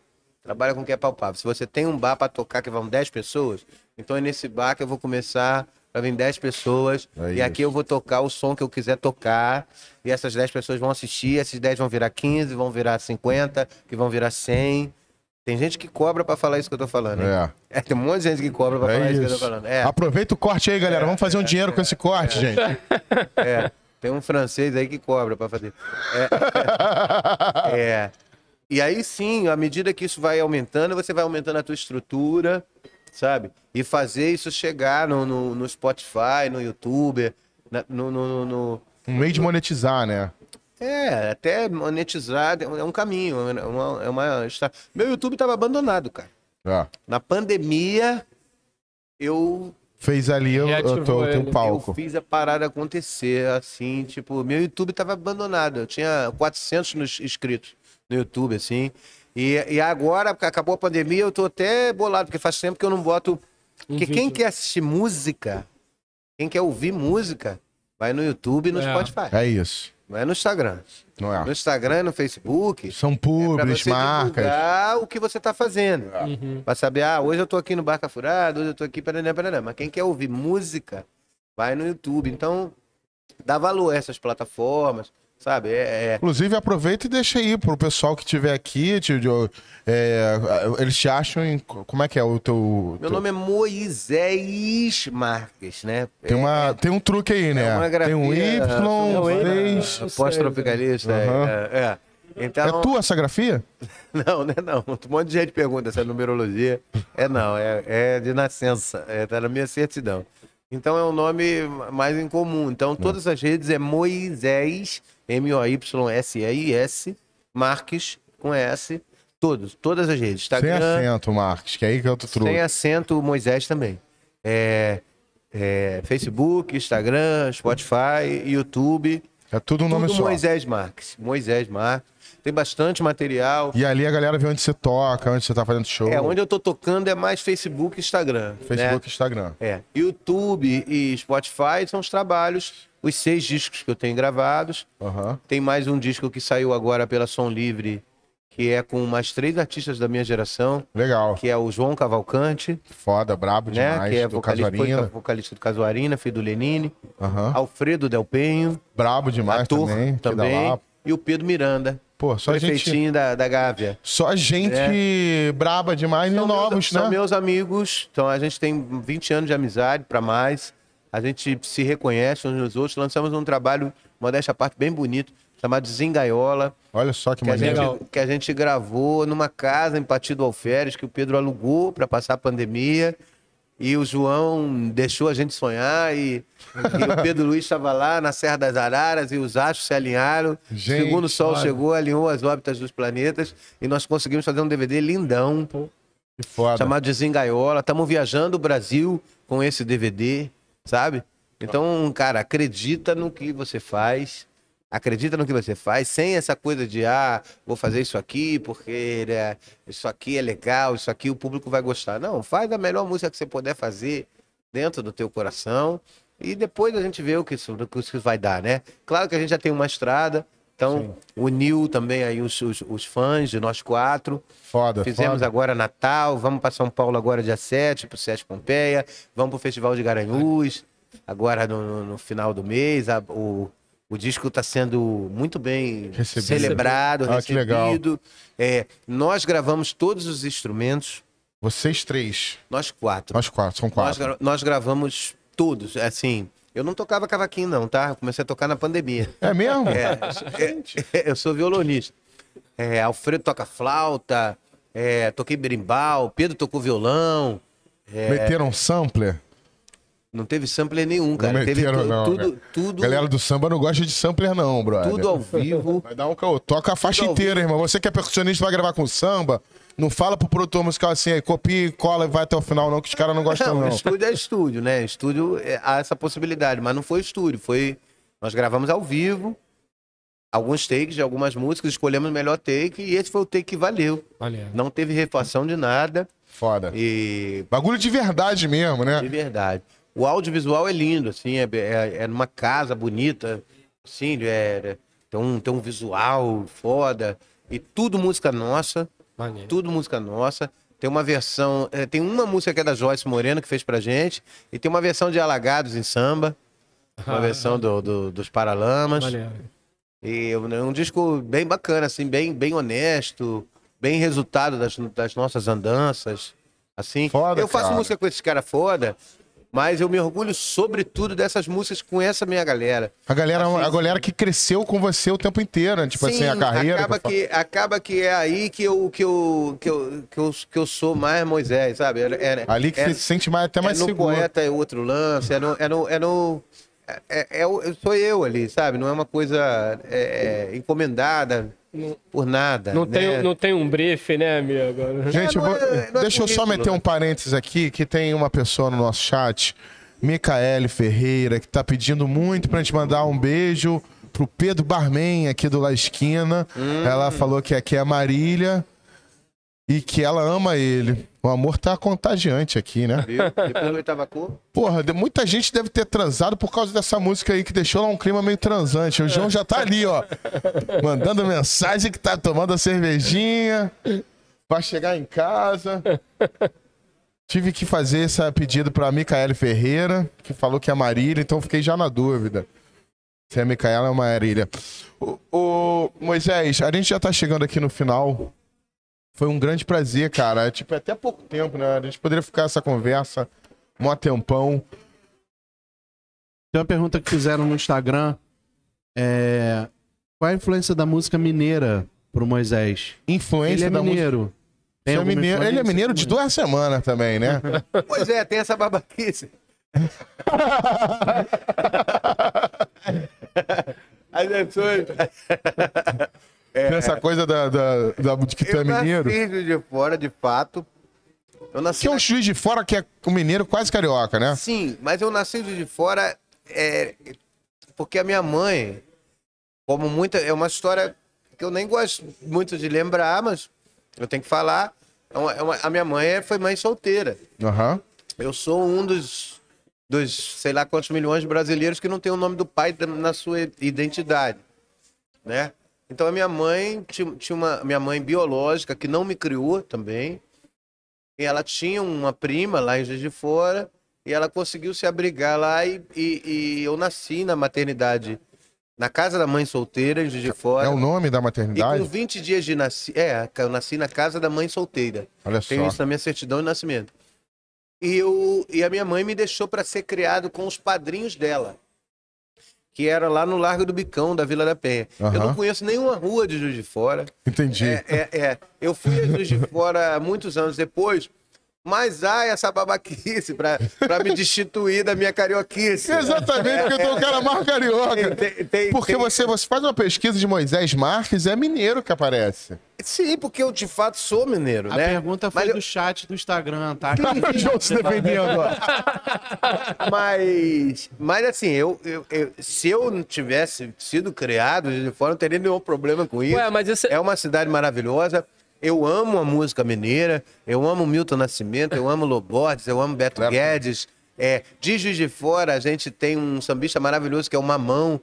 Trabalha com o que é palpável. Se você tem um bar para tocar que vão 10 pessoas, então é nesse bar que eu vou começar para vir 10 pessoas. É e aqui isso. eu vou tocar o som que eu quiser tocar. E essas 10 pessoas vão assistir. Esses 10 vão virar 15, vão virar 50, que vão virar 100. Tem gente que cobra para falar isso que eu tô falando. É. É, tem um monte de gente que cobra para falar É isso que eu tô isso. falando. É. Aproveita o corte aí, galera. Vamos fazer um dinheiro com esse corte, gente. É, tem um francês aí que cobra pra fazer. É, é. E aí sim, à medida que isso vai aumentando, você vai aumentando a tua estrutura, sabe? E fazer isso chegar no, no, no Spotify, no YouTube, na- no, no, no- Um meio de monetizar, né? É, até monetizar é um caminho. É uma, é uma... Meu YouTube tava abandonado, cara. É. Na pandemia, eu Fez ali o, o teu, teu ele. palco. eu fiz a parada acontecer, assim, tipo, meu YouTube tava abandonado. Eu tinha 400 nos inscritos no YouTube, assim. E, e agora, acabou a pandemia, eu tô até bolado, porque faz tempo que eu não boto. Porque quem quer assistir música, quem quer ouvir música, vai no YouTube e no É. Spotify. É isso. Não é no Instagram. Não No é? Instagram, no Facebook. São É públicos, você marcas. o que você tá fazendo. Uhum. Pra saber, ah, hoje eu tô aqui no Barca Furada, hoje eu tô aqui, paraná, paraná. Mas quem quer ouvir música, vai no YouTube. Então, dá valor a essas plataformas, sabe? É, é- Inclusive, aproveita e deixa aí pro pessoal que estiver aqui. te- de- é, eles te acham em. Como é que é o teu. Meu teu- nome é Moisés Marques, né? Tem, uma, tem um truque aí, né? uma tem um grafia, Y, é, 6. eu sei, Pós-tropicalista. é. É, é. Então, É tua essa grafia? Não, não é não. Um monte de gente pergunta é numerologia. É não, é, é de nascença. É, tá na minha certidão. Então é um nome mais incomum. Então todas as redes é Moisés, M-O-Y-S-E-I-S, Marques, com S, todos, todas as redes. Sem Instagram, acento, Marcos, que é aí que é outro truque. sem acento, Moisés também. É, é, Facebook, Instagram, Spotify, YouTube. É tudo um nome tudo só. Moisés Marques. Moisés Marques. Tem bastante material. E ali a galera vê onde você toca, onde você tá fazendo show. É, onde eu tô tocando é mais Facebook e Instagram. Facebook e Instagram. Né? É. YouTube e Spotify são os trabalhos, os seis discos que eu tenho gravados. Aham. Tem mais um disco que saiu agora pela Som Livre, que é com mais três artistas da minha geração, Legal. que é o João Cavalcante, Foda, brabo né? demais. que é do vocalista, foi Casuarina. vocalista do Casuarina, filho do Lenine. Aham. Alfredo Del Penho, Brabo demais ator também. também. E o Pedro Miranda, Pô, só gente, prefeitinho da, da Gávea. só gente braba demais e São novos, meus, né? São meus amigos. Então a gente tem 20 anos de amizade para mais. A gente se reconhece uns nos outros. Lançamos um trabalho, modéstia à parte, bem bonito, chamado Desengaiola, Olha só que que a, maneiro. Legal. gente, que a gente gravou numa casa em Partido Alferes, que o Pedro alugou para passar a pandemia. E o João deixou a gente sonhar e, e o Pedro Luiz estava lá na Serra das Araras e os astros se alinharam. Gente, o segundo sol olha. chegou, alinhou as órbitas dos planetas e nós conseguimos fazer um DVD lindão foda. chamado Desengaiola. Estamos viajando o Brasil com esse DVD, sabe? Então, cara, acredita no que você faz. Acredita no que você faz, sem essa coisa de, ah, vou fazer isso aqui porque né, isso aqui é legal, isso aqui o público vai gostar. Não, faz a melhor música que você puder fazer dentro do teu coração E depois a gente vê o que isso, o que isso vai dar, né? Claro que a gente já tem uma estrada, então uniu também aí os, os, os fãs de nós quatro. Foda, Fizemos foda. agora Natal, vamos para São Paulo agora dia 7, pro Sete Pompeia, vamos pro Festival de Garanhuns, agora no, no- no final do mês. a- o, o disco está sendo muito bem Recebido. celebrado, Ah, que legal. recebido. É, nós gravamos todos os instrumentos, Vocês três. nós quatro. Nós quatro, são Nós, quatro. gra- nós gravamos todos, assim. Eu não tocava cavaquinho, não, tá? Eu comecei a tocar na pandemia. É mesmo? É, é, eu sou violonista. É, Alfredo toca flauta, é, toquei berimbau, Pedro tocou violão. É. Meteram um sampler? Não teve sampler nenhum, cara. Não teve meteram, tu- não, tudo, né? tudo, Galera do samba não gosta de sampler, não, brother. tudo ao vivo. Vai dar um caô. Toca a faixa Tudo inteira, irmão. Você que é percussionista vai gravar com samba, não fala pro produtor musical assim, aí, copia, cola e vai até o final, não, que os caras não gostam, Não, não. estúdio é estúdio, né? Estúdio é, há essa possibilidade, mas não foi estúdio, foi. Nós gravamos ao vivo, alguns takes de algumas músicas, escolhemos o melhor take e esse foi o take que valeu. Olha. Não teve refação de nada Foda. e Bagulho de verdade mesmo, né? De verdade. O audiovisual é lindo, assim, é, é, é numa casa bonita, assim, é, é- tem, um, tem um visual foda. E tudo música nossa, Maneiro. tudo música nossa. Tem uma versão, é, tem uma música que é da Joyce Moreno que fez pra gente, e tem uma versão de Alagados em samba, uma versão do, do- dos Paralamas. Maneiro. E é um disco bem bacana, assim, bem, bem honesto, bem resultado das, das nossas andanças. Assim, Foda, eu faço cara. música com esses caras foda, mas eu me orgulho sobretudo dessas músicas com essa minha galera. A galera, a galera que cresceu com você o tempo inteiro, né? Tipo assim, a carreira. Acaba que acaba que é aí que eu, que eu, que eu, que eu, que eu sou mais Moisés, sabe? É, é-. Ali que é, você se sente mais, até mais é no seguro. poeta é outro lance, é no. É no, é no é, é- é sou eu ali, sabe? Não é uma coisa é, é, encomendada por nada. Não, né? tem, não tem um brief, né, amigo? Gente, eu não vou- é- não é deixa eu só meter um parênteses aqui, que tem uma pessoa no nosso chat, Micaele Ferreira, que tá pedindo muito pra gente mandar um beijo pro Pedro Barman aqui do La Esquina. Hum. Ela falou que aqui é a Marília e que ela ama ele. O amor tá contagiante aqui, né? Viu? Depois do oitava cor. Porra, muita gente deve ter transado por causa dessa música aí que deixou lá um clima meio transante. O João já tá ali, ó, mandando mensagem que tá tomando a cervejinha pra chegar em casa. Tive que fazer esse pedido pra Micaele Ferreira, que falou que é Marília, então fiquei já na dúvida. Se é Micaela ou Marília. Ô, ô, Moisés, a gente já tá chegando aqui no final. Foi um grande prazer, cara. É, Tipo, é até pouco tempo, né? A gente poderia ficar essa conversa mó tempão. Tem uma pergunta que fizeram no Instagram. É... Qual a influência da música mineira pro Moisés? Influência Ele é da música. mineiro. Tem é mineiro- Ele é mineiro de duas semanas também, né? Pois é, tem essa babaquice. As pessoas. Tem essa coisa da, da, da- de que tu é Eu mineiro. nasci em Juiz de fora, de fato. Eu nasci Que é um na- juiz de fora que é um mineiro quase carioca, né? Sim, mas eu nasci de fora é, porque a minha mãe, como muita. É uma história que eu nem gosto muito de lembrar, mas eu tenho que falar. É uma- é uma- a minha mãe foi mãe solteira. Aham. Eu sou um dos, dos sei lá quantos milhões de brasileiros que não tem o nome do pai na sua identidade, né? Então a minha mãe tinha, uma minha mãe biológica que não me criou também. E ela tinha uma prima lá em Juiz de Fora e ela conseguiu se abrigar lá e, e- e eu nasci na maternidade na casa da mãe solteira em Juiz de Fora. É o nome da E maternidade? com 20 dias de nasci, é, eu nasci na casa da mãe solteira. Olha Tenho só. isso na minha certidão de nascimento. E, eu, e a minha mãe me deixou para ser criado com os padrinhos dela, que era lá no Largo do Bicão, da Vila da Penha. Eu Aham. não conheço nenhuma rua de Juiz de Fora. Entendi. É, é, é. Eu fui a Juiz de Fora muitos anos depois, mas há essa babaquice para me destituir da minha carioquice. Exatamente, porque eu tô um cara mais carioca. Tem- tem- Porque tem- você, você faz uma pesquisa de Moisés Marques, é mineiro que aparece. Sim, porque eu de fato sou mineiro, A né? pergunta foi Mas eu- do chat do Instagram, tá? O João se defendendo. ó. Mas, mas assim, eu, eu- eu- se eu não tivesse sido criado de fora, eu não teria nenhum problema com isso. Ué, mas isso É uma cidade maravilhosa. Eu amo a música mineira, eu amo Milton Nascimento, eu amo Lobordes, eu amo Beto. Guedes, É, de Juiz de Fora, a gente tem um sambista maravilhoso que é o Mamão.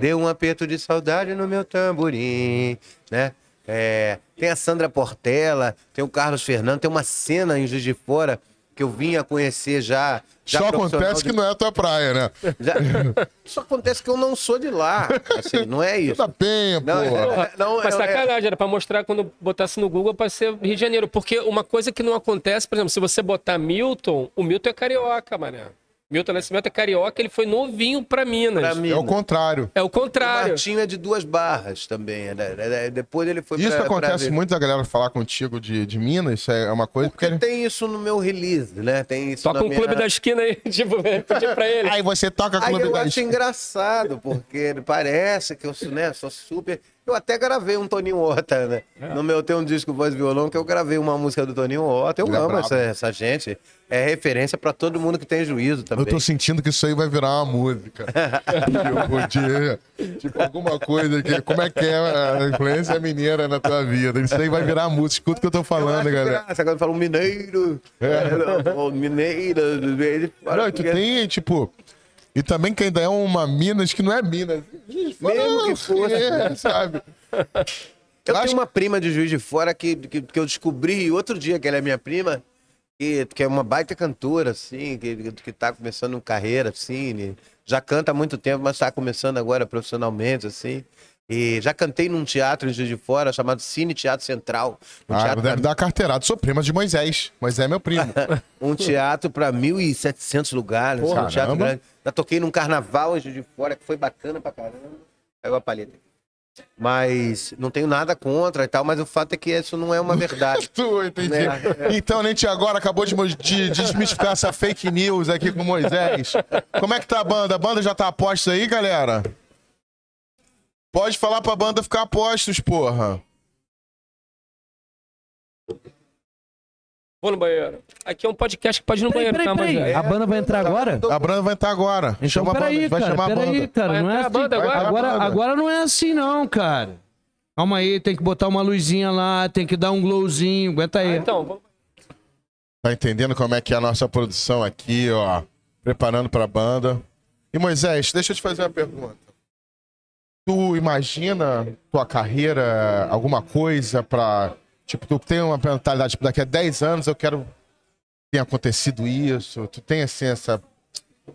Deu um aperto de saudade no meu tamborim, né? É, tem a Sandra Portela, tem o Carlos Fernando, tem uma cena em Juiz de Fora que eu vim a conhecer já. já Só acontece de- que não é a tua praia, né? já- Só acontece que eu não sou de lá. Assim, não é isso. Da penha, Não, porra. é- não, Mas é- sacanagem, era pra mostrar quando botasse no Google pra ser Rio de Janeiro. Porque uma coisa que não acontece, por exemplo, se você botar Milton, o Milton é carioca, mané. Milton Nascimento é carioca, ele foi novinho pra Minas. Pra mim, É o contrário. É o O contrário. Martinho é de duas barras também. é, é, é, Depois ele foi Isso pra- pra acontece ver. muito da galera falar contigo de, de Minas, isso é uma coisa. Porque... Porque tem isso no meu release, né? Tem isso Toca um minha... clube da esquina aí, tipo, pedir pra ele. Aí você toca Aí Clube eu da acho Esquina. engraçado, porque parece que eu né, sou super. Eu até gravei um Toninho Horta, né? É. No meu tem um disco voz e violão que eu gravei uma música do Toninho Horta. Eu Ele é amo brabo. essa, essa gente. É referência pra todo mundo que tem juízo também. Eu tô sentindo que isso aí vai virar uma música. tipo, de, tipo, alguma coisa que. Como é que é a influência mineira na tua vida? Isso aí vai virar música. Escuta o que eu tô Eu falando, acho galera. graça, quando fala um mineiro. É. o mineiro. Ele fala Não, tu tem, tipo. E também que ainda é uma Minas que não é Minas. Mesmo que fosse. É, sabe? Eu tenho uma prima de Juiz de Fora que, que, que eu descobri outro dia que ela é minha prima, que, que é uma baita cantora, assim, que, que tá começando carreira, assim, já canta há muito tempo, mas tá começando agora profissionalmente, assim. E já cantei num teatro em Juiz de Fora chamado Cine Teatro Central. Um Ah, teatro deve pra- dar carteirada. Sou prima de Moisés. Moisés é meu primo. um teatro para 1.700 lugares, Porra, um teatro grande. Já toquei num carnaval em Juiz de Fora, que foi bacana pra caramba. Pegou a palheta. Mas não tenho nada contra e tal, mas o fato é que isso não é uma verdade. Tu, entendi. Né? Então, a gente agora acabou de, mo- de desmistificar essa fake news aqui com o Moisés. Como é que tá a banda? A banda já tá a postos aí, galera? Pode falar pra banda ficar a postos, porra. Vou no banheiro. Aqui é um podcast que pode ir no Peraí, banheiro, peraí, tá, peraí. A banda vai entrar agora? A banda vai entrar agora. Então, Chama a banda, peraí, vai cara, chamar a peraí, banda. cara. Não é a assim. banda agora? Agora, a agora não é assim, não, cara. Calma aí, tem que botar uma luzinha lá, tem que dar um glowzinho, aguenta aí. Ah, então, vamos... Tá entendendo como é que é a nossa produção aqui, ó. Preparando pra banda. E Moisés, deixa eu te fazer uma pergunta. Tu imagina tua carreira, alguma coisa pra. Tipo, tu tem uma mentalidade, tipo, daqui a 10 anos eu quero que tenha acontecido isso. Tu tem assim essa.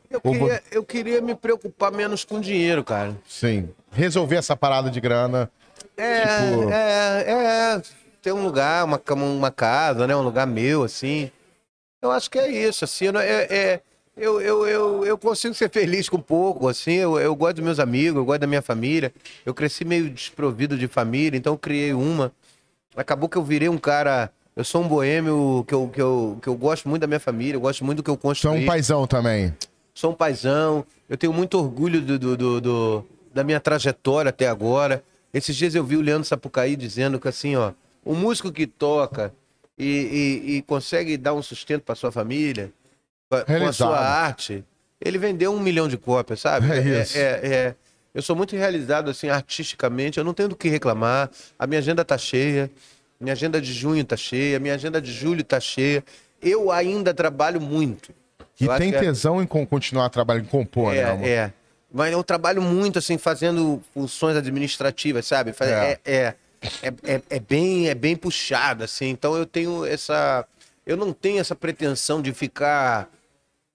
Eu queria, eu queria me preocupar menos com dinheiro, cara. Sim. Resolver essa parada de grana. É, Tipo- é, é, ter um lugar, uma, uma casa, né? Um lugar meu, assim. Eu acho que é isso, assim. É, é- eu, eu, eu, eu consigo ser feliz com pouco, assim. Eu, eu gosto dos meus amigos, eu gosto da minha família. Eu cresci meio desprovido de família, então eu criei uma. Acabou que eu virei um cara. Eu sou um boêmio que eu, que eu, que eu gosto muito da minha família, eu gosto muito do que eu é construí um paizão também. sou um paizão, eu tenho muito orgulho do, do- do- do- da minha trajetória até agora. Esses dias eu vi o Leandro Sapucaí dizendo que assim, ó, o músico que toca e, e- e consegue dar um sustento para sua família, com a- com a sua arte, ele vendeu um milhão de cópias, sabe? É isso. é- é- eu sou muito realizado assim artisticamente, eu não tenho do que reclamar. A minha agenda tá cheia, minha agenda de junho tá cheia, minha agenda de julho tá cheia. Eu ainda trabalho muito. E Eu tem é- tesão em con- continuar trabalhando, em compor, né, amor? é, é. Mas eu trabalho muito, assim, fazendo funções administrativas, sabe? É. É, é, é, é- é bem, é bem puxado, assim. Então eu tenho essa. Eu não tenho essa pretensão de ficar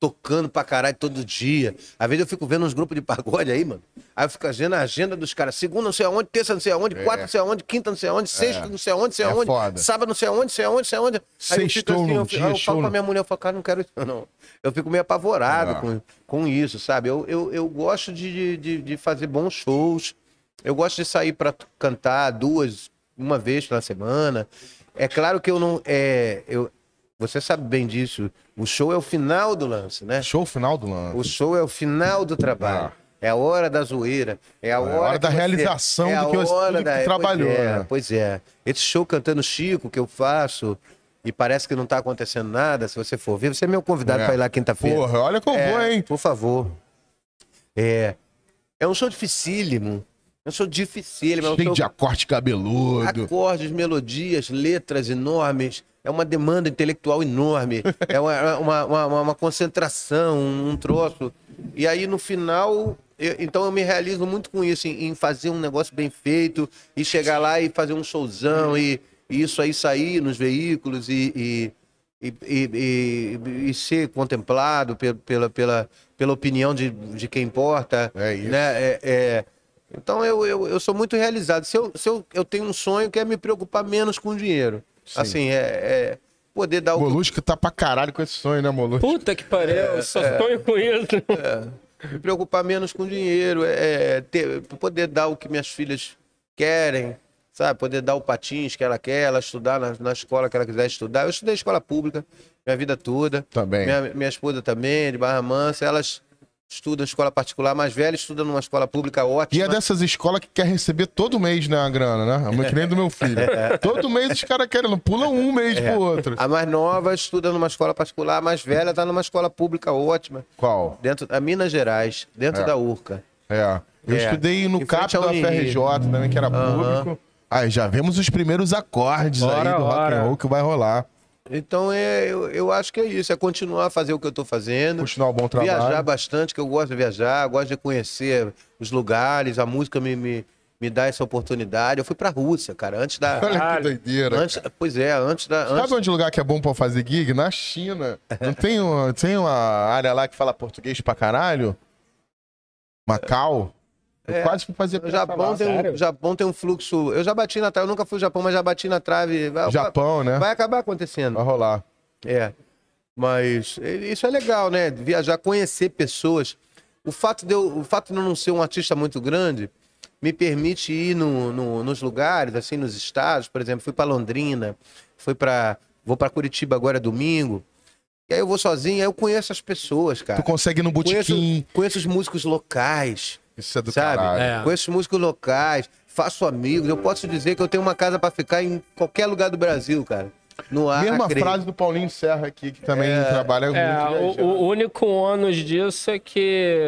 tocando pra caralho todo dia. Às vezes eu fico vendo uns grupos de pagode aí, mano. Aí eu fico vendo a agenda dos caras. Segunda não sei aonde, terça não sei aonde, quarta não sei aonde, quinta não sei aonde, sexta não sei aonde, não sei É aonde, foda. sábado não sei aonde, não sei aonde, não sei aonde. Aí eu assim, eu, fico- aí eu falo pra minha mulher, eu falo, cara, não quero isso, não. Eu fico meio apavorado Ah. com, com isso, sabe? Eu, eu, eu gosto de, de, de fazer bons shows. Eu gosto de sair pra cantar duas, uma vez pela semana. É claro que eu não. É, eu, você sabe bem disso. O show é o final do lance, né? Show final do lance. O show é o final do trabalho. É a hora da zoeira. É a hora, hora da que você- realização é a do que hora tudo que da- tu trabalhou, Pois é, né? pois é. Esse show cantando Chico que eu faço e parece que não tá acontecendo nada, se você for ver, você é meu convidado É. para ir lá quinta-feira. Porra, olha que eu É, vou, hein? Por favor. É, é um show dificílimo. É um show dificílimo. É um Cheio show de acorde cabeludo. acordes, melodias, letras enormes, é uma demanda intelectual enorme, é uma, uma, uma, uma concentração, um troço. E aí, no final, eu- então eu me realizo muito com isso, em, em fazer um negócio bem feito, e chegar lá e fazer um showzão, e, e isso aí sair nos veículos, e, e, e, e- ser contemplado pe- pela, pela, pela opinião de, de quem importa. É isso. Né? É, é- Então eu, eu, eu sou muito realizado. Se eu, se eu, eu tenho um sonho que é me preocupar menos com dinheiro. Sim. Assim, é, é poder dar o. Molusco tá pra caralho com esse sonho, né, Molusco? Puta que pariu, eu só sonho com isso. me preocupar menos com dinheiro, é ter, poder dar o que minhas filhas querem, sabe? Poder dar o patins que ela quer, ela estudar na, na escola que ela quiser estudar. Eu estudei escola pública minha vida toda. Também. Minha, minha esposa também, de Barra Mansa, elas estudam escola particular, mais velha estuda numa escola pública E ótima. é dessas escolas que quer receber todo mês, né, a grana, né? É que nem do meu filho. Todo mês os caras querem, não pulam um mês pro outro. A mais nova estuda numa escola particular, a mais velha está numa escola pública ótima, Qual? dentro da Minas Gerais, dentro É. da URCA. É. Eu É. estudei no Em CAP da. FRJ também, que era público. Aí já vemos os primeiros acordes Ora, aí do rock and roll que vai rolar. Então é, eu, eu acho que é isso, é continuar a fazer o que eu estou fazendo. Continuar o bom trabalho. Viajar bastante, que eu gosto de viajar, gosto de conhecer os lugares, a música me, me, me dá essa oportunidade. Eu fui pra Rússia, cara, antes da. Olha que doideira. antes, pois é, antes da. Antes, Sabe onde lugar que é bom pra fazer gig? Na China. Não tem, uma, tem uma área lá que fala português pra caralho? Macau? Eu É. quase fui fazer o peça Japão tem, um, Japão tem um fluxo. Eu já bati na trave, eu nunca fui ao Japão, mas já bati na trave. Vai, Japão, né? vai acabar acontecendo. Vai rolar. É. Mas isso é legal, né? Viajar, conhecer pessoas. O fato, de eu, o fato de eu não ser um artista muito grande me permite ir no, no- nos lugares, assim, nos estados. Por exemplo, fui para Londrina, fui para vou para Curitiba agora domingo. E aí eu vou sozinho, aí eu conheço as pessoas, cara. Tu consegue ir no Conheço, botequim. conheço os músicos locais, Isso é do sabe? caralho. É. Conheço os músicos locais, faço amigos. Eu posso dizer que eu tenho uma casa para ficar em qualquer lugar do Brasil, cara. No Acre. Mesma frase do Paulinho Serra aqui, que também trabalha muito. É, viajando. o, o único ônus disso é que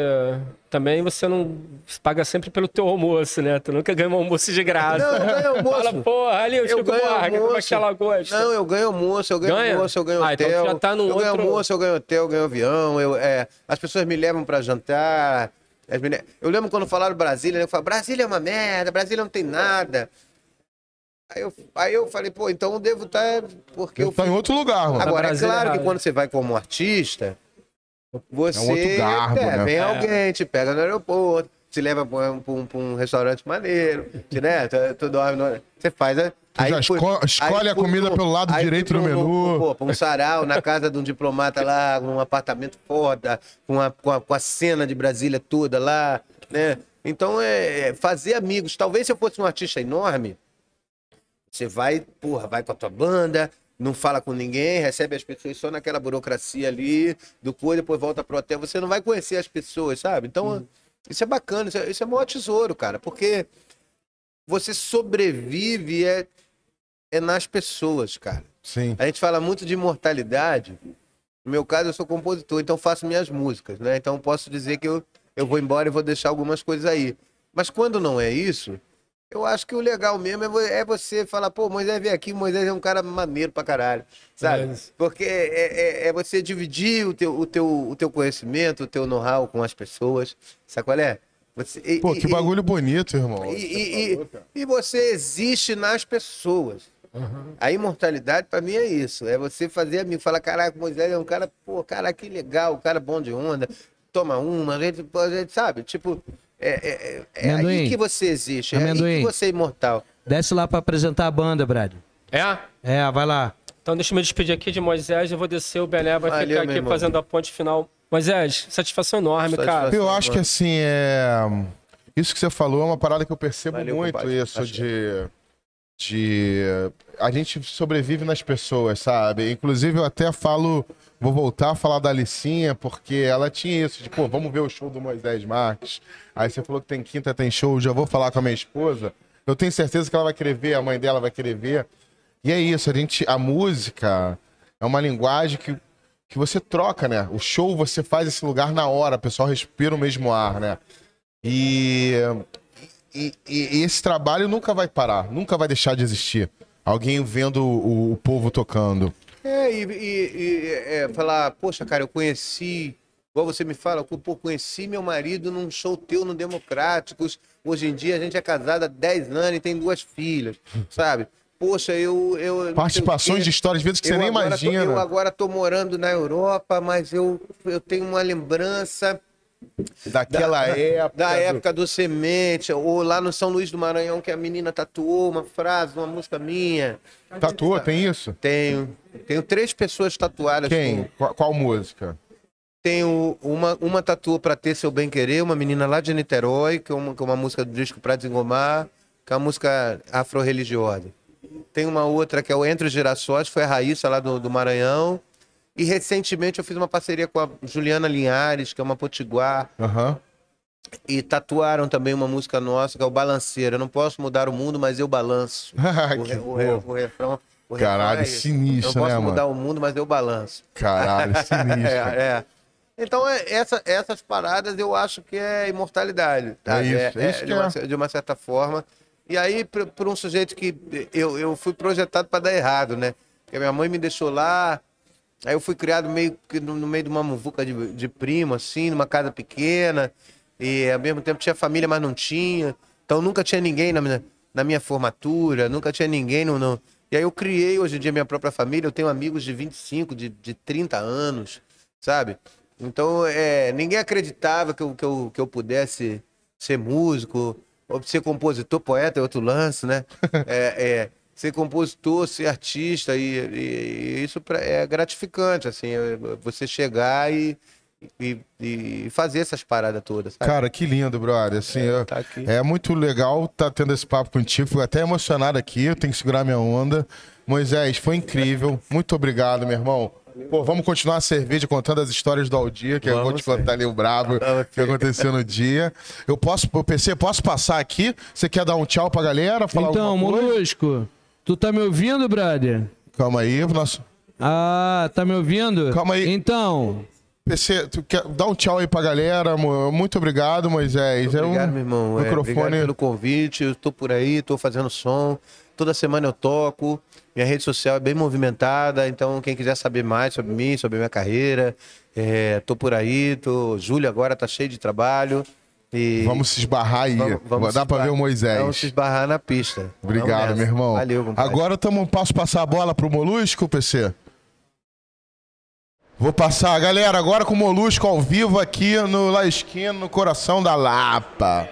também você não paga sempre pelo teu almoço, né? Tu nunca ganha um almoço de graça. Não, eu ganho almoço. Fala, porra, ali eu, Eu Chico ganho Buarque, como é que ela gosta? Não, eu ganho almoço, eu ganho Ganha? almoço, eu ganho Ah, então hotel. tu já tá num eu ganho outro- almoço, eu ganho hotel, eu ganho avião. Eu, é, as pessoas me levam pra jantar. Eu lembro quando falaram Brasília, né, eu falei, Brasília é uma merda, Brasília não tem nada. Aí eu, aí eu falei, pô, então eu devo estar. Porque Eu eu tô em outro lugar, mano. Agora, é Brasília claro que quando você vai como artista, você. É um outro garbo, é, né? Vem É. alguém, te pega no aeroporto, te leva pra um, pra um- pra um restaurante maneiro, né? Tu, tu dorme no- Você faz. né? já esco- escolhe a comida pelo lado aí direito do menu. Pô, um sarau na casa de um diplomata lá, num apartamento foda, com a, com a, com a cena de Brasília toda lá, né? Então, é é fazer amigos. Talvez se eu fosse um artista enorme, você vai, porra, vai com a tua banda, não fala com ninguém, recebe as pessoas só naquela burocracia ali, do coisa, depois volta pro hotel. Você não vai conhecer as pessoas, sabe? Então, isso é bacana, isso é, isso é o maior tesouro, cara, porque você sobrevive é, é nas pessoas, cara. Sim. A gente fala muito de imortalidade. No meu caso, eu sou compositor, então faço minhas músicas, né? Então posso dizer que eu, eu vou embora e vou deixar algumas coisas aí. Mas quando não é isso, eu acho que o legal mesmo é é você falar, pô, Moisés veio aqui, Moisés é um cara maneiro pra caralho, sabe? É. Porque é, é- é você dividir o teu, o, teu, o teu conhecimento, o teu know-how com as pessoas, sabe qual é? Você, Pô, e- que e- bagulho bonito, irmão. e, e- e- e você existe nas pessoas. A imortalidade, pra mim, é isso. É você fazer amigo. Falar, caraca, Moisés é um cara, pô, cara, que legal, um cara bom de onda. Toma uma, a gente, a gente sabe? Tipo, é, é, é- é aí que você existe. É aí Amendoim. que você é imortal. Desce lá pra apresentar a banda, Brad. É? É, vai lá. Então deixa eu me despedir aqui de Moisés, eu vou descer, o Bené vai Valeu, ficar aqui irmão. fazendo a ponte final. Moisés, satisfação enorme, Satisfação. cara. Eu acho que assim, é. Isso que você falou é uma parada que eu percebo Valeu, muito, compadre. isso Acho de. De. A gente sobrevive nas pessoas, sabe? Inclusive, eu até falo. Vou voltar a falar da Alicinha, porque ela tinha isso, de, pô, vamos ver o show do Moisés Marques. Aí você falou que tem quinta, tem show, já vou falar com a minha esposa. Eu tenho certeza que ela vai querer ver, a mãe dela vai querer ver. E é isso, a gente. A música é uma linguagem que, que você troca, né? O show você faz esse lugar na hora, o pessoal respira o mesmo ar, né? E, e, e- esse trabalho nunca vai parar, nunca vai deixar de existir. Alguém vendo o, o povo tocando. É, e, e- e, é, falar, poxa, cara, eu conheci, igual você me fala, pô, conheci meu marido num show teu no Democráticos. Hoje em dia a gente é casado há 10 anos e tem duas filhas, sabe? Poxa, eu. eu Participações de histórias, vezes que você Eu nem agora tô- imagina. eu agora tô morando na Europa, mas eu, eu tenho uma lembrança Daquela época. da do- época do Semente, ou lá no São Luís do Maranhão, que a menina tatuou uma frase, uma música minha. Tatuou, tem isso? Tenho. Tenho três pessoas tatuadas. Quem? com- Qual, qual música? Tenho uma, uma tatuou pra ter seu bem querer, uma menina lá de Niterói, que é uma, que é uma música do disco Pra Desengomar, que é uma música afro-religiosa. Tem uma outra que é o Entre os Girassóis, foi a Raíssa lá do, do Maranhão. E recentemente eu fiz uma parceria com a Juliana Linhares, que é uma potiguar, Aham. e tatuaram também uma música nossa, que é o Balanceiro. Eu não posso mudar o mundo, mas eu balanço. O, que re- o, re- o refrão. o Caralho, é sinistro, Eu não posso né, mudar mano? o mundo, mas eu balanço. Caralho, sinistro. É, é. Então, é, essa- essas paradas eu acho que é imortalidade. tá? É isso, é isso de, uma, de uma certa forma. E aí, por, por um sujeito que eu, eu fui projetado para dar errado, né? Porque minha mãe me deixou lá, aí eu fui criado meio que no, no meio de uma muvuca de, de primo, assim, numa casa pequena, e ao mesmo tempo tinha família, mas não tinha. Então nunca tinha ninguém na minha, na minha formatura, nunca tinha ninguém no, no- E aí eu criei hoje em dia minha própria família, eu tenho amigos de 25, de, de 30 anos, sabe? Então, é, ninguém acreditava que eu, que, eu, que eu pudesse ser músico, ou ser compositor, poeta é outro lance, né? É, é, ser compositor, ser artista, e, e- e isso pra- é gratificante, assim, é, você chegar e, e, e fazer essas paradas todas, sabe? Cara, que lindo, brother. Assim, eu- tá aqui. é muito legal estar tendo esse papo contigo. Fico até emocionado aqui, eu tenho que segurar minha onda. Moisés, foi incrível. Muito obrigado, meu irmão. Pô, vamos continuar a cerveja contando as histórias do Aldir, que eu vou Vamos te contar ali o brabo Vamos que aconteceu no dia. Eu posso, o PC, posso passar aqui? Você quer dar um tchau pra galera? Falar Então? Molusco, tu tá me ouvindo, brother? Calma aí, nosso Ah, tá me ouvindo? Calma aí. Então, PC, tu quer dar um tchau aí pra galera? amor? Muito obrigado, Moisés. É um Obrigado, meu irmão. É, microfone. obrigado pelo convite. Eu tô por aí, tô fazendo som. Toda semana eu toco. Minha rede social é bem movimentada. Então, quem quiser saber mais sobre mim, sobre minha carreira, é, tô por aí. Tô... Júlio agora tá cheio de trabalho. E Vamos se esbarrar aí. vamos- vamos Dá pra ver o Moisés. Vamos se esbarrar na pista. Obrigado, meu irmão. Valeu, compadre. Agora tamo, posso passar a bola pro Molusco, PC? Vou passar, galera, agora com o Molusco ao vivo aqui no La Esquina, no coração da Lapa.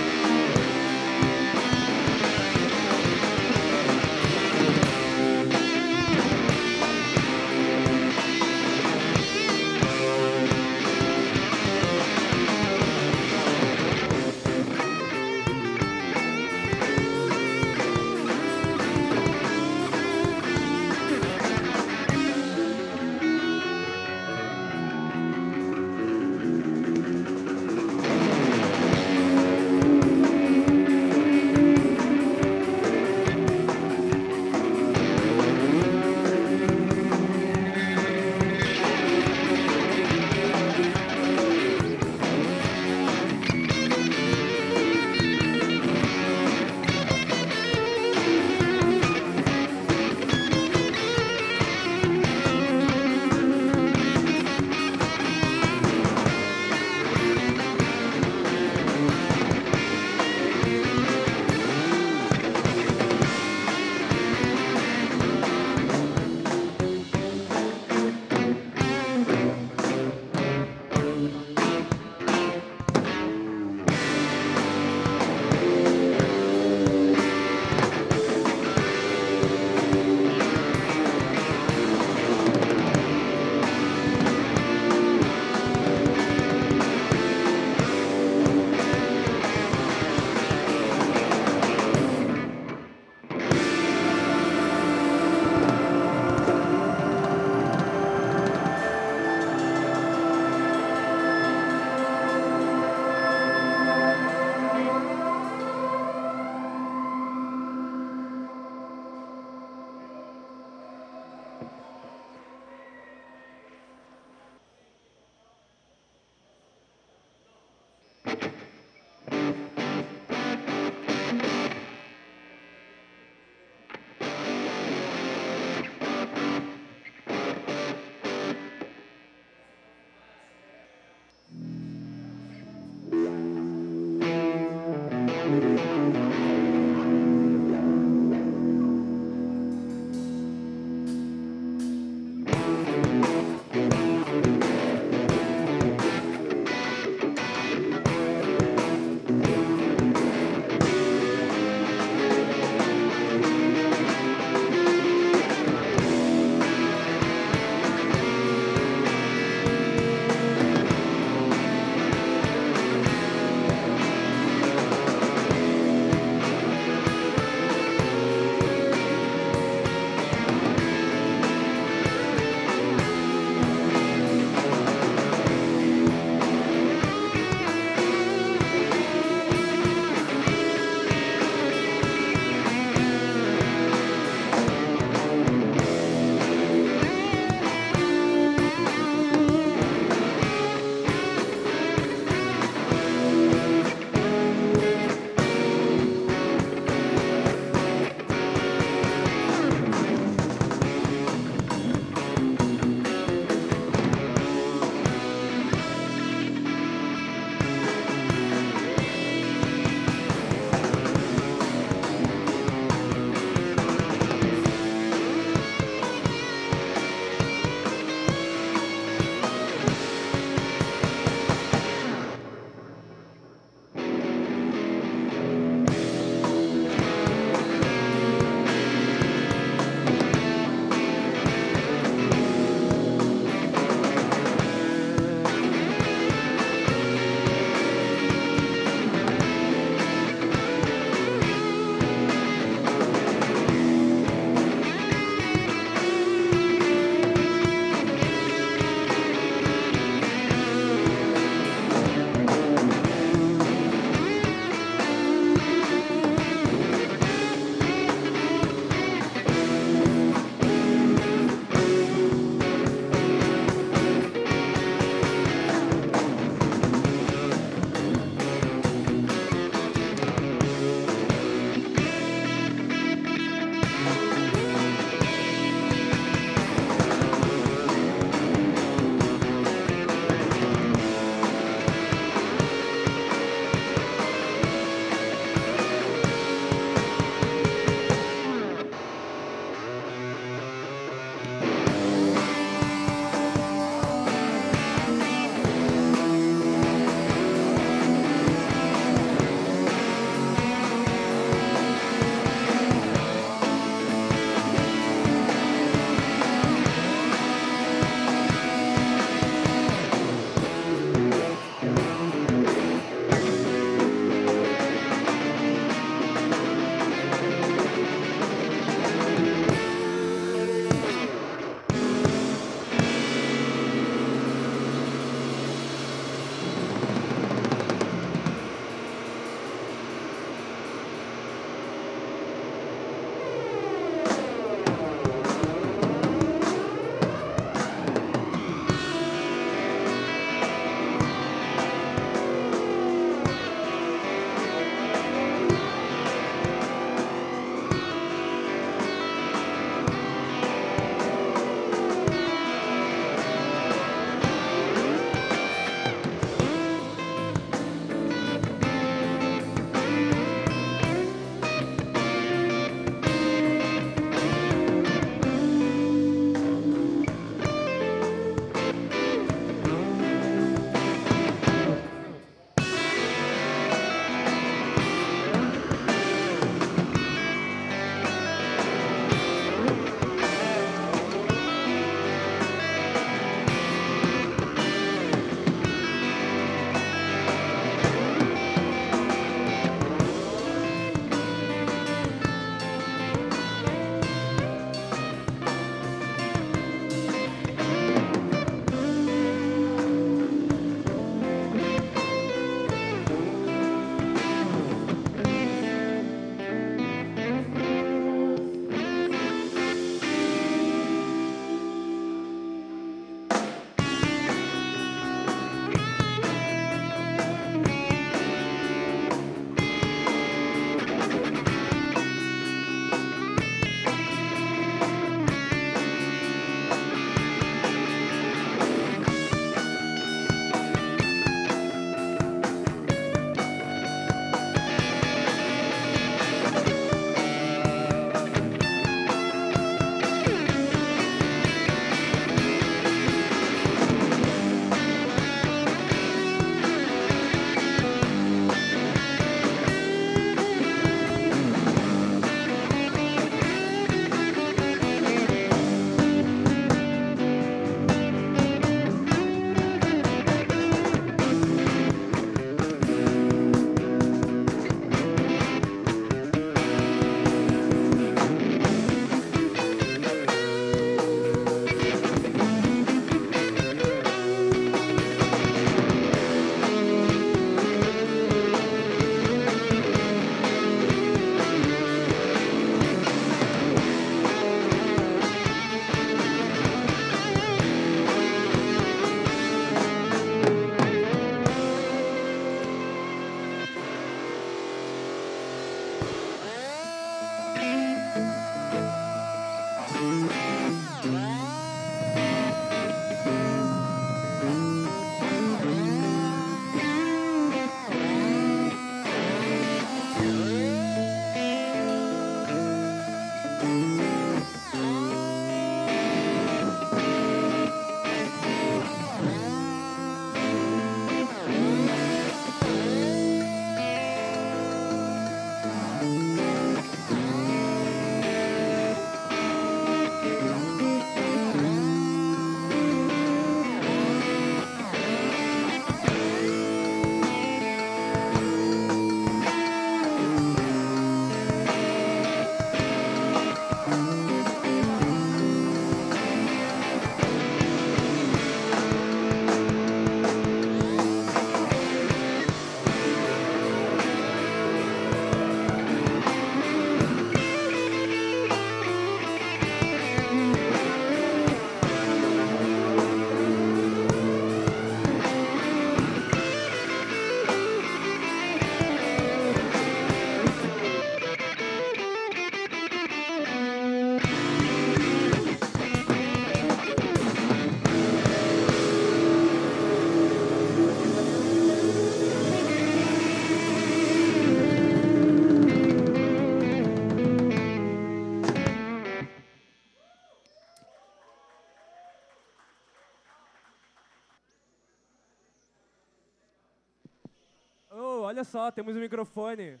Só, temos um microfone.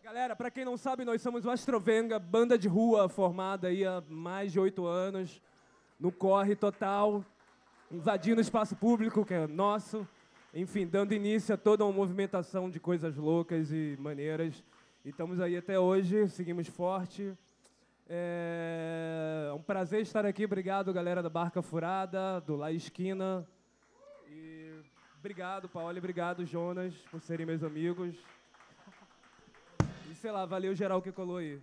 Galera, pra quem não sabe, nós somos o Astrovenga, banda de rua formada aí há mais de oito anos, no corre total, invadindo o espaço público, que é nosso, enfim, dando início a toda uma movimentação de coisas loucas e maneiras. E estamos aí até hoje, seguimos forte. É um prazer estar aqui, obrigado galera da Barca Furada, do La Esquina. Obrigado, Paulo, obrigado, Jonas, por serem meus amigos. E sei lá, valeu geral que colou aí.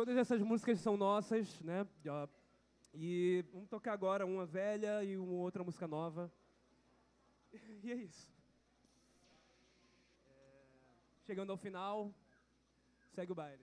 Todas essas músicas são nossas, né? E vamos tocar agora uma velha e uma outra música nova. E é isso. É, Chegando ao final, segue o baile.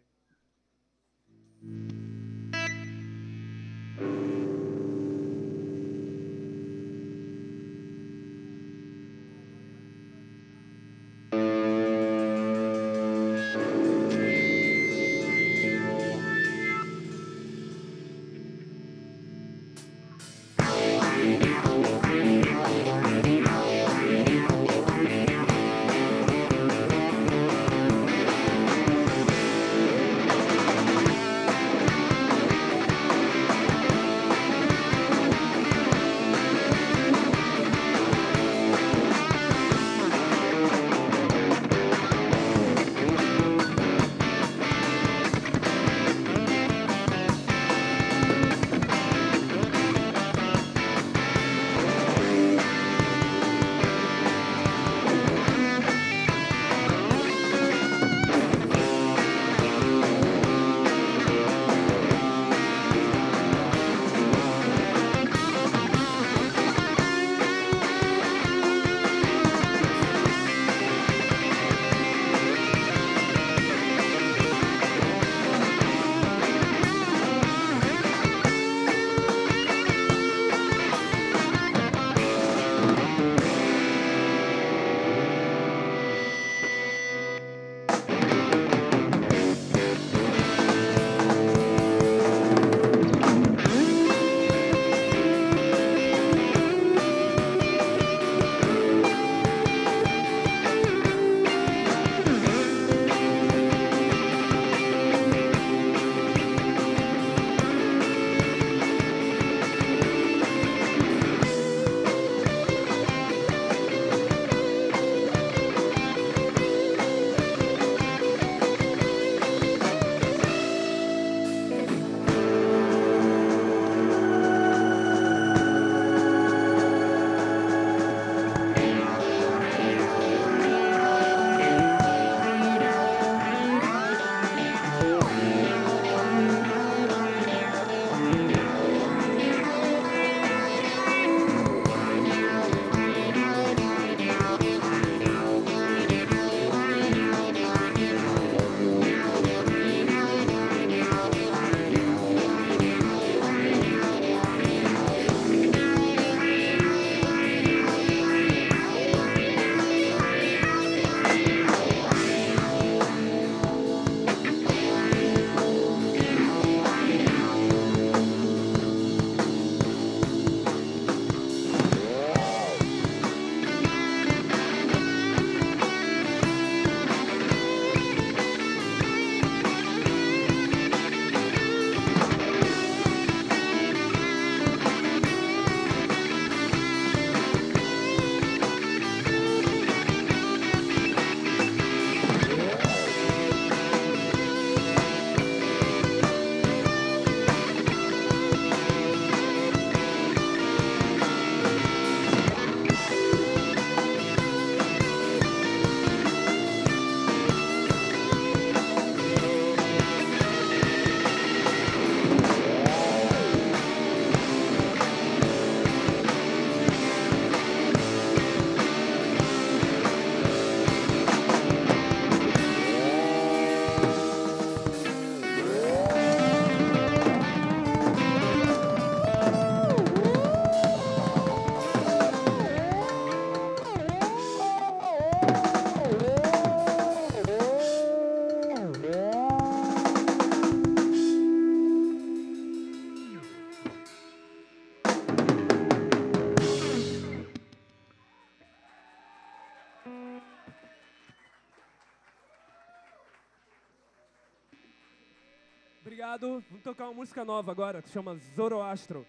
Tocar uma música nova agora, que chama Zoroastro.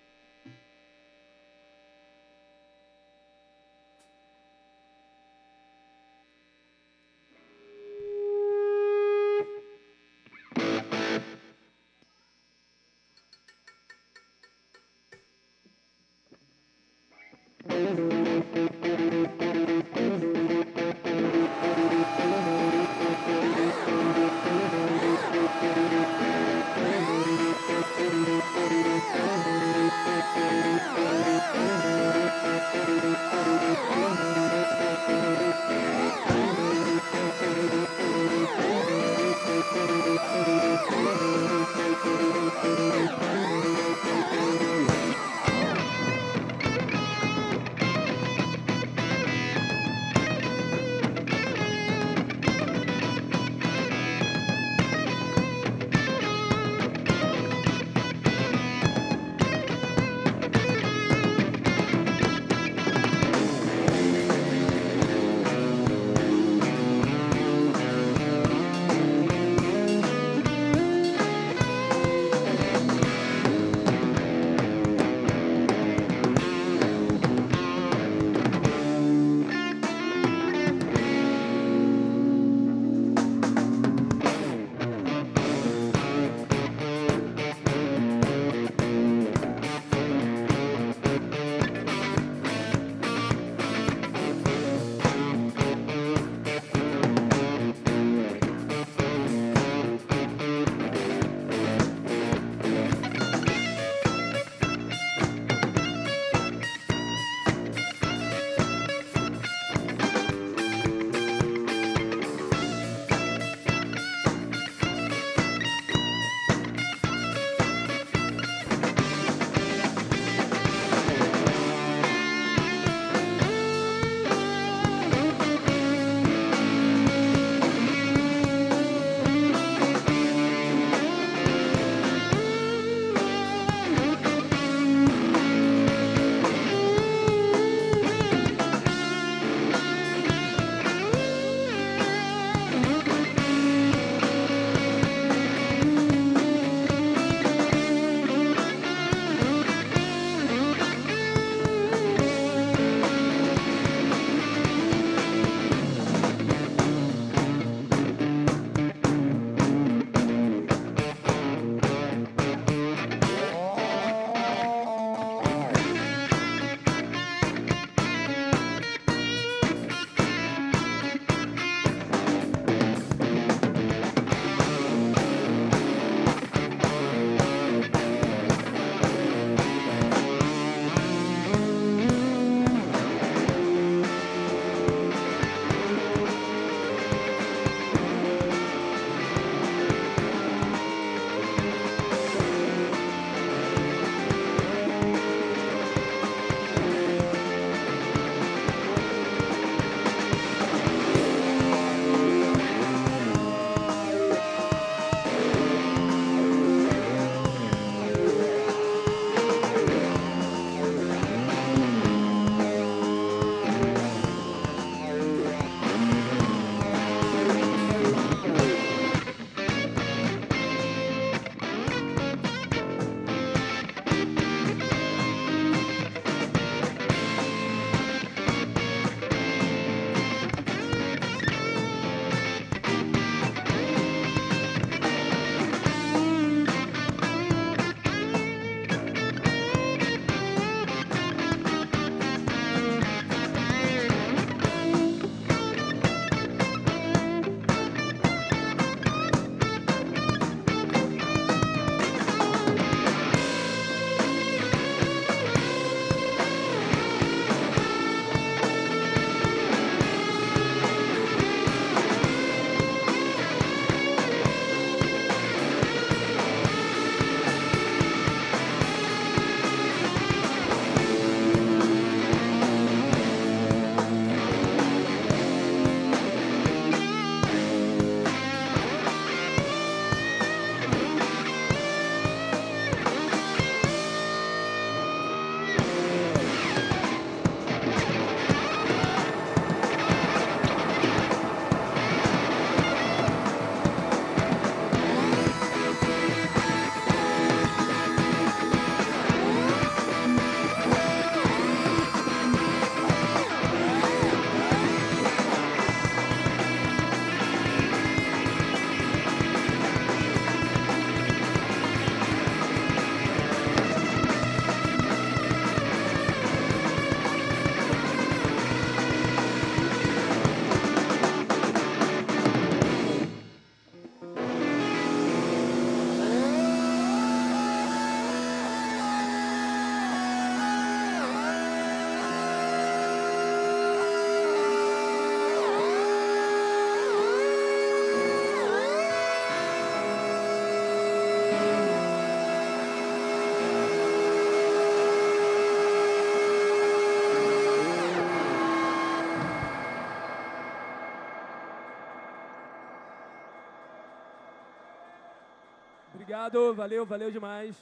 Obrigado, valeu, valeu demais.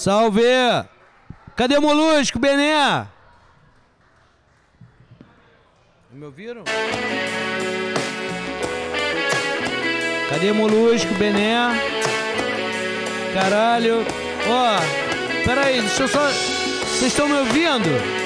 Salve! Cadê Molusco, Bené? Me ouviram? Cadê Molusco, Bené? Caralho. Ó, peraí, deixa eu só. Vocês estão me ouvindo?